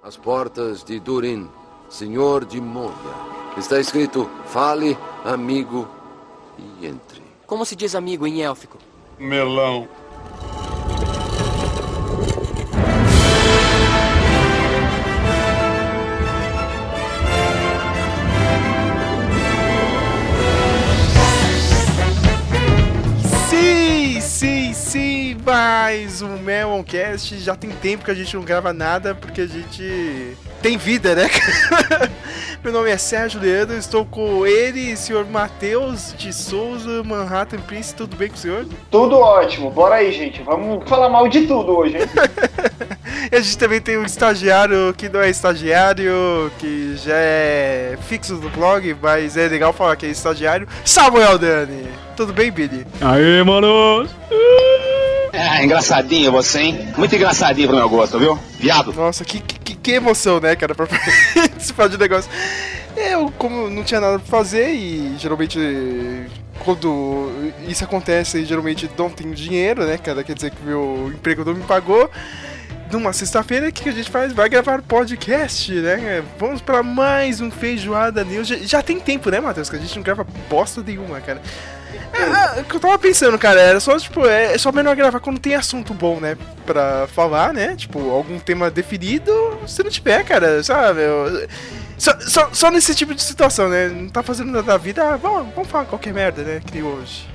As portas de Durin, senhor de Moria. Está escrito: fale, amigo, e entre. Como se diz amigo em élfico? Melão. Mais um Meloncast. Já tem tempo que a gente não grava nada porque a gente tem vida, né? Meu nome é Sérgio Leandro, estou com ele, senhor Matheus de Souza, Manhattan Prince. Tudo bem com o senhor? Tudo ótimo, bora aí, gente. Vamos falar mal de tudo hoje, hein? E a gente também tem um estagiário que não é estagiário, que já é fixo do blog, mas é legal falar que é estagiário. Samuel Dani. Tudo bem, Billy? Aê, mano! É, engraçadinho você, hein? Muito engraçadinho pro meu gosto, viu? Viado. Nossa, que, que, que emoção, né, cara, pra participar de negócio. Eu, como não tinha nada pra fazer e geralmente quando isso acontece, geralmente não tenho dinheiro, né, cara, quer dizer que meu emprego não me pagou. Numa sexta-feira, o que a gente faz? Vai gravar podcast, né? Vamos pra mais um Feijoada News. Já, já tem tempo, né, Matheus? Que a gente não grava bosta nenhuma, cara. É, é, que eu tava pensando, cara, era só, tipo, é, é só melhor gravar quando tem assunto bom, né? Pra falar, né? Tipo, algum tema definido, se não tiver, cara, sabe? Eu, só, só, só nesse tipo de situação, né? Não tá fazendo nada da vida, ah, vamos, vamos falar qualquer merda, né? Que hoje.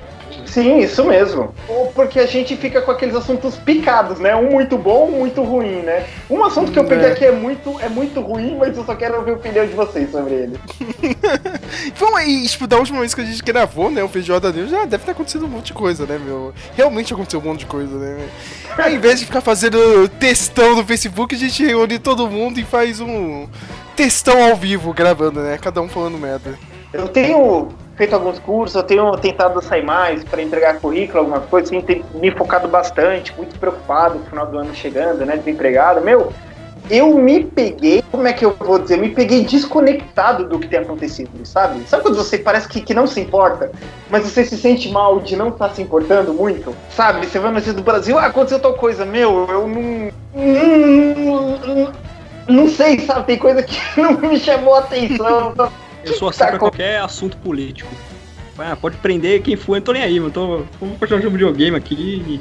Sim, isso mesmo. Ou Porque a gente fica com aqueles assuntos picados, né? Um muito bom, um muito ruim, né? Um assunto que eu peguei É. aqui é muito, é muito ruim, mas eu só quero ouvir a opinião de vocês sobre ele. Vamos aí, tipo, da última vez que a gente gravou, né, o Feijoada News, já deve ter acontecido um monte de coisa, né, meu? Realmente aconteceu um monte de coisa, né? Ao invés de ficar fazendo textão no Facebook, a gente reúne todo mundo e faz um textão ao vivo gravando, né? Cada um falando merda. Eu tenho feito alguns cursos, eu tenho tentado sair mais para entregar currículo, algumas coisas, assim, me focado bastante, muito preocupado com o final do ano chegando, né, desempregado. Meu, eu me peguei, como é que eu vou dizer, me peguei desconectado do que tem acontecido, sabe? Sabe quando você parece que, que não se importa, mas você se sente mal de não estar se importando muito? Sabe? Você vai no do Brasil, ah, aconteceu tal coisa, meu, eu não. Não, não, não sei, sabe? Tem coisa que não me chamou a atenção. Eu sou assim pra qualquer assunto político. Ah, pode prender quem for, eu não tô nem aí, mano. Tô, vamos continuar jogando videogame aqui,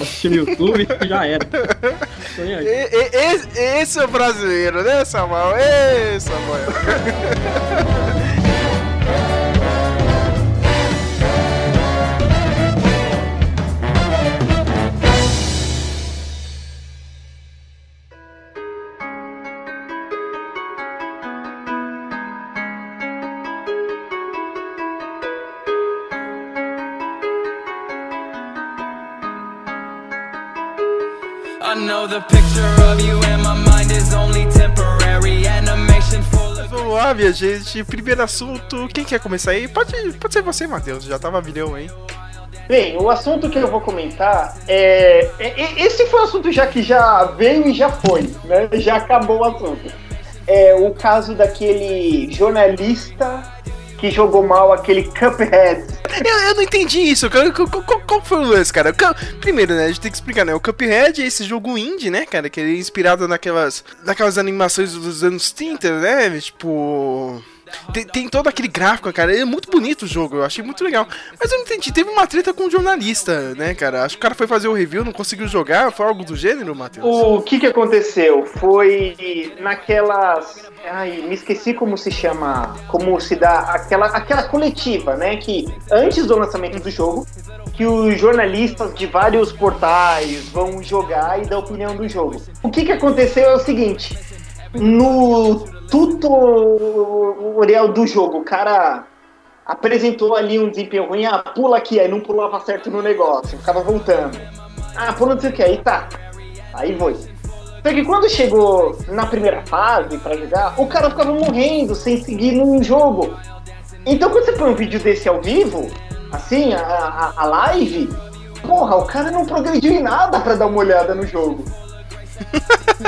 assistindo YouTube e já era. Tô nem aí. E- e- esse, esse é o brasileiro, né, Samuel? Ê, Samuel. Vamos lá, minha gente. Primeiro assunto, quem quer começar aí? Pode, pode ser você, Matheus. Já tava milhão aí. Bem, o assunto que eu vou comentar é, é- é- Esse foi um assunto já que já veio e já foi, né? Já acabou o assunto. É o caso daquele jornalista que jogou mal aquele Cuphead. Eu, eu não entendi isso. Qual, qual- qual- foi o lance, cara? Primeiro, né, a gente tem que explicar, né? O Cuphead é esse jogo indie, né, cara? Que ele é inspirado naquelas, naquelas animações dos anos 30, né? Tipo. Tem, tem todo aquele gráfico, cara. É muito bonito o jogo, eu achei muito legal. Mas eu não entendi. Teve uma treta com um jornalista, né, cara? Acho que o cara foi fazer o review, não conseguiu jogar. Foi algo do gênero, Matheus? O que que aconteceu? Foi naquelas. Ai, me esqueci como se chama. Como se dá aquela, aquela coletiva, né? Que antes do lançamento do jogo, que os jornalistas de vários portais vão jogar e dar opinião do jogo. O que que aconteceu é o seguinte. No tutorial do jogo, o cara apresentou ali um desempenho ruim, ah, pula aqui, aí não pulava certo no negócio, ficava voltando. Ah, pula não sei o que, aí tá. Aí foi. Só que quando chegou na primeira fase pra jogar, o cara ficava morrendo sem seguir no jogo. Então quando você põe um vídeo desse ao vivo, assim, a, a, a live, porra, o cara não progrediu em nada pra dar uma olhada no jogo.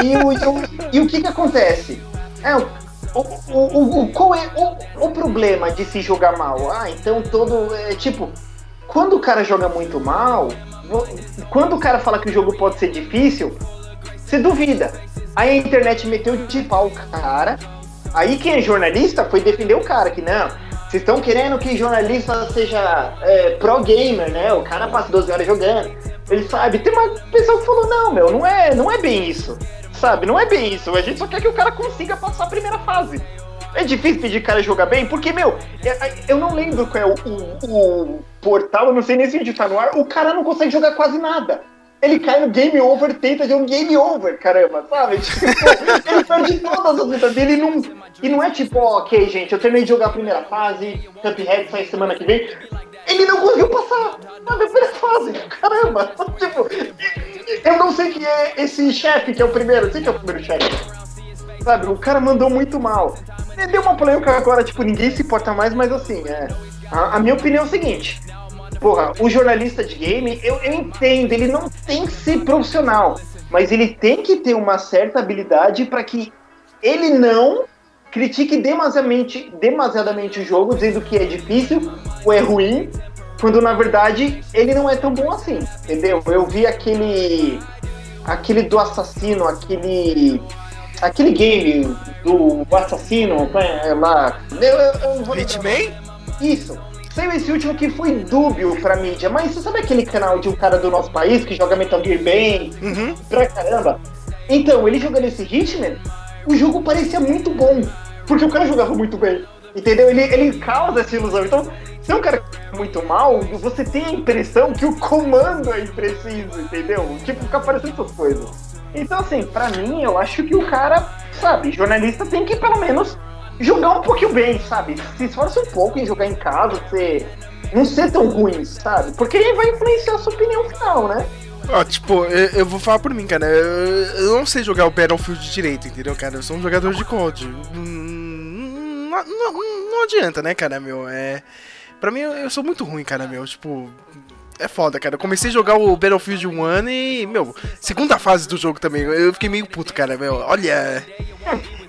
E o, e o, e o que que acontece? É, o, o, o, qual é o, o problema de se jogar mal? Ah, então todo. É, tipo, quando o cara joga muito mal, quando o cara fala que o jogo pode ser difícil, você duvida. Aí a internet meteu de pau o cara. Aí quem é jornalista foi defender o cara, que não. Vocês estão querendo que jornalista seja é, pro gamer, né? O cara passa 12 horas jogando. Ele sabe. Tem uma pessoa que falou, não, meu, não é, não é bem isso. Sabe, não é bem isso. A gente só quer que o cara consiga passar a primeira fase. É difícil pedir cara jogar bem, porque, meu, é- eu não lembro qual é o, o- o portal, eu não sei nem se o vídeo tá no ar, o cara não consegue jogar quase nada. Ele cai no game over, tenta jogar um game over, caramba, sabe? Tipo, ele perde todas as vidas dele e não, e não é tipo, ó, ok, gente, eu terminei de jogar a primeira fase, Cuphead sai semana que vem. Ele não conseguiu passar sabe, a primeira fase, caramba. Tipo, eu não sei quem é esse chefe que é o primeiro, sei que é o primeiro chefe. Sabe, o cara mandou muito mal. Deu uma polêmica agora, tipo, ninguém se importa mais, mas assim, é. A, a minha opinião é o seguinte. Porra, o jornalista de game, eu, eu entendo, ele não tem que ser profissional, mas ele tem que ter uma certa habilidade para que ele não critique demasiadamente, demasiadamente o jogo, dizendo que é difícil ou é ruim, quando na verdade ele não é tão bom assim, entendeu? Eu vi aquele aquele do assassino, aquele aquele game do assassino, é, lá, eu, eu, eu. Hitman? Isso. Saiu esse último que foi dúbio pra mídia, mas você sabe aquele canal de um cara do nosso país que joga Metal Gear bem, Uhum. pra caramba? Então, ele jogando esse Hitman, o jogo parecia muito bom, porque o cara jogava muito bem, entendeu? Ele, ele causa essa ilusão. Então, se é um cara que muito mal, você tem a impressão que o comando é impreciso, entendeu? Tipo, fica parecendo essas coisas. Então, assim, pra mim, eu acho que o cara, sabe, jornalista tem que pelo menos jogar um pouquinho bem, sabe? Se esforça um pouco em jogar em casa, ser, não ser tão ruim, sabe? Porque aí vai influenciar a sua opinião final, né? Ó, tipo, eu, eu vou falar por mim, cara. Eu, eu não sei jogar o Battlefield direito, entendeu, cara? Eu sou um jogador de COD. Hum, Não, não, não adianta, né, cara, meu? É. Pra mim, eu sou muito ruim, cara, meu. Tipo. É foda, cara. Eu comecei a jogar o Battlefield 1 e, meu, segunda fase do jogo também. Eu fiquei meio puto, cara, meu. Olha.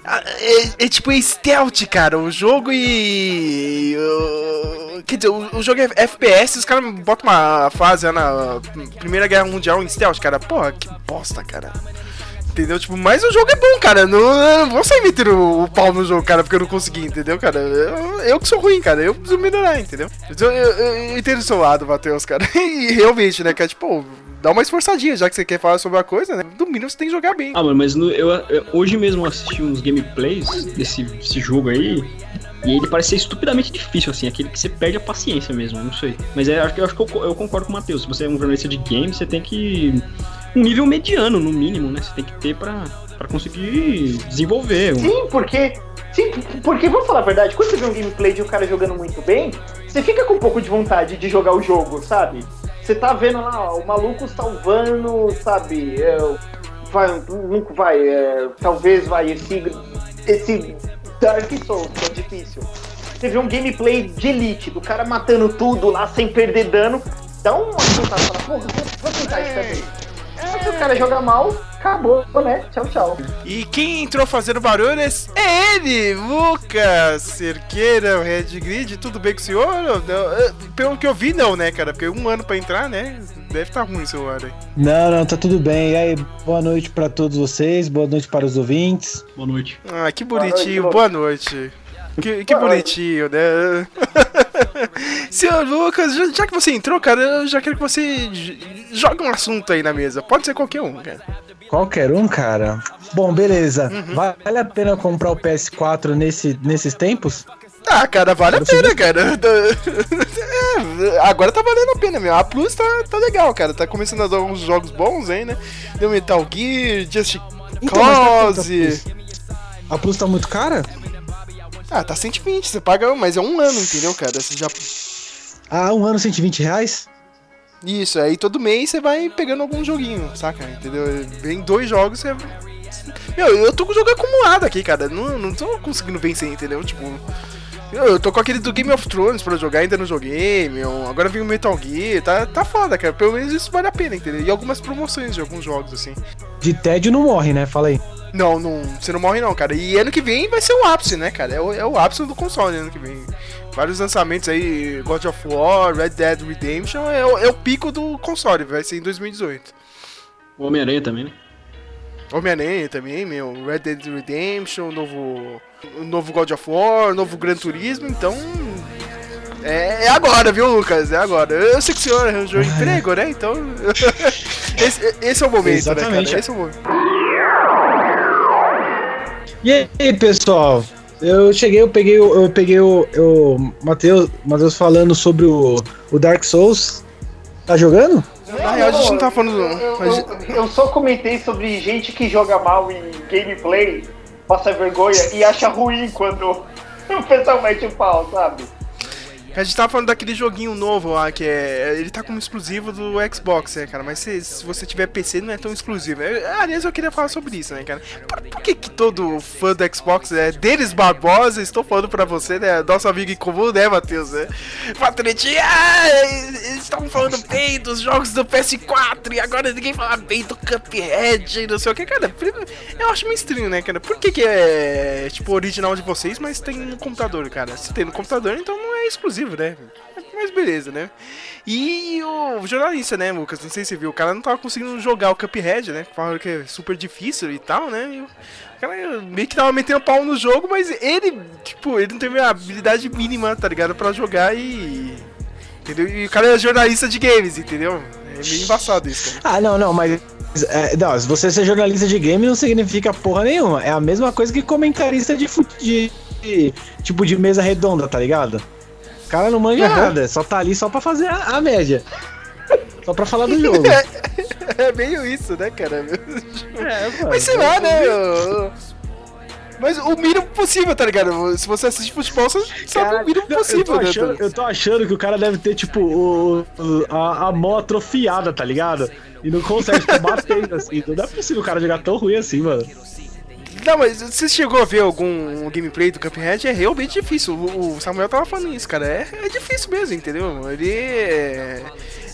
Ah, É, é tipo é stealth, cara. O jogo e. uh, quer dizer, o, o jogo é FPS, os caras botam uma fase na Primeira Guerra Mundial em stealth, cara. Porra, que bosta, cara. Entendeu? Tipo, mas o jogo é bom, cara. Não, não vou sair metendo o, pau no jogo, cara, porque eu não consegui, entendeu, cara? Eu, eu que sou ruim, cara. Eu preciso melhorar, entendeu? Eu, eu, eu entendo o seu lado, Matheus, cara. E realmente, né, cara? Tipo, dá uma esforçadinha, já que você quer falar sobre a coisa, né? No mínimo você tem que jogar bem. Ah, mano, mas no- eu, eu- hoje mesmo assisti uns gameplays desse, jogo aí. E ele parece ser estupidamente difícil, assim, aquele que você perde a paciência mesmo, não sei. Mas é, eu acho que eu, eu concordo com o Matheus. Se você é um jornalista de game, você tem que. Um nível mediano, no mínimo, né? Você tem que ter pra, pra conseguir desenvolver. um- Sim, porque. Sim, porque vamos falar a verdade, quando você vê um gameplay de um cara jogando muito bem, você fica com um pouco de vontade de jogar o jogo, sabe? Você tá vendo lá, ó, o maluco salvando, sabe? É, vai, nunca vai, é, talvez vai esse. Esse Dark Souls, que é difícil. Você vê um gameplay de elite, do cara matando tudo lá sem perder dano, dá uma vontade, fala, porra, vou, vou tentar isso também. Só que o cara joga mal, acabou, né? Tchau, tchau. E quem entrou fazendo barulho é é ele, Lucas Cerqueira, o Red Grid. Tudo bem com o senhor? Eh, Pelo que eu vi, não, né, cara? Porque um ano pra entrar, né? Deve estar ruim o celular aí. Não, não, tá tudo bem. E aí, boa noite pra todos vocês, boa noite para os ouvintes. Boa noite. Ah, que Boa bonitinho, noite, boa noite. Que, que bonitinho, né? Senhor Lucas, já, já que você entrou, cara, eu já quero que você jogue um assunto aí na mesa. Pode ser qualquer um, cara. Qualquer um, cara. Bom, beleza. Vale a pena comprar o PS4 nesse, nesses tempos? Ah, cara, vale a pena, cara. É, agora tá valendo a pena, meu. A Plus tá, tá legal, cara. Tá começando a dar uns jogos bons aí, né? Deu Metal Gear, Just Então, mas tá quanto a Cause. Plus? A Plus tá muito cara? Ah, tá 120, você paga, mas é um ano, entendeu, cara? Você já. Ah, um ano 120 reais? Isso, aí todo mês você vai pegando algum joguinho, saca? Entendeu? Vem dois jogos, você. Meu, eu tô com o jogo acumulado aqui, cara. Não, não tô conseguindo vencer, entendeu? Tipo. Eu, tô com aquele do Game of Thrones pra jogar, ainda não joguei, meu. Agora vem o Metal Gear, tá, tá foda, cara. Pelo menos isso vale a pena, entendeu? E algumas promoções de alguns jogos, assim. De tédio não morre, né? Fala aí. Não, não, você não morre não, cara. E ano que vem vai ser o ápice, né, cara? É o, é o ápice do console ano que vem. Vários lançamentos aí, God of War, Red Dead Redemption, é, o- é o pico do console, vai ser em 2018. O Homem-Aranha também, né? Homem-Aranha também, meu. Red Dead Redemption, novo. Novo God of War, novo Gran Turismo, então. É, é agora, viu, Lucas? É agora. Eu sei que o senhor arranjou emprego, né? Então. esse, esse é o momento, Exatamente. né, cara? Esse é o momento. E aí, pessoal? Eu cheguei, eu peguei, o- eu peguei o, o Matheus, Matheus falando sobre o, o Dark Souls. Tá jogando? Na real, a gente não tá falando. Eu, a gente- eu- eu só comentei sobre gente que joga mal em gameplay, passa vergonha e acha ruim quando o pessoal mete o pau, sabe? A gente tava falando daquele joguinho novo lá, que é. Ele tá como exclusivo do Xbox, né, cara? Mas se, se você tiver PC, não é tão exclusivo. É, aliás, eu queria falar sobre isso, né, cara? Por, por que, que todo fã do Xbox é Denis Barbosa? Estou falando pra você, né? Nosso amigo em comum, né, Matheus? Né? Patretinha, ah, eles estavam falando bem dos jogos do PS4 e agora ninguém fala bem do Cuphead e não sei o que, cara. Eu acho meio estranho, né, cara? Por que, que é, tipo, original de vocês, mas tem no computador, cara? Se tem no computador, então não é exclusivo, né? Mas beleza, né? E o jornalista, né, Lucas? Não sei se você viu, o cara não tava conseguindo jogar o Cuphead, né? Falaram que é super difícil e tal, né? E o cara meio que tava metendo pau no jogo, mas ele, tipo, ele não teve a habilidade mínima, tá ligado? Pra jogar e. Entendeu? E o cara é jornalista de games, entendeu? É meio embaçado isso. Ah, não, não, mas. é, não, se você ser jornalista de game não significa porra nenhuma. É a mesma coisa que comentarista de, de, de- tipo de mesa redonda, tá ligado? O cara não manja nada, só tá ali só pra fazer a, a média. Só pra falar do jogo. É meio isso, né, cara? É, mano. Mas sei lá, né? o- Mas o mínimo possível, tá ligado? Se você assiste futebol, você sabe o mínimo possível, eu, tô né? achando, eu tô achando que o cara deve ter, tipo, o, o- a, a mão atrofiada, tá ligado? E não consegue ficar batendo assim. Não é possível o cara jogar tão ruim assim, mano. Não, mas você chegou a ver algum gameplay do Cuphead? É realmente difícil. O Samuel tava falando isso, cara. É, é difícil mesmo, entendeu? Ele, é-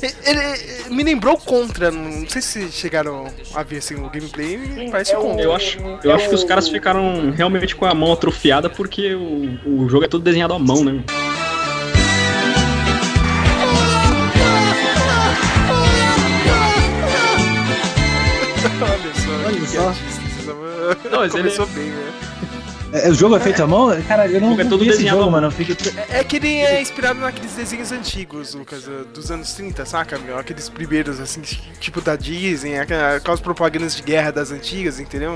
ele, ele me lembrou Contra. Não sei se chegaram a ver assim, o gameplay. me Parece é Contra. Eu acho, eu acho que os caras ficaram realmente com a mão atrofiada porque o, o jogo é todo desenhado à mão, né? Olha só, Olha que só. Não, mas ele- Começou bem, né? É, o jogo é feito à mão? Cara, eu não, jogo é todo vi esse jogo, mano. Fiquei... É é que ele é inspirado naqueles desenhos antigos, Lucas, eh, dos anos 30, saca, meu? Aqueles primeiros, assim, tipo da Disney, aquela- aquelas propagandas de guerra das antigas, entendeu?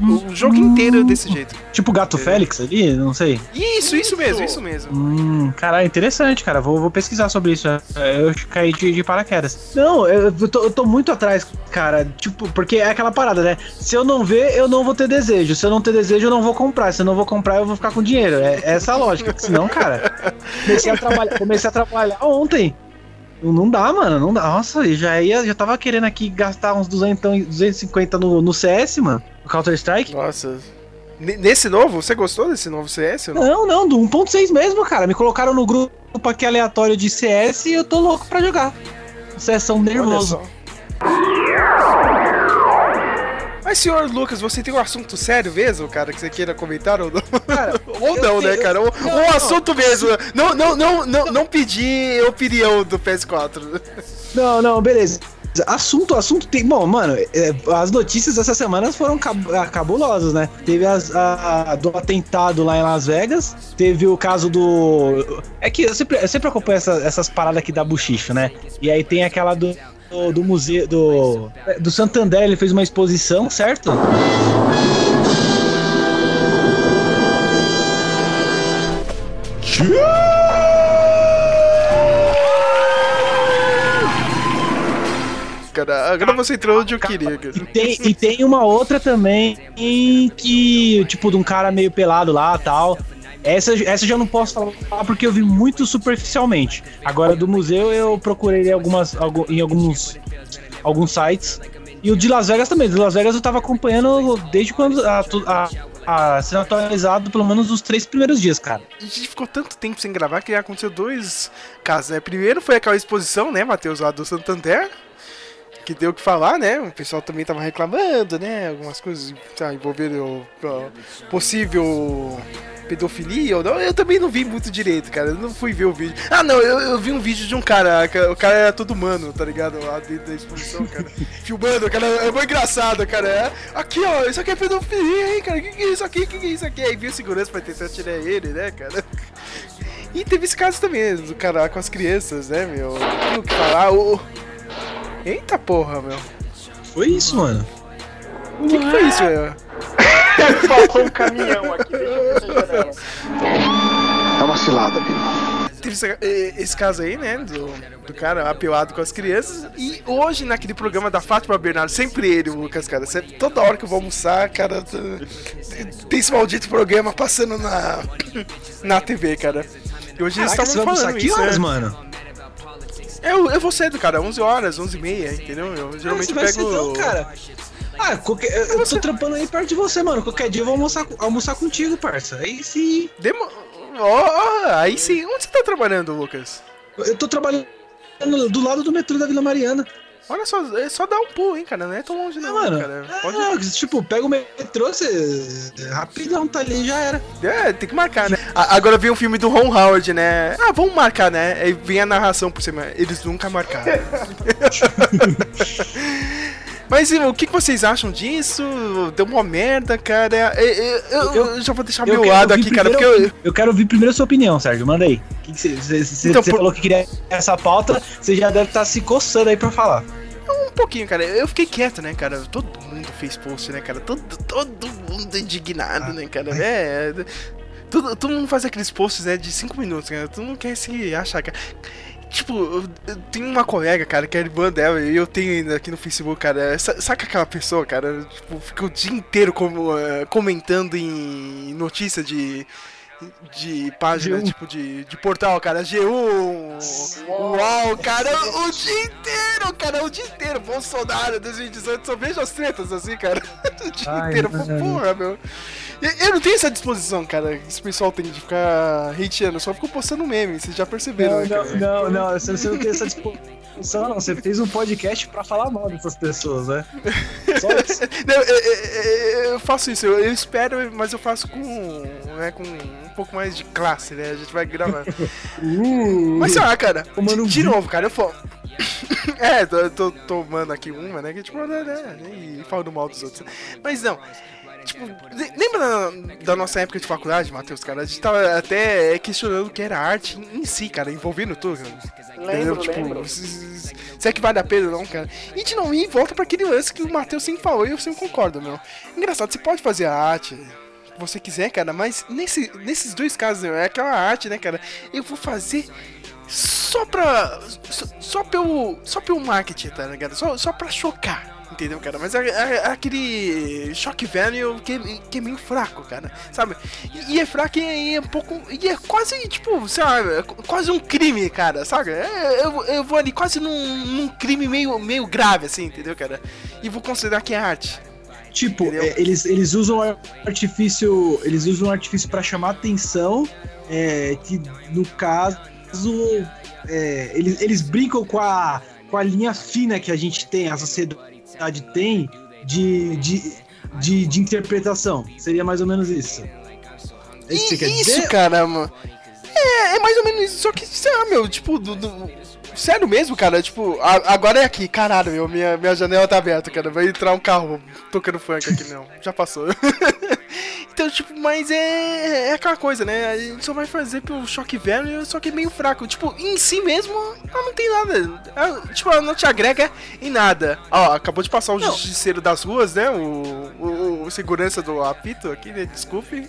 O, o jogo inteiro é desse jeito. Tipo o Gato Félix ali? Não sei. Isso, isso mesmo, isso mesmo. Hum, caralho, interessante, cara. Vou, vou pesquisar sobre isso. É, Eu caí de, de paraquedas. Não, eu, eu tô, eu tô muito atrás, cara. Tipo, porque é aquela parada, né? Se eu não ver, eu não vou ter desejo. Se eu não ter desejo, eu não vou comprar. Se eu não vou comprar, eu vou ficar com dinheiro. É essa a lógica. Senão, cara, comecei a trabalhar, comecei a trabalhar ontem. Não- dá, mano, não dá. Nossa, eu já ia, já tava querendo aqui gastar uns 200, 250 no, no CS, mano. No Counter-Strike. Nossa. Nesse novo, você gostou desse novo CS? não? Não, não, do 1.6 mesmo, cara. Me colocaram no grupo aqui aleatório de CS e eu tô louco pra jogar. CS são Olha nervoso. só. Mas, senhor Lucas, você tem um assunto sério mesmo, cara, que você queira comentar ou não? ou eu não, né, cara? Ou, não, ou um não. assunto mesmo. Não, não, não, não, não pedir opinião do PS4. Não, não, beleza. Assunto, assunto tem. Bom, mano, é, as notícias dessa semana foram cab- ah, cabulosas, né? Teve as, a, do atentado lá em Las Vegas, teve o caso do. É que eu sempre, eu sempre acompanho essa- essas paradas aqui da Buchicho, né? E aí tem aquela do. Do, do museu do, do Santander, ele fez uma exposição, certo? Cara, agora você entrou onde eu queria, cara. E tem, e tem uma outra também em que, tipo, de um cara meio pelado lá tal. Essa, essa já não posso falar porque eu vi muito superficialmente. Agora, do museu eu procurei algumas, algu- em alguns, alguns sites. E o de Las Vegas também. De Las Vegas eu tava acompanhando desde quando a, a, sendo atualizado pelo menos os três primeiros dias, cara. A gente ficou tanto tempo sem gravar que aconteceu dois casos, né? Primeiro foi aquela exposição, né, Matheus, lá do Santander, que deu o que falar, né? O pessoal também tava reclamando, né? Algumas coisas tá, envolvendo o possível pedofilia ou não, eu também não vi muito direito, cara. Eu não fui ver o vídeo. Ah, não, eu, eu vi um vídeo de um cara, o cara era todo humano, tá ligado? Lá dentro da exposição, cara. Filmando, cara, é muito engraçado, cara. É, aqui, ó, isso aqui é pedofilia, hein, cara. Que que é isso aqui? Que que é isso aqui? Aí viu segurança pra tentar tirar ele, né, cara? E teve esse caso também, do cara com as crianças, né, meu? O que falar? O... Eita porra, meu. Foi isso, mano. O que, que foi isso, meu? Passou um caminhão aqui, deixa eu. É uma cilada, amigo. Teve esse, eh, esse caso aí, né? Do, do cara apelado com as crianças. E hoje, naquele programa da Fátima Bernardo, sempre ele, o Lucas, cara. Sempre, toda hora que eu vou almoçar, cara, tem esse maldito programa passando na, na TV, cara. E hoje eles Caraca, vai estavam falando que isso, horas, né? mano? Eu, eu vou cedo, cara, 11 horas, 11 e meia, entendeu? Eu geralmente Ah, pego... cedão, cara. Ah, qualquer, eu, eu tô trampando aí perto de você, mano. Qualquer dia eu vou almoçar, almoçar contigo, parça. Aí sim. Demo... Ó, aí sim. Onde você tá trabalhando, Lucas? Eu tô trabalhando do lado do metrô da Vila Mariana. Olha só, é só dar um pulo, hein, cara. Não é tão longe não, mano. cara. Pode... Ah, tipo, pega o metrô, você. Rapidão, tá ali já era. É, tem que marcar, né? A- Agora vem um filme do Ron Howard, né? Ah, vamos marcar, né? Aí vem a narração por cima. Eles nunca marcaram. Mas o que, vocês acham disso? Deu uma merda, cara. É, é, Eu, eu- eu já vou deixar meu lado aqui, cara, porque primeiro- eu. eu quero ouvir primeiro a sua opinião, Sérgio. Manda aí. Você Então, por- falou que queria essa pauta, você já deve estar se coçando aí pra falar. Um pouquinho, cara. Eu fiquei quieto, né, cara? Todo mundo fez post, né, cara? Todo, todo mundo indignado, né, cara? É. Todo, todo mundo faz aqueles posts, né, de 5 minutos, cara. Todo mundo quer se achar, cara. Tipo, tenho uma colega, cara, que é irmã dela, e eu tenho ainda aqui no Facebook, cara. Sa- Saca aquela pessoa, cara? Tipo, fica o dia inteiro como, eh, comentando em notícia de. De página, G1. tipo, de, de portal, cara. G1, UOL, cara, o dia inteiro, cara, o dia inteiro. Bolsonaro 2018, só vejo as tretas assim, cara. O dia Ai, inteiro, porra, meu. Eu, não tenho essa disposição, cara. Esse pessoal tem de ficar hateando, eu só fico postando meme, vocês já perceberam, né, cara? não, não, você, você não tem essa disposição, não. Você fez um podcast pra falar mal dessas pessoas, né? Só isso. Não, eu, eu- eu- faço isso, eu, eu espero, mas eu faço com, né, com um pouco mais de classe, né? A gente vai gravar. Mas sei lá, cara, de, de novo, cara, eu falo. é, tô, tô tomando aqui uma, né? Que tipo, né, né, e falando mal dos outros. Mas não. Tipo, le- lembra da, nossa época de faculdade, Matheus, cara? A gente tava até questionando o que era arte em, si, cara, envolvendo tudo. Lembro, Tipo, lembro. se, é que vale a pena ou não, cara. E de novo, e volta pra aquele lance que o Matheus sempre falou e eu sempre concordo, meu. Engraçado, você pode fazer a arte que você quiser, cara, mas nesse, nesses dois casos, é aquela arte, né, cara? Eu vou fazer só pra. Só, só pelo. Só pelo marketing, tá ligado? Só, só pra chocar. Entendeu, cara? Mas é, é- é aquele choque velho que, que é meio fraco, cara. Sabe? E, e é fraco e é um pouco. E é quase, tipo, sei lá, é quase um crime, cara, sabe? É, eu, eu vou ali quase num, num crime meio, meio grave, assim, entendeu, cara? E vou considerar que é arte. Tipo, é, eles, eles usam artifício. Eles usam artifício pra chamar atenção. É, que no caso. é, eles, eles brincam com a, com a linha fina que a gente tem, a sociedade tem de, de, de, de interpretação. Seria mais ou menos isso. É isso que isso, caramba. É, é mais ou menos isso. Só que, sei lá, meu, tipo, do, do- sério mesmo, cara. Tipo, a- agora é aqui, caralho, meu. Minha, minha janela tá aberta, cara. Vai entrar um carro tocando funk aqui, não. Já passou. então, tipo, mas é, é aquela coisa, né? A gente só vai fazer pelo choque velho, só que é meio fraco. Tipo, em si mesmo, ela não tem nada. Ela, tipo, ela não te agrega em nada. Ó, acabou de passar o Não. justiceiro das ruas, né? O, o, o segurança do apito aqui, né? Desculpe.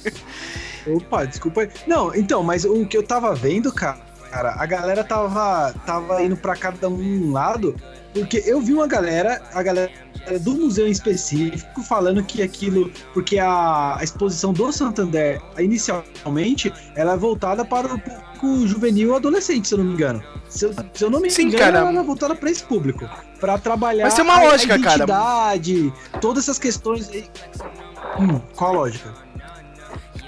Opa, desculpa aí. Não, então, mas o que eu tava vendo, cara, a galera tava, tava indo pra cada um lado, porque eu vi uma galera, a galera do museu em específico, falando que aquilo, porque a, a exposição do Santander, inicialmente, ela é voltada para o público juvenil e adolescente, se eu não me engano. Se eu, se eu não me Sim, engano, cara. ela é voltada para esse público, Pra trabalhar Mas tem uma a- lógica, a cara. identidade, todas essas questões. aí. Hum, qual a lógica?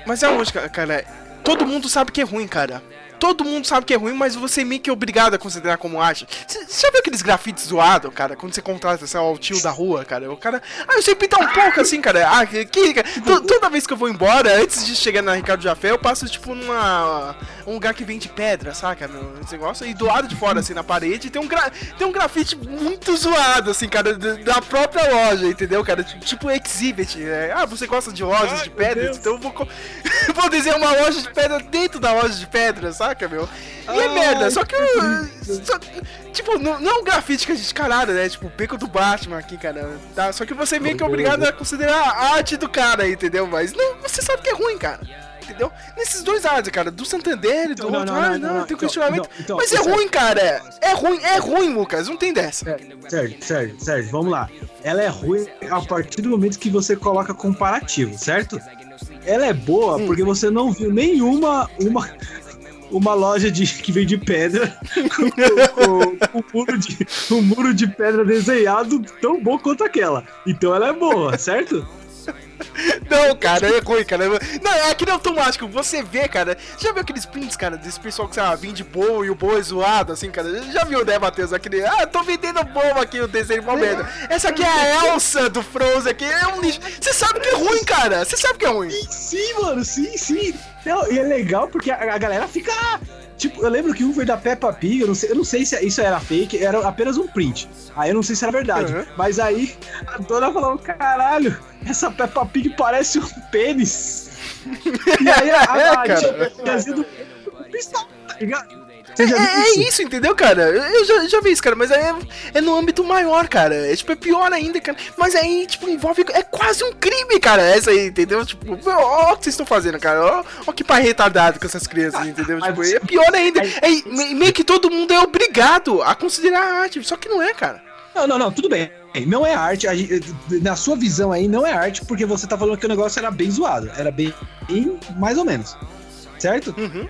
Mas é a lógica, cara. Todo mundo sabe que é ruim, cara. Todo mundo sabe que é ruim, mas você meio que é obrigado a considerar como arte. Você já viu aqueles grafites zoados, cara? Quando você contrata, sei lá, o tio da rua, cara. O cara. Ah, eu sei pintar um pouco assim, cara. Ah, que. que toda vez que eu vou embora, antes de chegar na Ricardo Jafé, eu passo, tipo, numa. Um lugar que vende pedra, saca? Meu, esse negócio. E do lado de fora, assim, na parede, tem um, gra... tem um grafite muito zoado, assim, cara, da- própria loja, entendeu, cara? Tipo exhibit. né? Ah, você gosta de lojas de pedras? Então eu vou, vou desenhar uma loja de pedra dentro da loja de pedra, saca, meu? E é merda, só que. eu- só- tipo, não, não é um grafite que a gente caralho, né? Tipo, o beco do Batman aqui, cara. Tá? Só que você meio que é obrigado a considerar a arte do cara, entendeu? Mas não, você sabe que é ruim, cara. Entendeu? Nesses dois lados, cara, do Santander e do Não, outro, não, ah, não, não, não, não. tem Então, questionamento. então, mas é Sérgio. ruim, cara. É ruim, é ruim, Lucas, não tem dessa. Sérgio, Sérgio, Sérgio, vamos lá. Ela é ruim a partir do momento que você coloca comparativo, certo? Ela é boa porque você não viu nenhuma uma, uma loja de, que vende pedra com, com- um, muro de, um muro de pedra desenhado tão bom quanto aquela. Então ela é boa, certo? Não, cara, é ruim, cara. Não, é aquele automático. Você vê, cara. Já viu aqueles prints, cara, desse pessoal que, sei lá, vende boa e o boa é zoado, assim, cara? Já viu, né, Matheus? Aquele. Ah, tô vendendo boa aqui no desenho merda. Essa aqui é a Elsa do Frozen aqui. É um lixo. Você sabe que é ruim, cara. Você sabe que é ruim. Sim, mano, sim, sim. Não, e é legal porque a, a galera fica. Tipo, eu lembro que um foi da Peppa Pig, eu não sei, eu não sei se isso era fake, era apenas um print. Aí eu não sei se era verdade. Uhum. Mas aí a dona falou: caralho, essa Peppa Pig parece um pênis. E aí a, a, É, a, sido um pistola, tá ligado? Você É, é isso, entendeu, cara? Eu já, já vi isso, cara, mas aí é, é no âmbito maior, cara. É tipo, é pior ainda, cara. Mas aí, tipo, envolve. É quase um crime, cara. Essa aí, entendeu? Tipo, ó, ó o que vocês estão fazendo, cara. Ó, ó que pai retardado com essas crianças, entendeu? Tipo, é pior ainda. É, me- meio que todo mundo é obrigado a considerar a arte, só que não é, cara. Não, não, não, tudo bem. Não é arte. na sua visão aí, não é arte, porque você tá falando que o negócio era bem zoado. Era bem, bem mais ou menos. Certo? Uhum.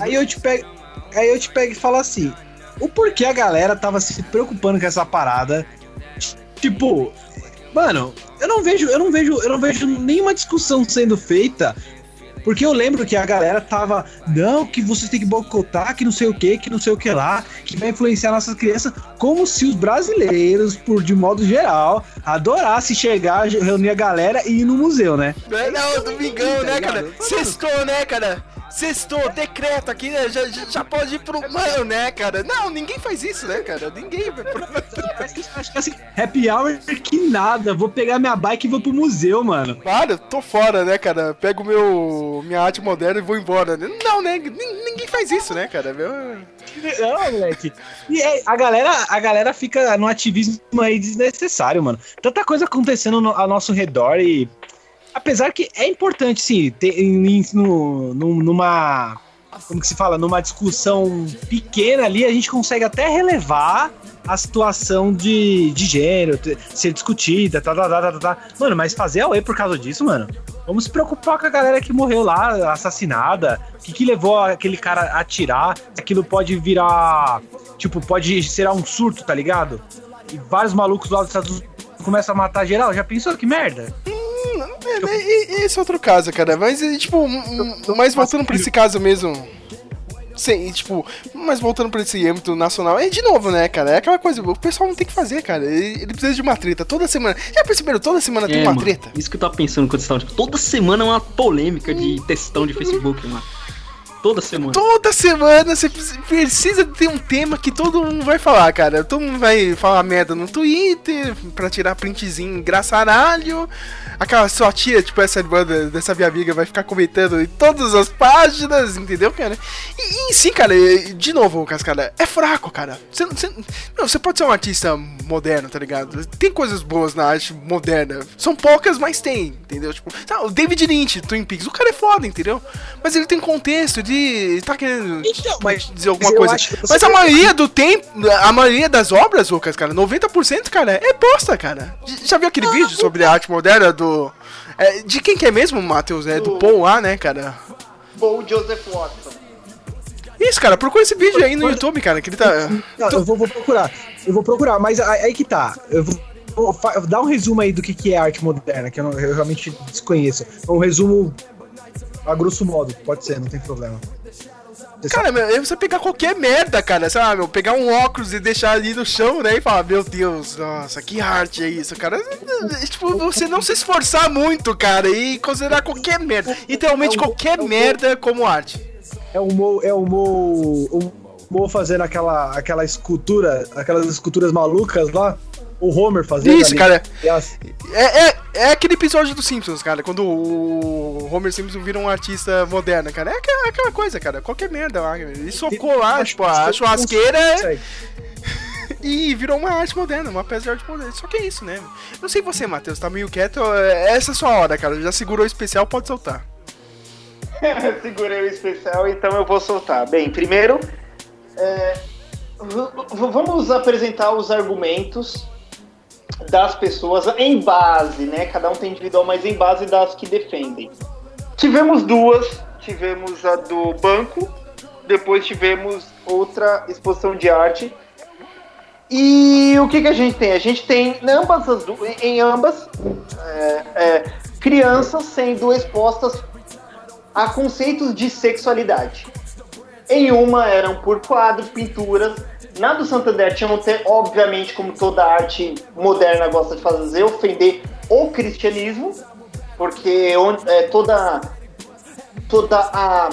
Aí eu te pego. Aí eu te pego e falo assim: o porquê a galera tava se preocupando com essa parada? Tipo, mano, eu não vejo, eu não vejo, eu não vejo nenhuma discussão sendo feita. Porque eu lembro que a galera tava, não, que vocês têm que boicotar, que não sei o que, que não sei o que lá, que vai influenciar nossas crianças, como se os brasileiros, por de modo geral, adorassem chegar, reunir a galera e ir no museu, né? É, não, domingão, tá né, cara? ligado? Sextou, né, cara? Sextou, decreto aqui, né? Já, já, pode ir pro mano, né, cara? Não, ninguém faz isso, né, cara? Ninguém vai pro Acho que- assim, happy hour que nada, vou pegar minha bike e vou pro museu, mano. Claro, tô fora, né, cara? Pego meu minha arte moderna e vou embora. né? Não, né? Nin- Ninguém faz isso, né, cara? Meu... Não, moleque. E é, a galera, a galera fica no ativismo aí desnecessário, mano. Tanta coisa acontecendo no- ao nosso redor e. Apesar que é importante, sim, ter, em- no, num- numa. Como que se fala? Numa discussão pequena ali, a gente consegue até relevar a situação de, de gênero, ser discutida, tá, tá, tá, tá, tá, tá. Mano, mas fazer a por causa disso, mano. Vamos se preocupar com a galera que morreu lá, assassinada. O que, que levou aquele cara a atirar? Aquilo pode virar. Tipo, pode ser um surto, tá ligado? E vários malucos lá dos Estados Unidos começam a matar geral. Já pensou que merda? É? E- e Esse é outro caso, cara. Mas, e, tipo, mas voltando pra esse caso mesmo. Sim, tipo, mas voltando pra esse âmbito nacional, é de novo, né, cara? É aquela coisa, o pessoal não tem que fazer, cara. Ele, ele precisa de uma treta toda semana. Já perceberam? Toda semana tem É, uma mano, treta. Isso que eu tava pensando quando você tava. Tipo, toda semana é uma polêmica de textão de Facebook, mano. Toda semana. Toda semana você precisa ter um tema que todo mundo vai falar, cara. Todo mundo vai falar merda no Twitter pra tirar printzinho engraçaralho. Aquela sua tia, tipo, essa irmã dessa minha amiga vai ficar comentando em todas as páginas, entendeu, cara? E, e sim, cara, de novo, Lucas, cara, é fraco, cara. Você, você, não, você pode ser um artista moderno, tá ligado? Tem coisas boas na arte moderna. São poucas, mas tem, entendeu? Tipo, sabe, o David Lynch, Twin Peaks, o cara é foda, entendeu? Mas ele tem contexto de. tá querendo Então, mas- dizer alguma coisa. que Mas a maioria do tempo, a maioria das obras, Lucas, cara, 90%, cara, é bosta, cara. Já viu aquele vídeo sobre a arte moderna do. é, de quem que é mesmo, Matheus? É do Do- Paul lá, né, cara? Paul Joseph Watson. Isso, cara, procura esse vídeo aí no YouTube, cara, que ele tá. Não, eu vou, vou procurar. Eu vou procurar, mas aí que tá. Eu vou, dar um resumo aí do que, que é arte moderna, que eu, não- eu realmente desconheço. Um resumo a grosso modo, pode ser, não tem problema. Cara, meu, você pegar qualquer merda, cara, sabe, meu, pegar um óculos e deixar ali no chão, né, e falar, meu Deus, nossa, que arte é isso, cara. É, Tipo, você não se esforçar muito, cara, e considerar qualquer merda, literalmente qualquer merda como arte. É o Mo, é o Mo, o Mo fazendo aquela, aquela escultura, aquelas esculturas malucas lá. O Homer fazendo. Isso, ali. cara. As- É, é, é aquele episódio dos Simpsons, cara, quando o Homer Simpson vira um artista moderno, cara. É aquela, aquela coisa, cara, qualquer merda lá. Ele socou lá, tipo, a churrasqueira Isso aí. e virou uma arte moderna, uma peça de arte moderna. Só que é isso, né? Não sei você, Matheus, tá meio quieto. Essa é a sua hora, cara. Já segurou o especial, pode soltar. Segurei o especial, então eu vou soltar. Bem, primeiro, é, vamos apresentar os argumentos das pessoas em base, né? Cada um tem individual, mas em base das que defendem. Tivemos duas, tivemos a do banco, depois tivemos outra exposição de arte. E o que, que a gente tem? A gente tem em ambas, as em ambas é, é, crianças sendo expostas a conceitos de sexualidade. Em uma eram por quadros, pinturas. Na do Santander tinha, ter, obviamente, como toda arte moderna gosta de fazer, ofender o cristianismo, porque é, toda, toda a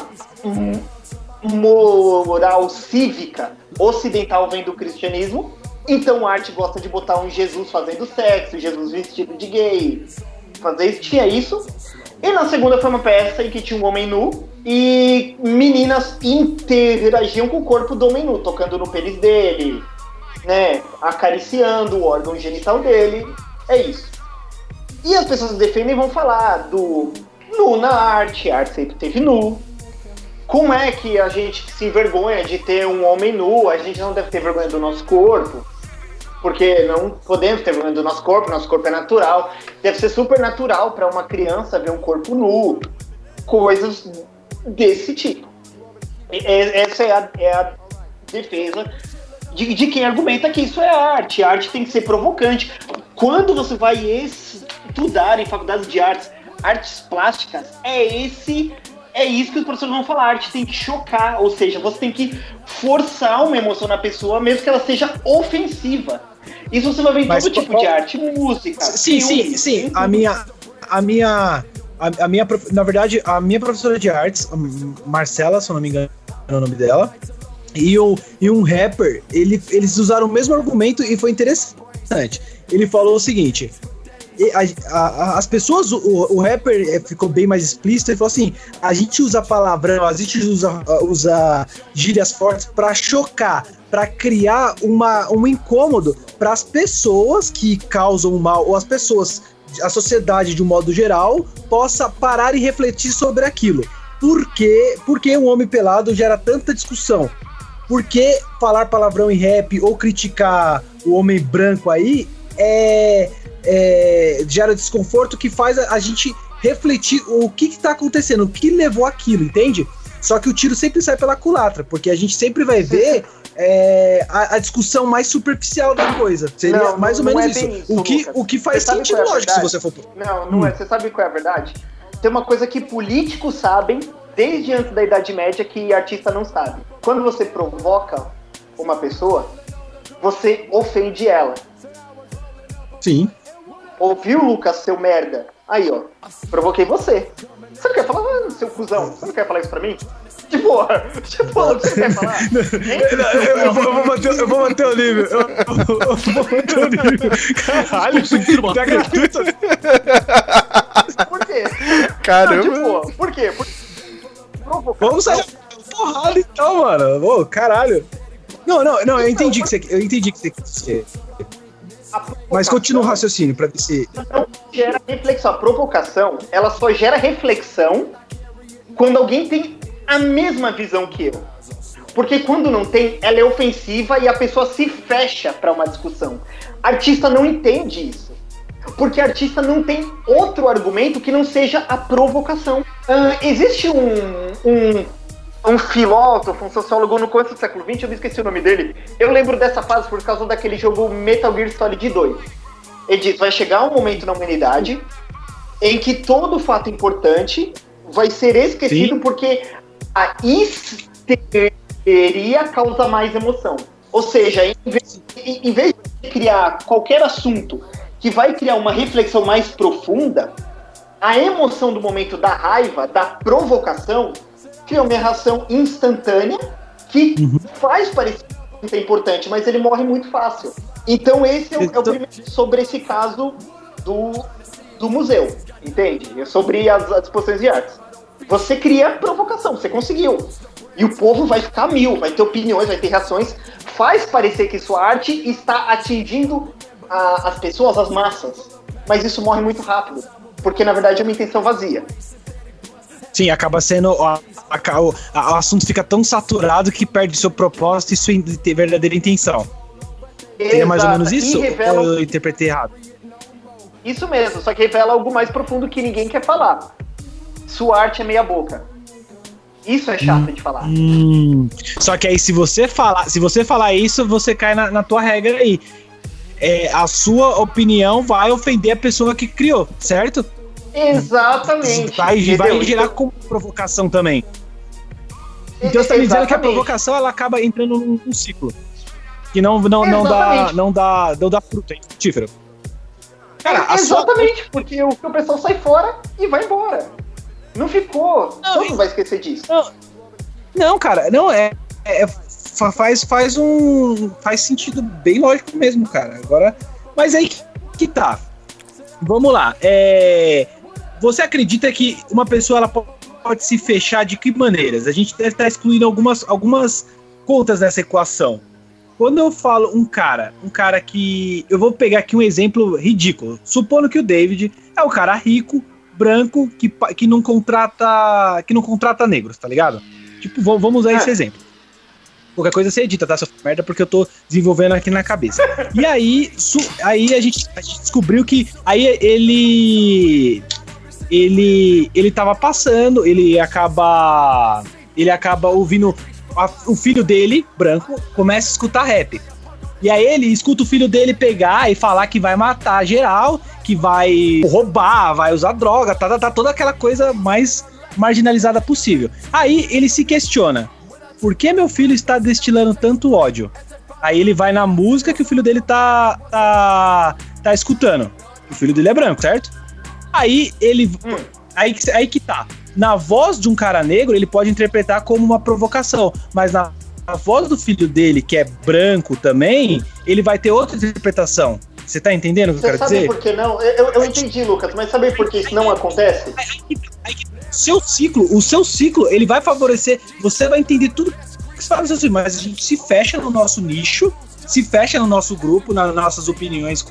moral cívica ocidental vem do cristianismo. Então a arte gosta de botar um Jesus fazendo sexo, Jesus vestido de gay, fazer isso, tinha isso. E na segunda foi uma peça em que tinha um homem nu e meninas interagiam com o corpo do homem nu, tocando no pênis dele, né, acariciando o órgão genital dele. É isso. E as pessoas defendem vão falar do nu na arte, a arte sempre teve nu. Como é que a gente se envergonha de ter um homem nu? A gente não deve ter vergonha do nosso corpo porque não podemos ter vergonha do nosso corpo, nosso corpo é natural. Deve ser super natural para uma criança ver um corpo nu, coisas desse tipo. E- Essa é a, é a defesa de, de quem argumenta que isso é arte. A arte tem que ser provocante. Quando você vai estudar em faculdades de artes, artes plásticas, é esse. É isso que os professores vão falar. A arte tem que chocar, ou seja, você tem que forçar uma emoção na pessoa, mesmo que ela seja ofensiva. Isso você vai ver em Mas todo qual- tipo de arte, música. Sim, sim, filme, sim. tudo. A minha. A minha. A, a minha, na verdade, a minha professora de artes, Marcela, se eu não me engano é o nome dela, e, o, e um rapper, ele, eles usaram o mesmo argumento e foi interessante. Ele falou o seguinte: a- a- as pessoas, o, o rapper eh, ficou bem mais explícito, ele falou assim: a gente usa palavrão, a gente usa, usa gírias fortes pra chocar, pra criar uma, um incômodo para as pessoas que causam mal, ou as pessoas, a sociedade de um modo geral, possa parar e refletir sobre aquilo. Por que um homem pelado gera tanta discussão? Por que falar palavrão em rap ou criticar o homem branco aí é, é, gera desconforto que faz a, a gente refletir o que está acontecendo, o que levou aquilo, entende? Só que o tiro sempre sai pela culatra, porque a gente sempre vai ver é, a, a discussão mais superficial da coisa. Seria Não, mais ou menos é isso. isso, o, que, Lucas. o que faz sentido é lógico se você for. Não, não Hum. é. Você sabe qual é a verdade? Tem uma coisa que políticos sabem desde antes da Idade Média que artista não sabe. Quando você provoca uma pessoa, você ofende ela. Sim. Ouviu, Lucas, seu merda? Aí, ó, provoquei você. Você não quer falar, ah, seu cuzão? Você não quer falar isso pra mim? De boa, de boa, você quer falar? Hein? Eu, eu vou, eu vou manter, eu vou manter o nível. Eu, eu- vou manter o nível. Caralho, tá gratuito. Por quê? Caramba. Não, de boa. Por quê? Por... Provocar. Vamos sair porrada então, mano. Ô, caralho. Não, não, não, eu entendi que você, eu entendi que você Mas continua o raciocínio pra ver se. não gera reflexão. A provocação, ela só gera reflexão quando alguém tem a mesma visão que eu. Porque quando não tem, ela é ofensiva e a pessoa se fecha para uma discussão. Artista não entende isso. Porque artista não tem outro argumento que não seja a provocação. Ah, existe um, um, um filósofo, um sociólogo no começo do século XX, eu me esqueci o nome dele. Eu lembro dessa fase por causa daquele jogo Metal Gear Solid 2. Ele diz, vai chegar um momento na humanidade em que todo fato importante vai ser esquecido Sim. porque a teoria causa mais emoção. Ou seja, em vez, em vez de criar qualquer assunto que vai criar uma reflexão mais profunda, a emoção do momento da raiva, da provocação, cria uma reação instantânea que faz parecer que é importante, mas ele morre muito fácil. Então esse é o, é o Então- primeiro sobre esse caso do, do museu, entende? É sobre as, as exposições de artes. Você cria provocação, você conseguiu. E o povo vai ficar mil, vai ter opiniões, vai ter reações. Faz parecer que sua arte está atingindo a- as pessoas, as massas. Mas isso morre muito rápido. Porque na verdade é uma intenção vazia. Sim, acaba sendo. a- o, a- o assunto fica tão saturado que perde seu propósito e sua in- verdadeira intenção. Seria mais ou menos isso? Revela Ou eu interpretei errado? Isso mesmo, só que revela algo mais profundo que ninguém quer falar. Sua arte é meia boca. Isso é chato de falar. Hum, só que aí, se você falar, se você falar isso, você cai na, na tua regra aí. É, a sua opinião vai ofender a pessoa que criou, certo? Exatamente. Vai, vai gerar Então, como provocação também. Então você tá me dizendo que a Exatamente. provocação ela acaba entrando num, num ciclo. Que não, não, não, dá, Exatamente. não, dá, não dá fruta, é infrutífero. Cara, a sua, Exatamente, porque o, o pessoal sai fora e vai embora. Não ficou. Não, Todo e- mundo vai esquecer disso. Não, cara, não é. é- fa- faz, faz um. Faz sentido bem lógico mesmo, cara. Agora. Mas aí que, que tá. Vamos lá. É, você acredita que uma pessoa ela po- pode se fechar de que maneiras? A gente deve estar excluindo algumas, algumas contas nessa equação. Quando eu falo um cara, um cara que. Eu vou pegar aqui um exemplo ridículo. Supondo que o David é um cara rico, branco, que, que não contrata. que não contrata negros, tá ligado? Tipo, vamos usar É. esse exemplo. Qualquer coisa você edita, tá? Seu merda, porque eu tô desenvolvendo aqui na cabeça. E aí, aí a, gente, a gente descobriu que aí ele. Ele. Ele tava passando, ele acaba. Ele acaba ouvindo. a- o filho dele, branco, começa a escutar rap. E aí ele escuta o filho dele pegar e falar que vai matar geral, que vai roubar, vai usar droga, tá, tá, tá toda aquela coisa mais marginalizada possível. Aí ele se questiona: por que meu filho está destilando tanto ódio? Aí ele vai na música que o filho dele tá, tá, tá escutando. O filho dele é branco, certo? Aí ele. Aí, que- aí que tá. Na voz de um cara negro, ele pode interpretar como uma provocação, mas na, voz do filho dele, que é branco também, ele vai ter outra interpretação. Você tá entendendo o que eu Você quero sabe dizer? por que não? Eu, eu- eu entendi, Lucas, mas sabe por que isso não acontece? seu ciclo, o seu ciclo, ele vai favorecer, você vai entender tudo que você fala, assim, mas a gente se fecha no nosso nicho, se fecha no nosso grupo, nas nossas opiniões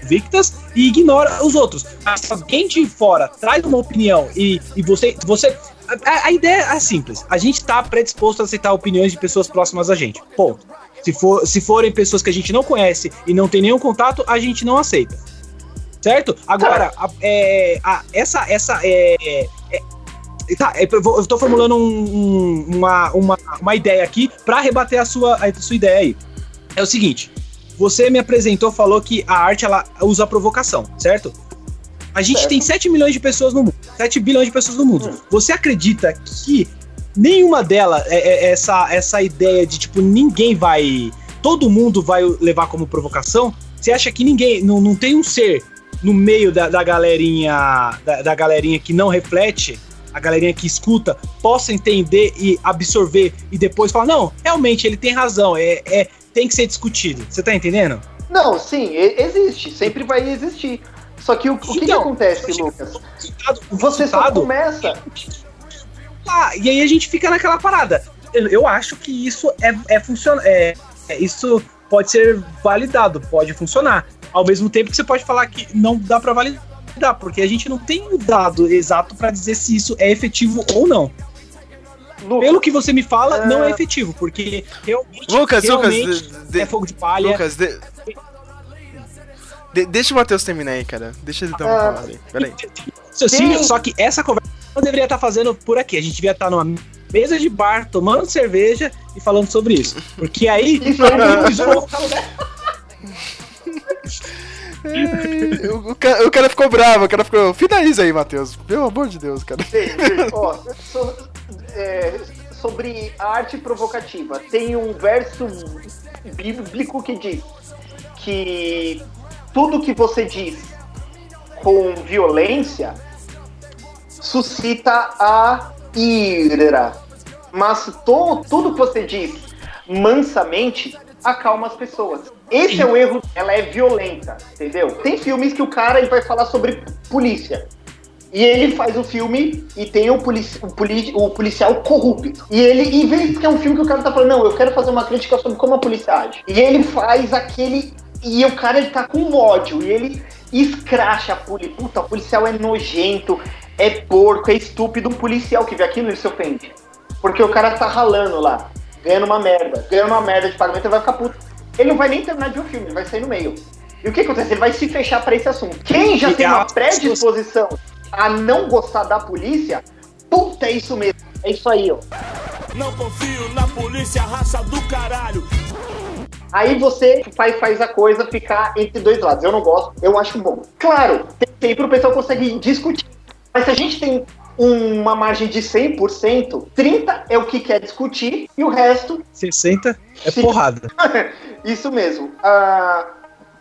convictas e ignora os outros. Alguém de fora traz uma opinião e, e você, você a, a ideia é simples. A gente tá predisposto a aceitar opiniões de pessoas próximas a gente. Ponto. Se, for, se forem pessoas que a gente não conhece e não tem nenhum contato, a gente não aceita. Certo? Agora, a- é, a- essa, essa é, é- Tá, é, eu, tô formulando um- um- uma, uma, uma ideia aqui pra rebater a sua, a sua ideia aí. É o seguinte: você me apresentou, falou que a arte ela usa a provocação, certo? A gente Certo. tem 7 milhões de pessoas no mundo, 7 bilhões de pessoas no mundo. Hum. Você acredita que nenhuma delas, é, é- essa, essa ideia de tipo, ninguém vai. Todo mundo vai levar como provocação? Você acha que ninguém. Não, não tem um ser no meio da, da galerinha. Da, da galerinha que não reflete, a galerinha que escuta, possa entender e absorver e depois falar, não, realmente ele tem razão, é, é tem que ser discutido. Você tá entendendo? Não, sim, existe, sempre vai existir. Só que o, o que, que Então, acontece, Lucas? O resultado, o Você só resultado começa. Ah, e aí a gente fica naquela parada. Eu, eu acho que isso é, é funciona, é, é- isso pode ser validado, pode funcionar. Ao mesmo tempo que você pode falar que não dá pra validar, porque a gente não tem um dado exato pra dizer se isso é efetivo ou não. Lucas, Pelo que você me fala, Ah. não é efetivo, porque realmente, Lucas, Lucas, realmente de- de- é fogo de palha. Lucas, de- de- deixa o Matheus terminar aí, cara. Deixa ele dar uma Ah. palavra aí. Peraí. Sim. Só que essa conversa não deveria estar fazendo por aqui. A gente devia estar numa mesa de bar, tomando cerveja e falando sobre isso. Porque aí. É, o, cara, o cara ficou bravo, o cara ficou. Finaliza aí, Matheus. Pelo amor de Deus, cara. Ei, ei, ó, é, sobre arte provocativa. Tem um verso bíblico que diz que tudo que você diz com violência suscita a ira. Mas to, tudo que você diz mansamente acalma as pessoas. Esse é o erro, ela é violenta, entendeu? Tem filmes que o cara ele vai falar sobre polícia. E ele faz o filme e tem o, polici o, poli o policial corrupto. E ele, em vez que é um filme que o cara tá falando, não, eu quero fazer uma crítica sobre como a polícia age. E ele faz aquele. E o cara ele tá com ódio. E ele escracha a polícia. Puta, o policial é nojento, é porco, é estúpido. Um policial que vê aquilo ele se ofende. Porque o cara tá ralando lá, ganhando uma merda, ganhando uma merda de pagamento, ele vai ficar puto. Ele não vai nem terminar de ver o filme, ele vai sair no meio. E o que acontece? Ele vai se fechar para esse assunto. Quem já tem uma predisposição a não gostar da polícia, puta, é isso mesmo. É isso aí, ó. Não confio na polícia, raça do caralho. Aí você faz, faz a coisa ficar entre dois lados. Eu não gosto, eu acho bom. Claro, tem sempre o pessoal consegue discutir. Mas se a gente tem uma margem de 100%, 30% é o que quer discutir e o resto. 60% é porrada. Isso mesmo. Ah,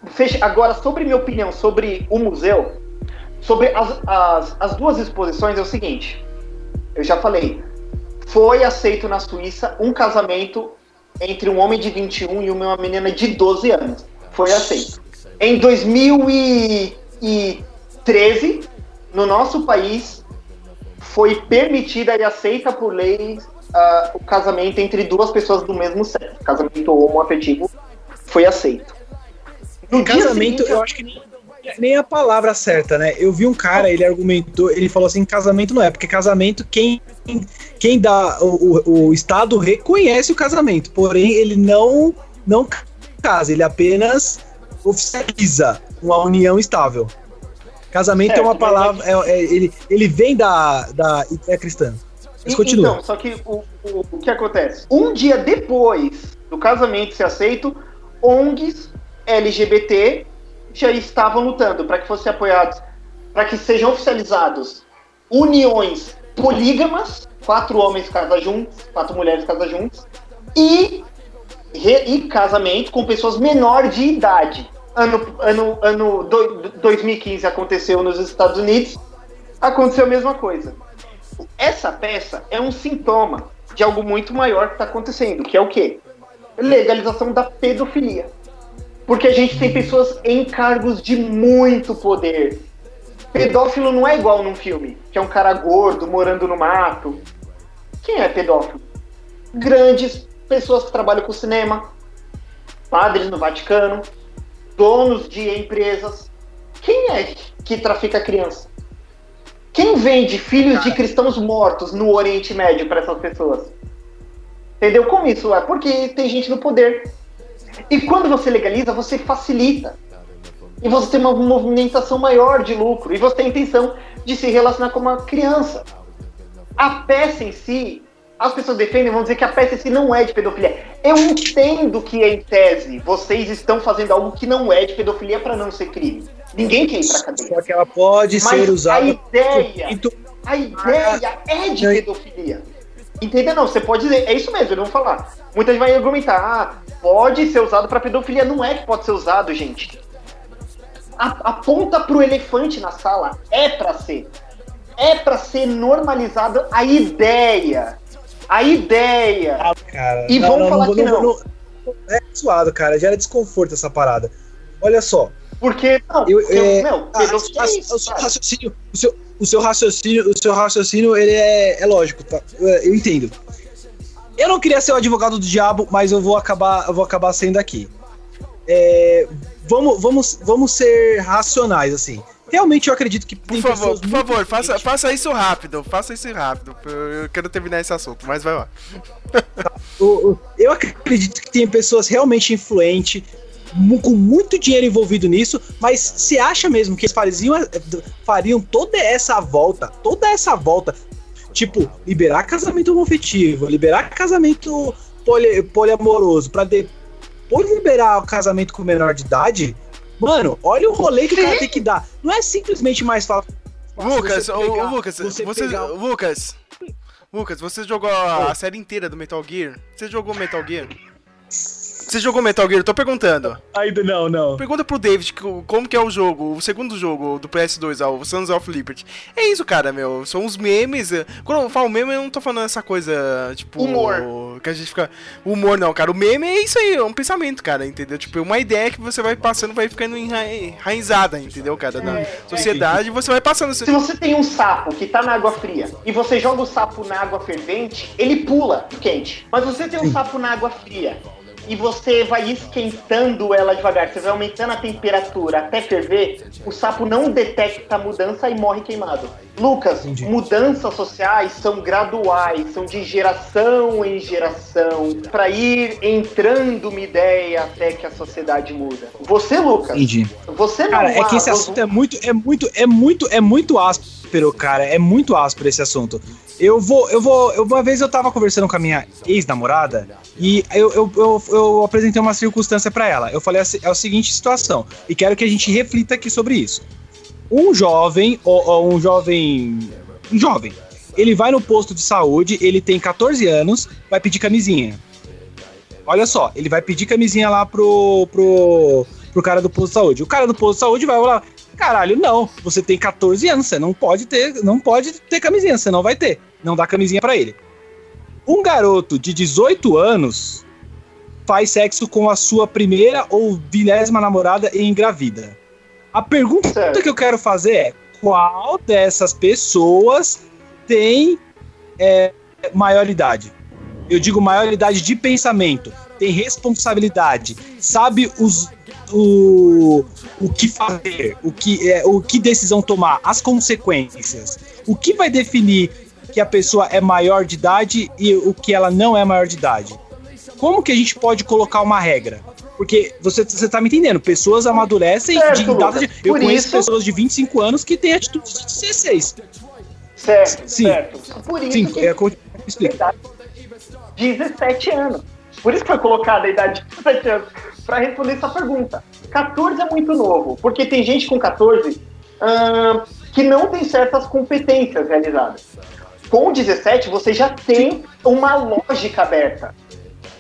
fecha- Agora, sobre minha opinião sobre o museu, sobre as, as, as duas exposições, é o seguinte: eu já falei, foi aceito na Suíça um casamento entre um homem de 21 e uma menina de 12 anos. Foi aceito. Em 2013, no nosso país, foi permitida e aceita por lei ah, o casamento entre duas pessoas do mesmo sexo. Casamento homoafetivo foi aceito. No dia Casamento, seguinte, eu acho que nem, nem a palavra certa, né? Eu vi um cara, ele argumentou, ele falou assim: casamento não é, porque casamento, quem, quem dá. O, o, o Estado reconhece o casamento, porém ele não, não casa, ele apenas oficializa uma união estável. Casamento é Certo, uma palavra. é- é- ele, ele vem da, da ideia cristã. Mas E- continua. Então, só que o, o, o que acontece? Um dia depois do casamento ser aceito, ONGs LGBT estavam lutando para que fossem apoiados, para que sejam oficializados uniões polígamas, quatro homens casam juntos, quatro mulheres casam juntos, e, e casamento com pessoas menores de idade. Ano, ano, ano do- 2015 aconteceu nos Estados Unidos, aconteceu a mesma coisa essa peça é um sintoma de algo muito maior que está acontecendo, que é o quê? Legalização da pedofilia. Porque a gente tem pessoas em cargos de muito poder. Pedófilo não é igual num filme, que é um cara gordo morando no mato. Quem é pedófilo? Grandes pessoas que trabalham com cinema, padres no Vaticano, donos de empresas. Quem é que trafica criança? Quem vende filhos de cristãos mortos no Oriente Médio para essas pessoas? Entendeu como isso é? Porque tem gente no poder. E quando você legaliza, você facilita. E você tem uma movimentação maior de lucro. E você tem a intenção de se relacionar com uma criança. A peça em si, as pessoas defendem, vão dizer que a peça em si não é de pedofilia. Eu entendo que, em tese, vocês estão fazendo algo que não é de pedofilia para não ser crime. Ninguém quer ir pra cadeia. Só que ela pode Mas ser usada. a ideia, a ideia é de Não. pedofilia. Entendeu? Não, você pode dizer, é isso mesmo, eles vão falar. Muita gente vai argumentar, ah, pode ser usado pra pedofilia. Não é que pode ser usado, gente. A- Aponta pro elefante na sala, é pra ser. É pra ser normalizado a ideia. A ideia. cara, E vamos falar vou- que não. É suado, cara. Gera desconforto essa parada. Olha só. Porque, não, Eu, porque, é, meu, a- pedofilia a- o isso, seu cara. raciocínio, o seu, o seu raciocínio, o seu raciocínio, ele é, é lógico, tá? Eu, eu entendo. Eu não queria ser o advogado do diabo, mas eu vou acabar, eu vou acabar sendo aqui. É, vamos, vamos, vamos ser racionais, assim. Realmente eu acredito que Por favor, por favor, faça, faça isso rápido, faça isso rápido. Eu eu quero terminar esse assunto, mas vai lá. O- eu acredito que tem pessoas realmente influentes, com muito dinheiro envolvido nisso, mas você acha mesmo que eles fariam, fariam toda essa volta, toda essa volta, tipo, liberar casamento homoafetivo, liberar casamento poli, poliamoroso, pra depois liberar o casamento com menor de idade? Mano, olha o rolê que o cara tem que dar. Não é simplesmente mais fácil. Lucas, você pegar- ô, Lucas, você você, pegar- Lucas, Lucas, você jogou a, a série inteira do Metal Gear? Você jogou Metal Gear? Você jogou Metal Gear? Eu tô perguntando. Ainda não, não. Pergunta pro David como que é o jogo, o segundo jogo do PS2, ó, o Sons of Liberty. É isso, cara, meu. São os memes. Quando eu falo meme, eu não tô falando essa coisa, tipo. Humor. Que a gente fica. Humor não, cara. O meme é isso aí, é um pensamento, cara, entendeu? Tipo, é uma ideia que você vai passando, vai ficando enra- enraizada, entendeu, cara? Na sociedade, você vai passando. Se você tem um sapo que tá na água fria e você joga o sapo na água fervente, ele pula quente. Mas você tem um sapo na água fria e você vai esquentando ela devagar, você vai aumentando a temperatura até ferver, o sapo não detecta a mudança e morre queimado. Lucas, mudanças sociais são graduais, são de geração em geração, pra ir entrando uma ideia até que a sociedade muda. Você, Lucas, Entendi. você não Cara, é que esse assunto é muito, é muito, é muito, é muito áspero, cara. É muito áspero esse assunto. Eu vou, eu vou, eu, uma vez eu tava conversando com a minha ex-namorada e eu, eu, eu, eu apresentei uma circunstância pra ela. Eu falei assim, é a seguinte situação e quero que a gente reflita aqui sobre isso. Um jovem, ou, ou um jovem, um jovem, ele vai no posto de saúde, ele tem 14 anos, vai pedir camisinha. Olha só, ele vai pedir camisinha lá pro, pro, pro cara do posto de saúde. O cara do posto de saúde vai falar: caralho, não, você tem 14 anos, você não pode ter, não pode ter camisinha, você não vai ter. Não dá camisinha pra ele. Um garoto de 18 anos faz sexo com a sua primeira ou vigésima namorada e engravida. A pergunta Certo. que eu quero fazer é: qual dessas pessoas tem é, maioridade? Eu digo maioridade de pensamento, tem responsabilidade, sabe os, o, o que fazer, o que, é, o que decisão tomar, as consequências. O que vai definir que a pessoa é maior de idade e o que ela não é maior de idade? Como que a gente pode colocar uma regra? Porque você, você tá me entendendo, pessoas amadurecem Certo, de idade. Lucas. Eu conheço isso- pessoas de 25 anos que têm atitude de 16. Certo, Sim. certo. Por isso Sim, que é, explica. idade 17 anos. Por isso que foi colocada a idade de 17 anos. Pra responder essa pergunta. 14 é muito novo, porque tem gente com 14 ahn, que não tem certas competências realizadas. Com 17, você já tem uma lógica aberta.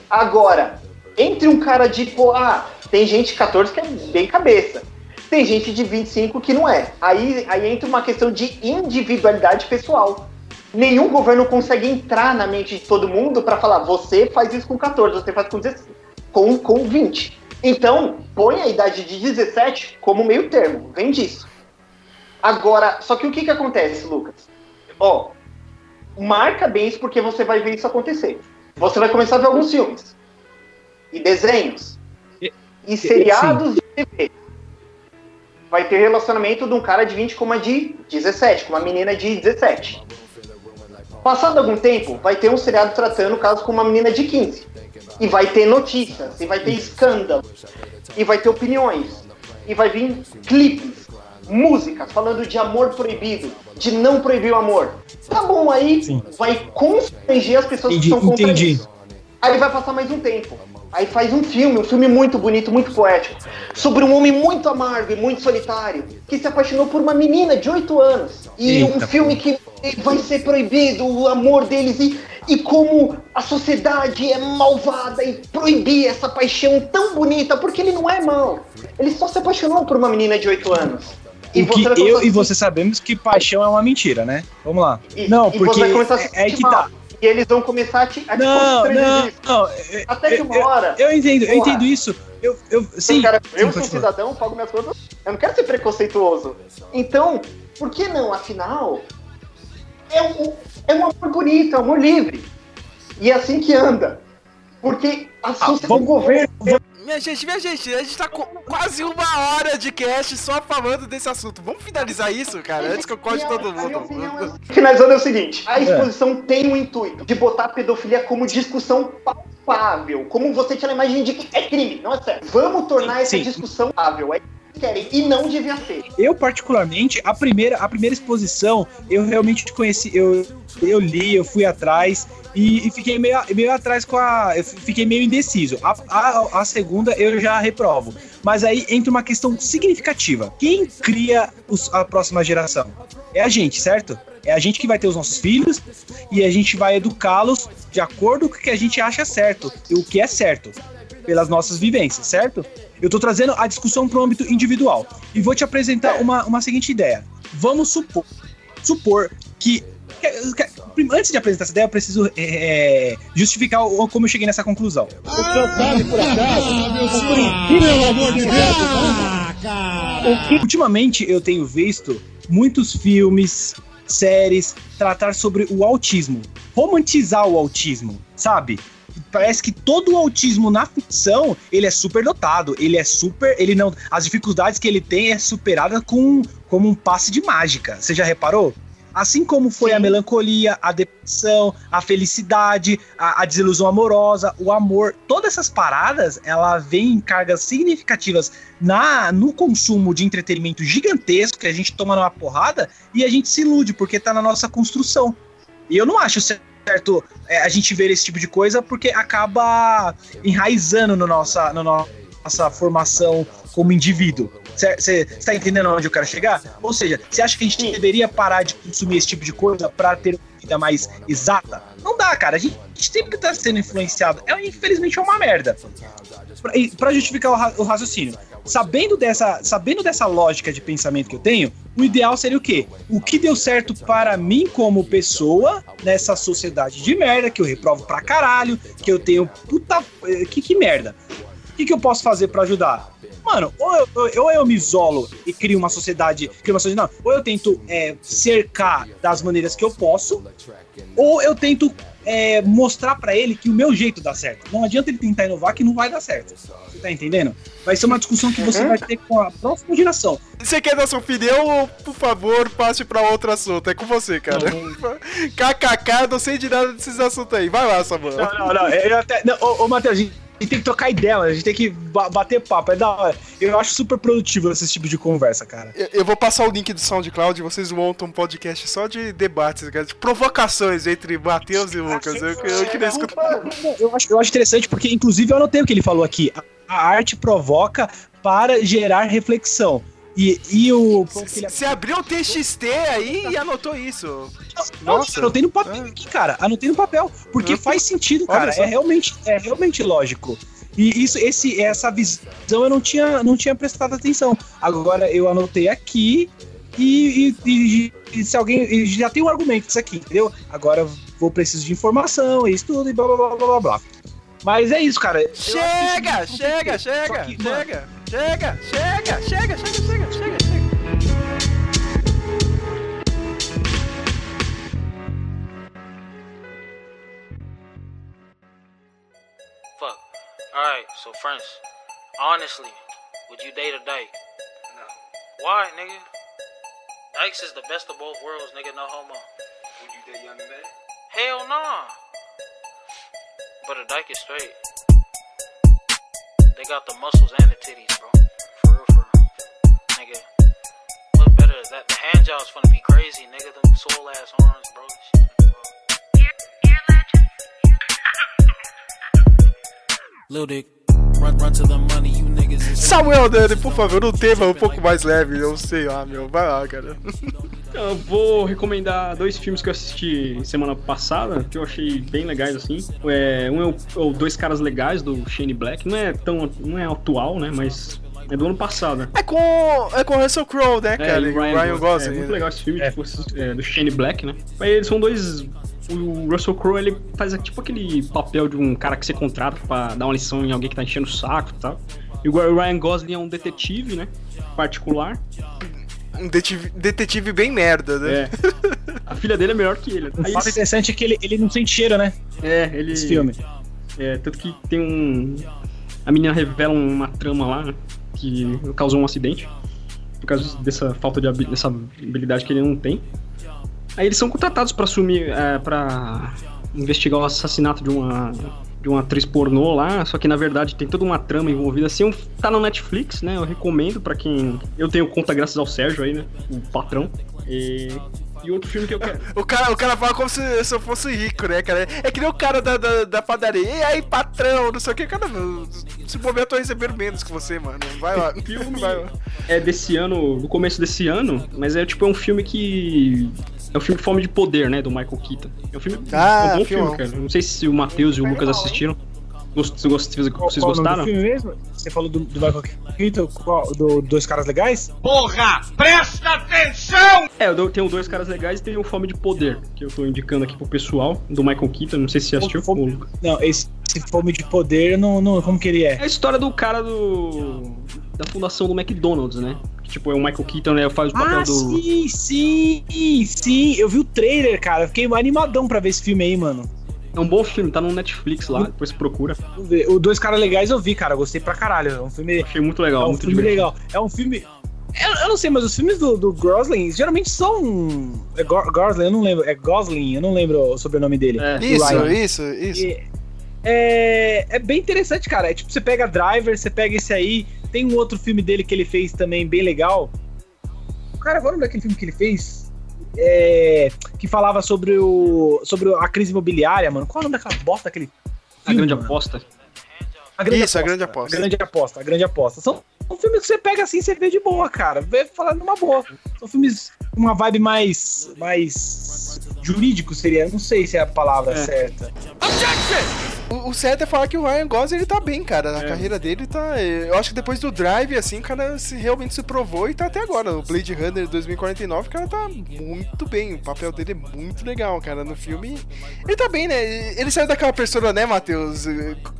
Agora, entre um cara de, ah, tem gente de 14 que é bem cabeça. Tem gente de 25 que não é. Aí, aí entra uma questão de individualidade pessoal. Nenhum governo consegue entrar na mente de todo mundo para falar, você faz isso com 14, você faz com, 16, com, com 20. Então, põe a idade de 17 como meio termo, vem disso. Agora, só que o que, que acontece, Lucas? Ó, marca bem isso porque você vai ver isso acontecer. Você vai começar a ver alguns filmes e desenhos E- e seriados de TV. Vai ter relacionamento de um cara de 20 com uma de 17, com uma menina de 17. Passado algum tempo, vai ter um seriado tratando o caso com uma menina de 15. E vai ter notícias, e vai ter escândalo, e vai ter opiniões, e vai vir clipes, músicas falando de amor proibido, de não proibir o amor. Tá bom, aí Sim. vai constranger as pessoas Entendi, que estão contra entendi. isso. Aí vai passar mais um tempo. Aí faz um filme, um filme muito bonito, muito poético, sobre um homem muito amargo e muito solitário, que se apaixonou por uma menina de 8 anos. E um Eita, filme que vai ser proibido o amor deles e, e como a sociedade é malvada e proibir essa paixão tão bonita, porque ele não é mau. Ele só se apaixonou por uma menina de 8 anos. O que eu começar e você sabemos que paixão é uma mentira, né? Vamos lá. e- não, e porque você vai começar a se é, é que mal. tá. E eles vão começar a te, a te Não, constranger não, não. eu- Até que uma eu- hora. Eu entendo, eu Porra. entendo isso. Eu, eu, sim, cara, sim, eu sou falar. cidadão, pago minhas contas, eu não quero ser preconceituoso. Então, por que não? Afinal, é um, é um amor bonito, é um amor livre. E é assim que anda. Porque a sociedade, o vamos- governo. Minha gente, minha gente, a gente tá com quase uma hora de cast só falando desse assunto. Vamos finalizar isso, cara, antes que eu corte todo A mundo. é- Finalizando é o seguinte: a exposição tem o intuito de botar a pedofilia como discussão palpável, como você tinha na imagem de que é crime, não é certo. Vamos tornar essa Sim. discussão palpável, é querem, e não devia ser. Eu, particularmente, a primeira, a primeira exposição, eu realmente conheci, eu, eu li, eu fui atrás e, e fiquei meio, meio atrás com a. Eu fiquei meio indeciso. A, a, a segunda eu já reprovo. Mas aí entra uma questão significativa. Quem cria os- a próxima geração? é a gente, certo? É a gente que vai ter os nossos filhos e a gente vai educá-los de acordo com o que a gente acha certo e o que é certo, pelas nossas vivências, certo? Eu tô trazendo a discussão para o âmbito individual e vou te apresentar uma, uma seguinte ideia. Vamos supor, supor que Antes de apresentar essa ideia, eu preciso é, justificar o- como eu cheguei nessa conclusão. O senhor sabe, por acaso, por incrível amor de Deus, Ultimamente eu tenho visto muitos filmes, séries tratar sobre o autismo, romantizar o autismo, sabe? Parece que todo o autismo na ficção, ele é super dotado, ele é super, ele não, as dificuldades que ele tem é superada com como um passe de mágica. Você já reparou? Assim como foi a melancolia, a depressão, a felicidade, a, a desilusão amorosa, o amor, todas essas paradas, ela vem em cargas significativas na no consumo de entretenimento gigantesco que a gente toma numa porrada e a gente se ilude porque tá na nossa construção. E eu não acho certo é, a gente ver esse tipo de coisa porque acaba enraizando no nossa, no no- nossa formação como indivíduo. Você está entendendo onde eu quero chegar? Ou seja, você acha que a gente deveria parar de consumir esse tipo de coisa para ter uma vida mais exata? Não dá, cara. A gente, a gente sempre está sendo influenciado. É, infelizmente é uma merda. Pra justificar o, ra- o raciocínio, sabendo dessa, sabendo dessa lógica de pensamento que eu tenho, o ideal seria o quê? O que deu certo para mim como pessoa nessa sociedade de merda, que eu reprovo pra caralho, que eu tenho puta. eh, Que, que merda. O que, que eu posso fazer pra ajudar? Mano, ou eu, ou eu me isolo e crio uma sociedade. Crio uma sociedade. Não, ou eu tento é, cercar das maneiras que eu posso, ou eu tento é, mostrar pra ele que o meu jeito dá certo. Não adianta ele tentar inovar que não vai dar certo. Você tá entendendo? Vai ser uma discussão que você vai ter com a próxima geração. Você quer dar sua opinião ou, por favor, passe pra outro assunto? É com você, cara. KKK, não sei de nada desses assuntos aí. Vai lá, Samuel. Não, não, não. Eu até, não ô, ô, Matheus, a gente tem que trocar ideia, mano. A gente tem que ba- bater papo. É da hora. Eu acho super produtivo esse tipo de conversa, cara. Eu, eu vou passar o link do SoundCloud e vocês montam um podcast só de debates, cara, de provocações entre Matheus e Lucas. Eu, eu queria escutar. Eu acho, eu acho interessante porque, inclusive, eu anotei o que ele falou aqui. A arte provoca para gerar reflexão. E, e o. Você abriu o TXT aí e anotou isso. Não, Nossa. anotei no papel aqui, cara. Anotei no papel. Porque faz sentido, cara. É realmente, é realmente lógico. E isso, esse, essa visão eu não tinha, não tinha prestado atenção. Agora eu anotei aqui e, e- e- se alguém. já tem um argumento disso aqui, entendeu? Agora eu vou preciso de informação, isso tudo e blá blá blá blá blá. Mas é isso, cara. Chega, isso- chega, chega, mano, chega, chega, chega, chega, chega, chega, chega, chega. Fuck. Alright, so friends, honestly, would you date a dyke? No. Why, nigga? Dykes is the best of both worlds, nigga, no homo. Would you date young men? Hell nah. But a dyke is straight. They got the muscles and the titties, That? The hand job's gonna be crazy, nigga. Them soul ass arms, bro. Shit, Lil Dick, run, run to the money, you niggas is. Samuel Dani, por favor, um tema um pouco mais leve, eu sei lá, meu. Vai lá, cara. Eu vou recomendar dois filmes que eu assisti semana passada, que eu achei bem legais, assim. É, um é o, é o Dois Caras Legais, do Shane Black. Não é tão não é atual, né? Mas é do ano passado. É com. É com Russell Crowe, né, cara? e E o Ryan, Gosling. É muito né? legal esse filme, tipo, é, do Shane Black, né? Mas eles são dois. O Russell Crowe, ele faz tipo aquele papel de um cara que você contrata pra dar uma lição em alguém que tá enchendo o saco e tal. E o Ryan Gosling é um detetive, né? Particular. Um detetive, detetive bem merda, né? É. A filha dele é melhor que ele. O Aí fato interessante é que ele, ele não sente cheiro, né? É, ele. Esse filme. É, tanto que tem um. A menina revela uma trama lá, né? Que causou um acidente. Por causa dessa falta de dessa habilidade que ele não tem. Aí eles são contratados pra assumir. É, pra investigar o assassinato de uma. De uma atriz pornô lá, só que na verdade tem toda uma trama envolvida. Assim, tá no Netflix, né? Eu recomendo pra quem. Eu tenho conta graças ao Sérgio aí, né? O patrão. E E outro filme que eu quero. O cara, o cara fala como se, se eu fosse rico, né, cara? É que nem o cara da, da, da padaria. E aí, patrão, não sei o que. Cara, se bobear, eu tô recebendo menos que você, mano. Vai lá. filme Vai lá. é desse ano, no começo desse ano, mas é tipo é um filme que. É um filme Fome de Poder, né? Do Michael Keaton. É um filme. Ah, é um bom filmão. filme, cara. Não sei se o Matheus e o Lucas assistiram. Vocês vocês gostaram? do filme mesmo? Você falou do, do Michael Keaton, qual- do Dois Caras Legais? Porra, presta atenção! É, eu tenho dois caras legais e tem o Fome de Poder, que eu tô indicando aqui pro pessoal, do Michael Keaton. Não sei se você assistiu. Fome-. Não, esse, esse Fome de Poder, não, não, como que ele É é? a história do cara do. da fundação do McDonald's, né? Que, tipo, é o Michael Keaton, né? Faz o papel Ah, do. sim, sim, sim. Eu vi o trailer, cara. Eu Fiquei animadão pra ver esse filme aí, mano. É um bom filme, tá no Netflix lá, depois procura. O Dois Caras Legais eu vi, cara. Eu Gostei pra caralho. É um filme, Achei muito legal, é um muito filme divertido. legal. É um filme. Eu, eu não sei, mas os filmes do, do Gosling geralmente são. É Go- Gosling, eu não lembro. É Gosling, eu não lembro o sobrenome dele. É. Isso, isso, isso. E É, é bem interessante, cara. É tipo, você pega Driver, você pega esse aí. Tem um outro filme dele que ele fez também bem legal. Cara, é o nome daquele filme que ele fez? É, que falava sobre o sobre a crise imobiliária, mano. Qual é o nome daquela bosta daquele A grande mano? aposta. A grande Isso, a grande aposta. A grande aposta, a grande aposta. São, são filmes que você pega assim, você vê de boa, cara. Vê falando numa boa. São filmes com uma vibe mais mais jurídico seria, não sei se é a palavra É. certa. O, o certo é falar que o Ryan Gosling ele tá bem, cara. A É. carreira dele tá. Eu acho que depois do Drive, assim, o cara se, realmente se provou e tá até agora. No Blade Runner 2049, o cara tá muito bem. O papel dele é muito legal, cara. No filme. Ele tá bem, né? Ele saiu daquela persona, né, Matheus?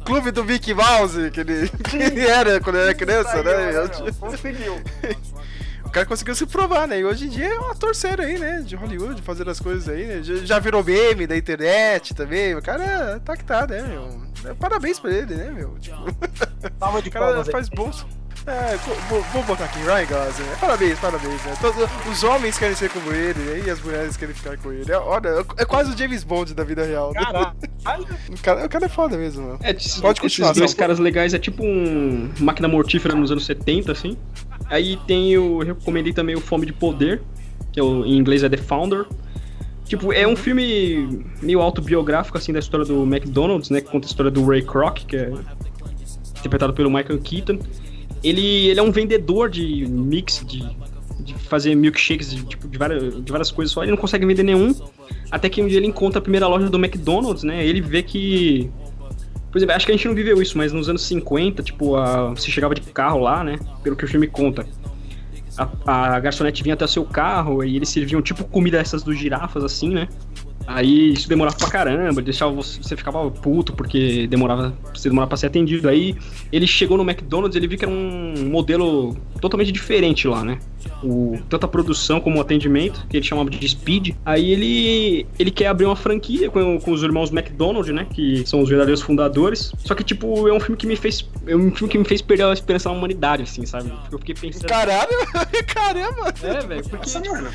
Clube do Mickey Mouse, que ele, que ele era quando era criança, né? Tinha- Conseguiu. O cara conseguiu se provar, né? E hoje em dia é um ator sério aí, né? De Hollywood, fazendo as coisas aí, né? Já, virou meme da internet também. O cara tá que tá, né, meu? Parabéns pra ele, né, meu? Tipo, Salva de o cara faz bons. É, vou, vou botar aqui, Ryan Gosling. né? Parabéns, parabéns, né? Todos, os homens querem ser como ele, né? E as mulheres querem ficar com ele. É, olha, é quase o James Bond da vida real. né? Caralho. O cara, o cara é foda mesmo, mano. É, esses, Pode continuar, esses dois caras legais é tipo um máquina mortífera nos anos 70, assim. Aí tem o. Recomendei também o Fome de Poder, que é o, em inglês é The Founder. Tipo, é um filme meio autobiográfico, assim, da história do McDonald's, né? Que conta a história do Ray Kroc, que é interpretado pelo Michael Keaton. Ele, ele é um vendedor de mix, de, de fazer milkshakes de, tipo, de, várias, de várias coisas só. Ele não consegue vender nenhum. Até que um dia ele encontra a primeira loja do McDonald's, né? Ele vê que. Por exemplo, acho que a gente não viveu isso, mas nos anos 50, tipo, a, você chegava de carro lá, né? Pelo que o filme conta. A, a garçonete vinha até o seu carro e eles serviam tipo comida essas dos girafas, assim, né? Aí isso demorava pra caramba, deixava você, você ficava puto porque demorava, você demorava pra ser atendido. Aí ele chegou no McDonald's ele viu que era um modelo totalmente diferente lá, né? O, tanto a produção como o atendimento, que ele chamava de Speed. Aí ele, ele quer abrir uma franquia com, com os irmãos McDonald, né? Que são os verdadeiros fundadores. Só que, tipo, é um filme que me fez. É um filme que me fez perder a esperança na humanidade, assim, sabe? Eu fiquei pensando. Caralho, caramba! É, velho, porque. Nossa, mano.